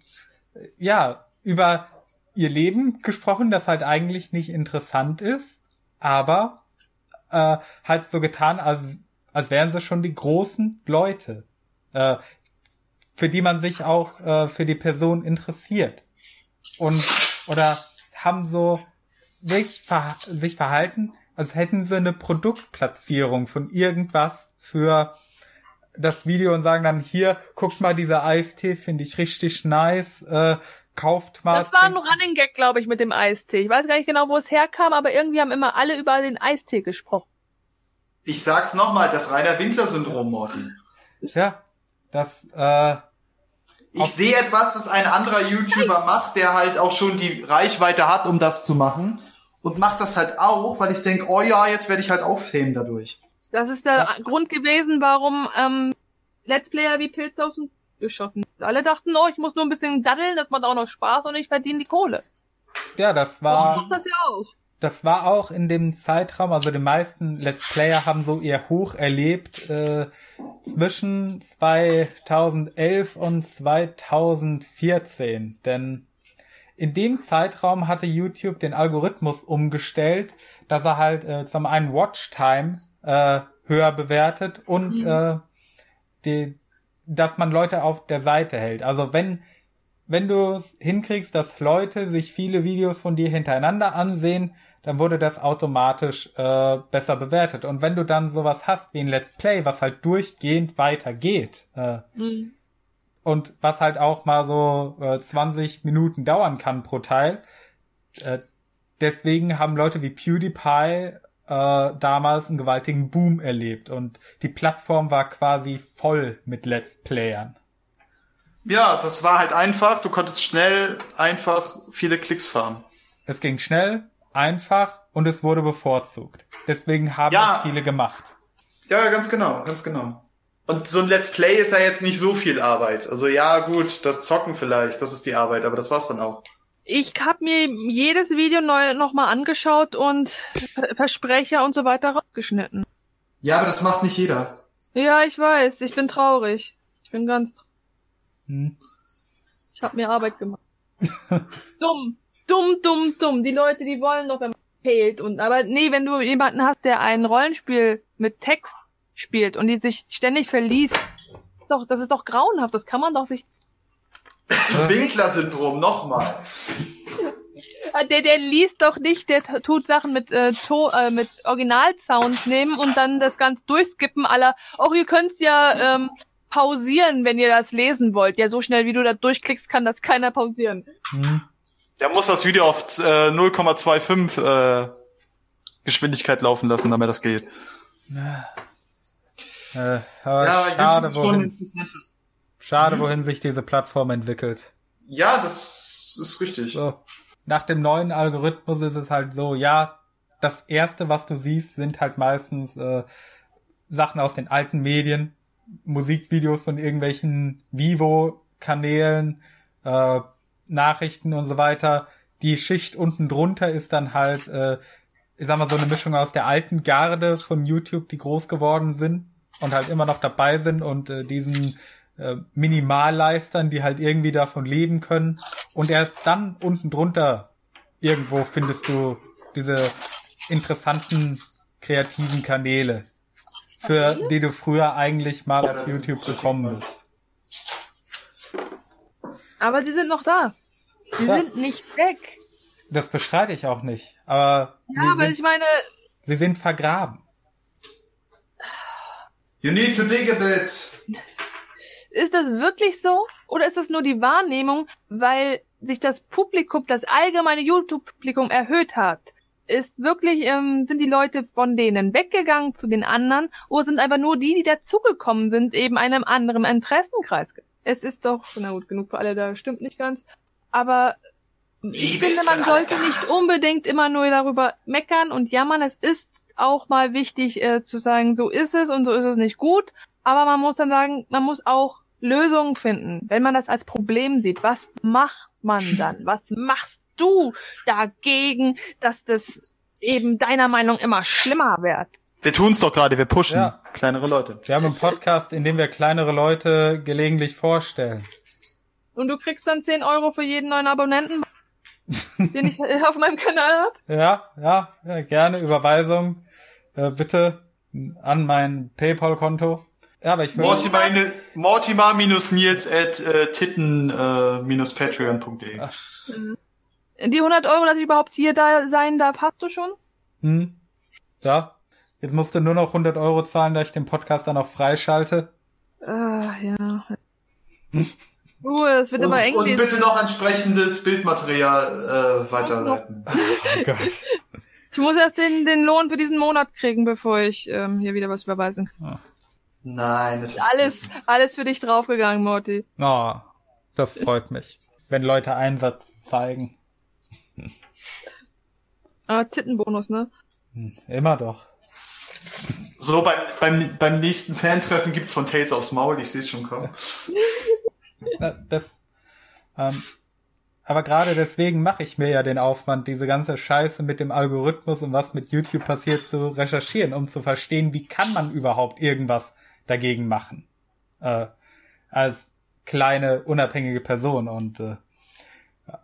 äh, ja, über ihr Leben gesprochen, das halt eigentlich nicht interessant ist, aber äh, halt so getan, als, als wären sie schon die großen Leute, äh, für die man sich auch äh, für die Person interessiert. Und oder haben so sich, verha sich verhalten, als hätten sie eine Produktplatzierung von irgendwas für das Video und sagen dann hier, guckt mal, dieser Eistee finde ich richtig nice, äh, kauft mal. Das war ein Running Gag, glaube ich, mit dem Eistee. Ich weiß gar nicht genau, wo es herkam, aber irgendwie haben immer alle über den Eistee gesprochen. Ich sag's nochmal, das Rainer Winkler-Syndrom, Morten. Ja, das, äh, Ich sehe etwas, das ein anderer YouTuber macht, der halt auch schon die Reichweite hat, um das zu machen. Und macht das halt auch, weil ich denke, oh ja, jetzt werde ich halt auch Fame dadurch. Das ist der Grund gewesen, warum ähm, Let's Player wie Pilze aus dem geschossen. Alle dachten, oh, ich muss nur ein bisschen daddeln, das macht auch noch Spaß und ich verdiene die Kohle. ja, das war. mach das ja auch. das war auch in dem Zeitraum, also die meisten Let's Player haben so ihr Hoch erlebt äh, zwischen 2011 und 2014. Denn in dem Zeitraum hatte YouTube den Algorithmus umgestellt, dass er halt äh, zum einen Watchtime äh, höher bewertet und Mhm. äh, die, dass man Leute auf der Seite hält. Also wenn wenn du hinkriegst, dass Leute sich viele Videos von dir hintereinander ansehen, dann wurde das automatisch äh, besser bewertet. Und wenn du dann sowas hast wie ein Let's Play, was halt durchgehend weitergeht äh, Mhm. und was halt auch mal so äh, 20 Minuten dauern kann pro Teil, äh, deswegen haben Leute wie PewDiePie äh, damals einen gewaltigen Boom erlebt und die Plattform war quasi voll mit Let's Playern. Ja, das war halt einfach. Du konntest schnell, einfach viele Klicks fahren. Es ging schnell, einfach und es wurde bevorzugt. Deswegen haben Ja. es viele gemacht. Ja, ganz genau, ganz genau. Und so ein Let's Play ist ja jetzt nicht so viel Arbeit. Also ja, gut, das Zocken vielleicht, das ist die Arbeit, aber das war's dann auch. Ich habe mir jedes Video neu nochmal angeschaut und Ver- Versprecher und so weiter rausgeschnitten. Ja, aber das macht nicht jeder. Ja, ich weiß. Ich bin traurig. Ich bin ganz. Hm. Ich habe mir Arbeit gemacht. dumm, dumm, dumm, dumm. Die Leute, die wollen doch, wenn man fehlt und aber nee, wenn du jemanden hast, der ein Rollenspiel mit Text spielt und die sich ständig verliest, doch, das ist doch grauenhaft. Das kann man doch sich. Winkler-Syndrom, nochmal. Ah, Der, der liest doch nicht, der tut Sachen mit äh, to äh, mit Originalsounds nehmen und dann das Ganze durchskippen aller. Auch ihr könnt's ja ähm, pausieren, wenn ihr das lesen wollt. Ja, so schnell wie du da durchklickst, kann das keiner pausieren. Hm. Der muss das Video auf äh, 0,25 äh, Geschwindigkeit laufen lassen, damit das geht. Äh, aber schade, YouTube schon wohin, schade, wohin sich diese Plattform entwickelt. Ja, das ist richtig. So. Nach dem neuen Algorithmus ist es halt so, ja, das erste, was du siehst, sind halt meistens äh, Sachen aus den alten Medien, Musikvideos von irgendwelchen Vivo-Kanälen, äh, Nachrichten und so weiter. Die Schicht unten drunter ist dann halt, äh, ich sag mal, so eine Mischung aus der alten Garde von YouTube, die groß geworden sind und halt immer noch dabei sind und äh, diesen äh, Minimalleistern, die halt irgendwie davon leben können. Und erst dann unten drunter irgendwo findest du diese interessanten kreativen Kanäle, für die du früher eigentlich mal auf YouTube gekommen bist. Aber sie sind noch da. Die Ja. sind nicht weg. Das bestreite ich auch nicht. Aber Ja, sind, ich meine, sie sind vergraben. You need to dig a bit. Ist das wirklich so? Oder ist das nur die Wahrnehmung, weil sich das Publikum, das allgemeine YouTube-Publikum erhöht hat? Ist wirklich, ähm, sind die Leute von denen weggegangen zu den anderen oder sind einfach nur die, die dazugekommen sind, eben einem anderen Interessenkreis? Es ist doch, na gut, genug für alle, da stimmt nicht ganz. Aber ich finde, man sollte nicht unbedingt immer nur darüber meckern und jammern. Es ist auch mal wichtig äh, zu sagen, so ist es und so ist es nicht gut. Aber man muss dann sagen, man muss auch Lösungen finden. Wenn man das als Problem sieht, was macht man dann? Was machst du dagegen, dass das eben deiner Meinung immer schlimmer wird? Wir tun's doch gerade, wir pushen Ja. kleinere Leute. Wir haben einen Podcast, in dem wir kleinere Leute gelegentlich vorstellen. Und du kriegst dann 10 Euro für jeden neuen Abonnenten, den ich auf meinem Kanal habe? Ja, ja, ja gerne Überweisung äh, bitte an mein PayPal-Konto. Ja, aber ich will, Mortimer, Mortimer minus Nils at äh, titten äh, minus patreon.de. Die 100 Euro, dass ich überhaupt hier da sein darf, hast du schon? hm, ja, jetzt musst du nur noch 100 Euro zahlen, da ich den Podcast dann auch freischalte. Ah, ja. Uh, es wird Und, immer eng. und bitte noch entsprechendes Bildmaterial äh, weiterleiten. Oh Gott. Ich muss erst den, den Lohn für diesen Monat kriegen, bevor ich ähm, hier wieder was überweisen kann. Nein, natürlich. Alles, alles für dich draufgegangen, Morty. Oh, das freut mich. Wenn Leute Einsatz zeigen. Ah, Tittenbonus, ne? Hm, Immer doch. So, beim, beim, beim nächsten Fan-Treffen gibt's von Tales aufs Maul, ich sehe schon kommen. Das, ähm, aber gerade deswegen mache ich mir ja den Aufwand, diese ganze Scheiße mit dem Algorithmus und was mit YouTube passiert zu recherchieren, um zu verstehen, wie kann man überhaupt irgendwas dagegen machen. Äh, als kleine, unabhängige Person. Und äh,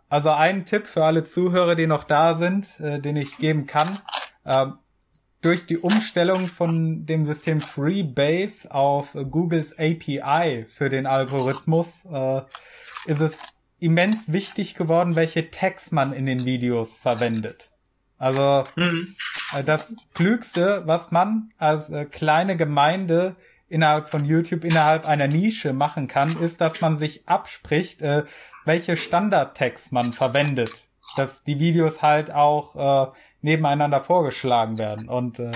also ein Tipp für alle Zuhörer, die noch da sind, äh, den ich geben kann. Ähm, durch die Umstellung von dem System Freebase auf äh, Googles API für den Algorithmus äh, ist es immens wichtig geworden, welche Tags man in den Videos verwendet. Also Hm. äh, das Klügste, was man als äh, kleine Gemeinde innerhalb von YouTube, innerhalb einer Nische machen kann, ist, dass man sich abspricht, äh, welche Standard-Tags man verwendet. Dass die Videos halt auch äh, nebeneinander vorgeschlagen werden. Und äh,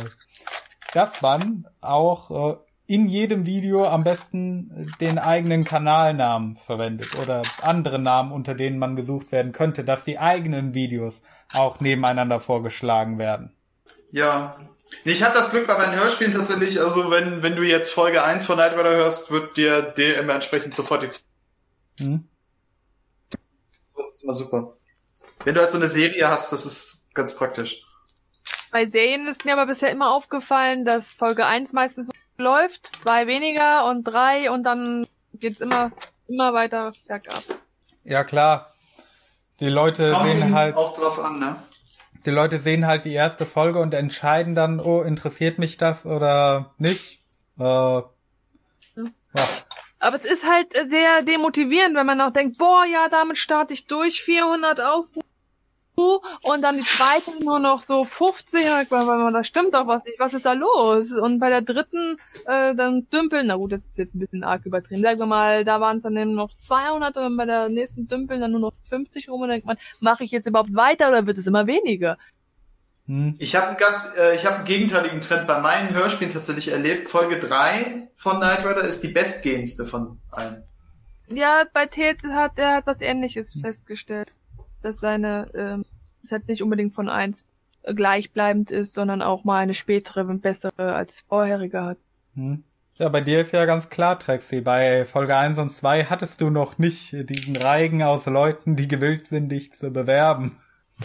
dass man auch äh, in jedem Video am besten den eigenen Kanalnamen verwendet oder andere Namen, unter denen man gesucht werden könnte, dass die eigenen Videos auch nebeneinander vorgeschlagen werden. Ja. Ich hatte das Glück bei meinen Hörspielen tatsächlich, also wenn, wenn du jetzt Folge 1 von Night Rider hörst, wird dir DM entsprechend sofort die hm? Das ist immer super. Wenn du halt so eine Serie hast, das ist ganz praktisch. Bei Serien ist mir aber bisher immer aufgefallen, dass Folge 1 meistens läuft, zwei weniger und drei und dann geht's immer, immer weiter bergab. Ja, klar. Die Leute sehen halt. Auch drauf an, ne? Die Leute sehen halt die erste Folge und entscheiden dann, oh, interessiert mich das oder nicht. Äh, ja. Aber es ist halt sehr demotivierend, wenn man auch denkt, boah, ja, damit starte ich durch, 400 Aufrufe und dann die zweite nur noch so 50, das stimmt doch was nicht, was ist da los? Und bei der dritten, äh, dann dümpeln, na gut, das ist jetzt ein bisschen arg übertrieben, sagen wir mal, da waren es dann eben noch 200 und bei der nächsten dümpeln dann nur noch 50 rum und denkt man, mache ich jetzt überhaupt weiter oder wird es immer weniger? Hm. Ich habe einen ganz, äh, ich habe einen gegenteiligen Trend bei meinen Hörspielen tatsächlich erlebt. Folge 3 von Knight Rider ist die bestgehendste von allen. Ja, bei Tales hat er hat was ähnliches hm. festgestellt dass seine ähm, Set nicht unbedingt von eins gleichbleibend ist, sondern auch mal eine spätere, bessere als vorherige hat. Hm. Ja, bei dir ist ja ganz klar, Trexi. Bei Folge 1 und 2 hattest du noch nicht diesen Reigen aus Leuten, die gewillt sind, dich zu bewerben.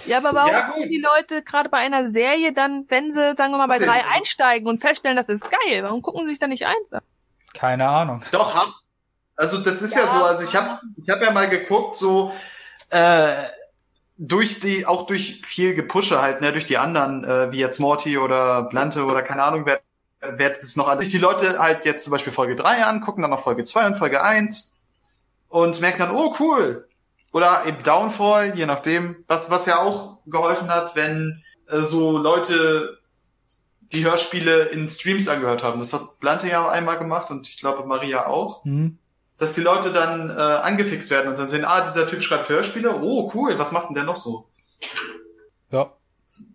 Ja, aber warum ja, die Leute gerade bei einer Serie dann, wenn sie, sagen wir mal, bei Was drei einsteigen und feststellen, das ist geil, warum gucken sie sich da nicht eins an? Keine Ahnung. Doch, hab, also das ist ja, ja so, also ich habe ich hab ja mal geguckt, so äh, durch die, auch durch viel Gepusche halt, ne, durch die anderen, äh, wie jetzt Morty oder Blante oder keine Ahnung, wer, wer das noch alles. Die Leute halt jetzt zum Beispiel Folge 3 angucken, dann noch Folge 2 und Folge 1 und merken dann, oh cool. Oder eben Downfall, je nachdem, was, was ja auch geholfen hat, wenn äh, so Leute die Hörspiele in Streams angehört haben. Das hat Blante ja einmal gemacht und ich glaube Maria auch. Mhm dass die Leute dann äh, angefixt werden und dann sehen, ah, dieser Typ schreibt Hörspiele, oh cool, was macht denn der noch so? Ja.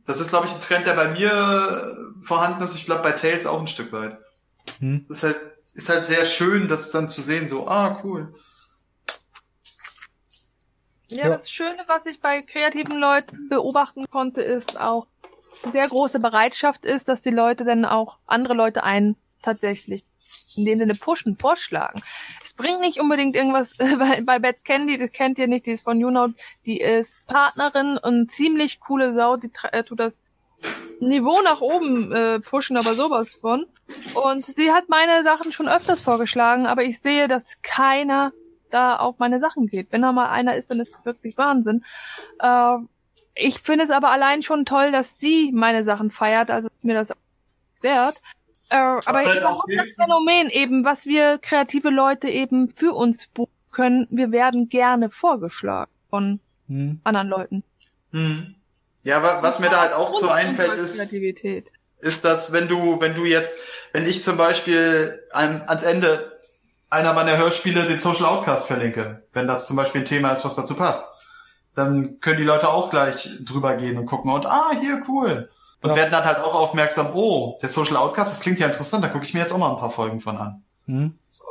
Das ist, glaube ich, ein Trend, der bei mir vorhanden ist. Ich glaube, bei Tales auch ein Stück weit. Hm. Es ist halt, ist halt sehr schön, das dann zu sehen, so, ah, cool. Ja, ja, das Schöne, was ich bei kreativen Leuten beobachten konnte, ist auch sehr große Bereitschaft ist, dass die Leute dann auch andere Leute ein tatsächlich Sinne pushen, vorschlagen bringt nicht unbedingt irgendwas, äh, bei, bei Bets Candy, das kennt ihr nicht, die ist von YouNow, die ist Partnerin und ziemlich coole Sau, die äh, tut das Niveau nach oben äh, pushen, aber sowas von. Und sie hat meine Sachen schon öfters vorgeschlagen, aber ich sehe, dass keiner da auf meine Sachen geht. Wenn da mal einer ist, dann ist das wirklich Wahnsinn. Äh, ich finde es aber allein schon toll, dass sie meine Sachen feiert, also mir das wert. Äh, aber halt überhaupt das Phänomen eben, was wir kreative Leute eben für uns buchen können, wir werden gerne vorgeschlagen von hm. anderen Leuten. Hm. Ja, aber was mir da halt auch so einfällt, ist, ist, dass wenn du, wenn du jetzt, wenn ich zum Beispiel an, ans Ende einer meiner Hörspiele den Social Outcast verlinke, wenn das zum Beispiel ein Thema ist, was dazu passt, dann können die Leute auch gleich drüber gehen und gucken und ah, hier cool. Und ja. werden dann halt auch aufmerksam, oh, der Social Outcast, das klingt ja interessant, da gucke ich mir jetzt auch mal ein paar Folgen von an. Hm. So.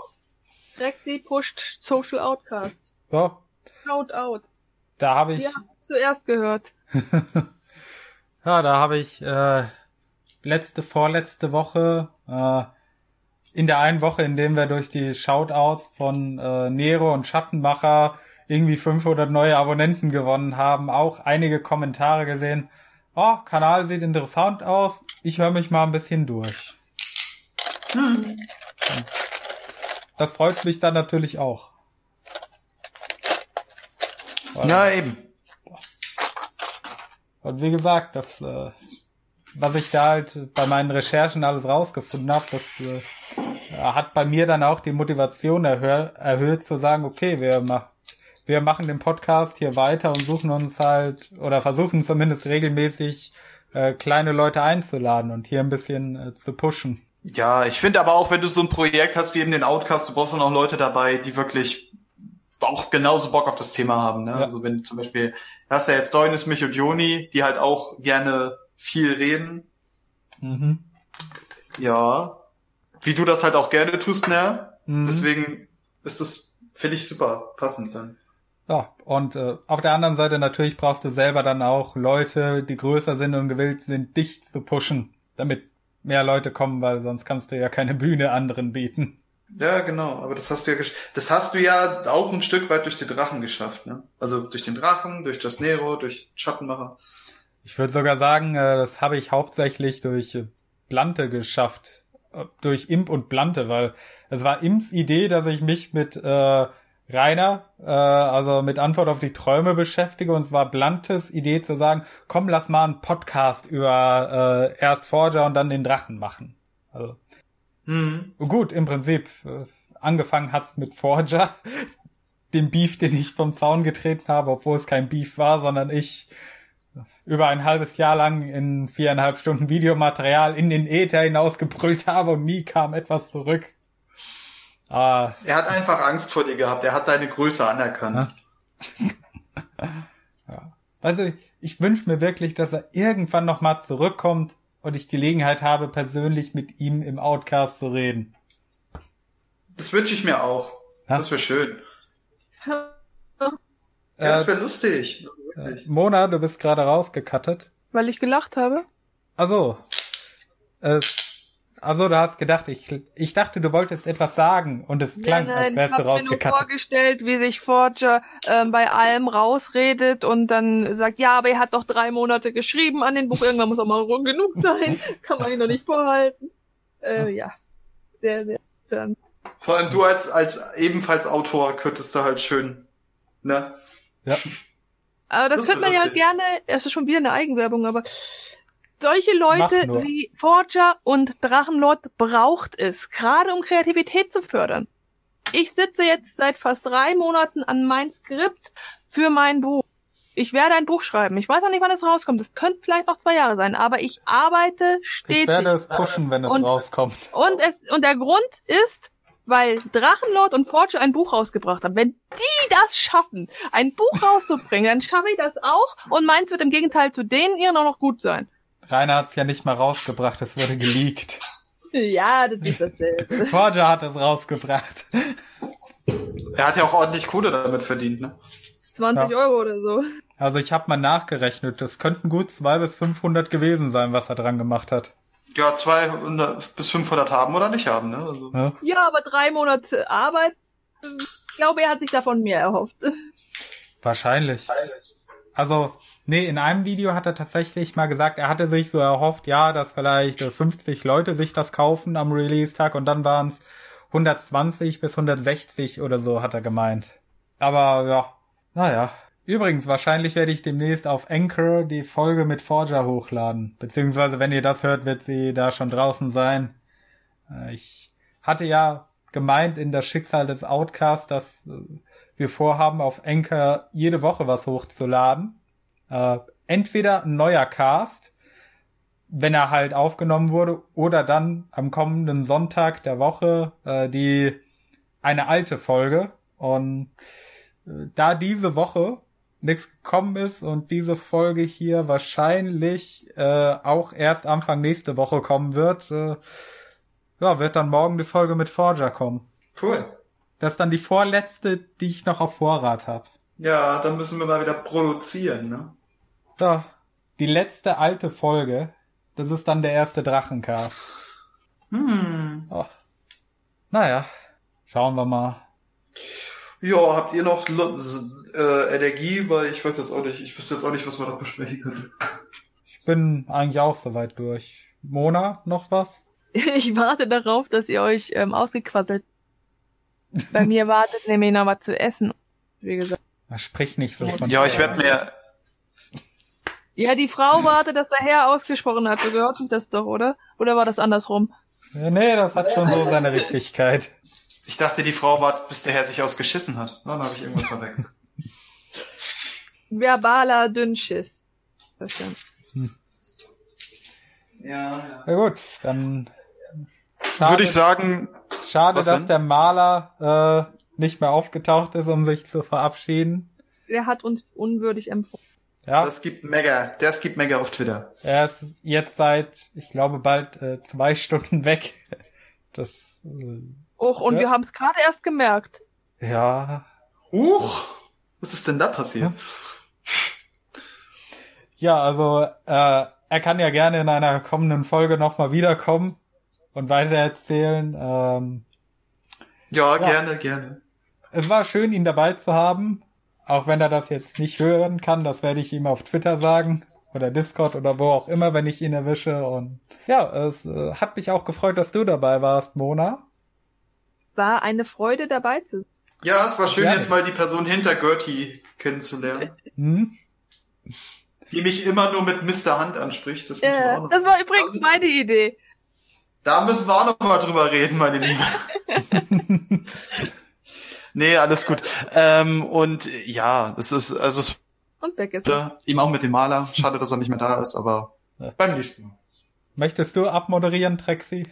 Rexy pusht Social Outcast. Ja. Shout out. Da habe ich. Haben zuerst gehört. ja, da habe ich äh, letzte, vorletzte Woche, äh, in der einen Woche, in dem wir durch die Shoutouts von äh, Nero und Schattenmacher irgendwie 500 neue Abonnenten gewonnen haben, auch einige Kommentare gesehen oh, Kanal sieht interessant aus, ich höre mich mal ein bisschen durch. Hm. Das freut mich dann natürlich auch. Ja, eben. Und wie gesagt, das, äh, was ich da halt bei meinen Recherchen alles rausgefunden habe, das äh, hat bei mir dann auch die Motivation erhö erhöht zu sagen, okay, wir machen wir machen den Podcast hier weiter und suchen uns halt oder versuchen zumindest regelmäßig äh, kleine Leute einzuladen und hier ein bisschen äh, zu pushen. Ja, ich finde aber auch, wenn du so ein Projekt hast wie eben den Outcast, du brauchst dann auch Leute dabei, die wirklich auch genauso Bock auf das Thema haben. Ne? Ja. Also wenn zum Beispiel, hast ja jetzt Deunis, mich und Joni, die halt auch gerne viel reden. Mhm. Ja, wie du das halt auch gerne tust, ne? Mhm. Deswegen ist das, finde ich, super passend dann. Ja, und äh, auf der anderen Seite natürlich brauchst du selber dann auch Leute, die größer sind und gewillt sind, dich zu pushen, damit mehr Leute kommen, weil sonst kannst du ja keine Bühne anderen bieten. Ja, genau, aber das hast du ja das hast du ja auch ein Stück weit durch die Drachen geschafft, ne? Also durch den Drachen, durch das Nero, durch Schattenmacher. Ich würde sogar sagen, äh, das habe ich hauptsächlich durch Blante geschafft. Äh, Durch Imp und Blante, weil es war Imps Idee, dass ich mich mit äh, Rainer, äh, also mit Antwort auf die Träume beschäftige und es war Blantes Idee zu sagen, komm, lass mal einen Podcast über äh, erst Forger und dann den Drachen machen. Also Hm. Gut, im Prinzip. äh, Angefangen hat's mit Forger, dem Beef, den ich vom Zaun getreten habe, obwohl es kein Beef war, sondern ich über ein halbes Jahr lang in viereinhalb Stunden Videomaterial in den Äther hinausgebrüllt habe und nie kam etwas zurück. Ah, Er hat einfach Angst vor dir gehabt. Er hat deine Größe anerkannt. Ja. Also ich, ich wünsche mir wirklich, dass er irgendwann noch mal zurückkommt und ich Gelegenheit habe, persönlich mit ihm im Outcast zu reden. Das wünsche ich mir auch. Ja. Das wäre schön. Ja, Äh, das wäre lustig. Also wirklich. Mona, du bist gerade rausgekattet. Weil ich gelacht habe. Also, äh, also du hast gedacht, ich, ich dachte, du wolltest etwas sagen und es klang, als ich wärst du hab mir nur rausgekattet. vorgestellt, wie sich Forger ähm, bei allem rausredet und dann sagt, ja, aber er hat doch drei Monate geschrieben an den Buch, irgendwann muss auch mal rum genug sein, kann man ihn doch nicht vorhalten. Äh, ja, sehr, sehr interessant. Vor allem du als, als ebenfalls Autor könntest du halt schön, ne? Ja. Aber das, Das könnte man ja gerne, es ist schon wieder eine Eigenwerbung, aber solche Leute wie Forger und Drachenlord braucht es, gerade um Kreativität zu fördern. Ich sitze jetzt seit fast drei Monaten an mein Skript für mein Buch. Ich werde ein Buch schreiben. Ich weiß noch nicht, wann es rauskommt. Es könnte vielleicht noch zwei Jahre sein, aber ich arbeite stetig. Ich werde es pushen, wenn es Und- rauskommt. Und es und der Grund ist, weil Drachenlord und Forge ein Buch rausgebracht haben. Wenn die das schaffen, ein Buch rauszubringen, dann schaffe ich das auch und meins wird im Gegenteil zu denen ihren auch noch gut sein. Rainer hat es ja nicht mal rausgebracht, es wurde geleakt. Ja, das ist dasselbe. Forger hat es rausgebracht. Er hat ja auch ordentlich Kohle damit verdient, ne? 20 Ja. Euro oder so. Also ich habe mal nachgerechnet, das könnten gut 200 bis 500 gewesen sein, was er dran gemacht hat. Ja, 200 bis 500 haben oder nicht haben, ne? Also, Ja? Ja, aber drei Monate Arbeit. Ich glaube, er hat sich davon mehr erhofft. Wahrscheinlich. Also, nee, in einem Video hat er tatsächlich mal gesagt, er hatte sich so erhofft, ja, dass vielleicht äh, 50 Leute sich das kaufen am Release-Tag und dann waren es 120 bis 160 oder so, hat er gemeint. Aber ja, naja. Übrigens, wahrscheinlich werde ich demnächst auf Anchor die Folge mit Forger hochladen. Beziehungsweise, wenn ihr das hört, wird sie da schon draußen sein. Äh, Ich hatte ja gemeint in das Schicksal des Outcasts, dass äh, wir vorhaben, auf Anchor jede Woche was hochzuladen. Äh, entweder ein neuer Cast, wenn er halt aufgenommen wurde, oder dann am kommenden Sonntag der Woche äh, die eine alte Folge. Und äh, da diese Woche nichts gekommen ist und diese Folge hier wahrscheinlich äh, auch erst Anfang nächste Woche kommen wird, äh, ja, wird dann morgen die Folge mit Forger kommen. cool. Das ist dann die vorletzte, die ich noch auf Vorrat habe. Ja, dann müssen wir mal wieder produzieren, ne? Ja, die letzte alte Folge, das ist dann der erste Drachencast. Hm. Oh. Naja, schauen wir mal. Ja, habt ihr noch äh, Energie? Weil ich weiß jetzt auch nicht, ich wüsste jetzt auch nicht, was wir noch besprechen können. Ich bin eigentlich auch soweit durch. Mona, noch was? Ich warte darauf, dass ihr euch ähm, ausgequasselt. Bei mir wartet nämlich noch was zu essen. Wie gesagt. Sprich nicht so von Ja, ich werde mir, Ja, die Frau wartet, dass der Herr ausgesprochen hat. So gehört sich das doch, oder? Oder war das andersrum? Ja, nee, das hat schon so seine Richtigkeit. ich dachte, die Frau wartet, bis der Herr sich ausgeschissen hat. Dann habe ich irgendwas verwechselt. Verbaler Dünnschiss. Verstanden. ja, ja. Ja gut, dann schade, Würde ich sagen, schade dass denn? der Maler äh, nicht mehr aufgetaucht ist, um sich zu verabschieden. Der hat uns unwürdig empfohlen. Ja, das gibt mega, das gibt mega auf Twitter. er ist jetzt seit, ich glaube, bald äh, zwei Stunden weg. Das, äh, Och, und Ja. wir haben es gerade erst gemerkt. ja, Huch! Was ist denn da passiert? Ja, also äh, er kann ja gerne in einer kommenden Folge nochmal wiederkommen und weitererzählen. Ähm, Ja, Ja. gerne, gerne. es war schön, ihn dabei zu haben, auch wenn er das jetzt nicht hören kann. Das werde ich ihm auf Twitter sagen oder Discord oder wo auch immer, wenn ich ihn erwische. Und ja, es äh, hat mich auch gefreut, dass du dabei warst, Mona. War eine Freude dabei zu sein. Ja, es war schön, Gerne. jetzt mal die Person hinter Gertie kennenzulernen, Hm? die mich immer nur mit Mr. Hand anspricht. Das, Äh, das war übrigens meine Idee. Da müssen wir auch noch mal drüber reden, meine Liebe. nee, alles gut. Ähm, und ja, es ist, also es Und weg ist er. ihm auch mit dem Maler. Schade, dass er nicht mehr da ist, aber Ja. beim nächsten Mal. Möchtest du abmoderieren, Trexi?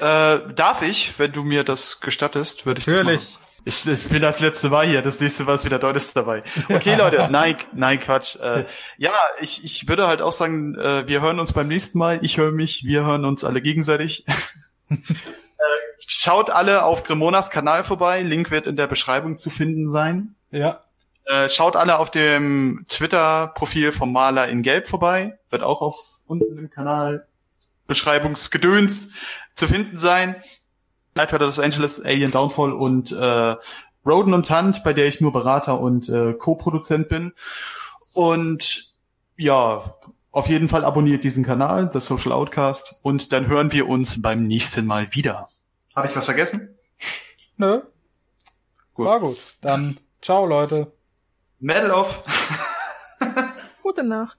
Äh, darf ich, wenn du mir das gestattest, würde ich das Natürlich. machen. Ich, ich bin das letzte Mal hier, das nächste Mal ist wieder Deut ist dabei. Okay, Leute, nein, nein, Quatsch. Äh, ja, ich, ich würde halt auch sagen, äh, wir hören uns beim nächsten Mal. Ich höre mich, wir hören uns alle gegenseitig. schaut alle auf Gremonas Kanal vorbei. Link wird in der Beschreibung zu finden sein. Ja. Äh, schaut alle auf dem Twitter-Profil vom Maler in Gelb vorbei. Wird auch auf unten im Kanal Beschreibungsgedöns zu finden sein. Nightrider Los Angeles, Alien Downfall und äh, Roden und Tant, bei der ich nur Berater und äh, Co-Produzent bin. Und ja, auf jeden Fall abonniert diesen Kanal, das Social Outcast, und dann hören wir uns beim nächsten Mal wieder. Habe ich was vergessen? Nö. Gut. War gut. Dann ciao, Leute. Medal off! Gute Nacht.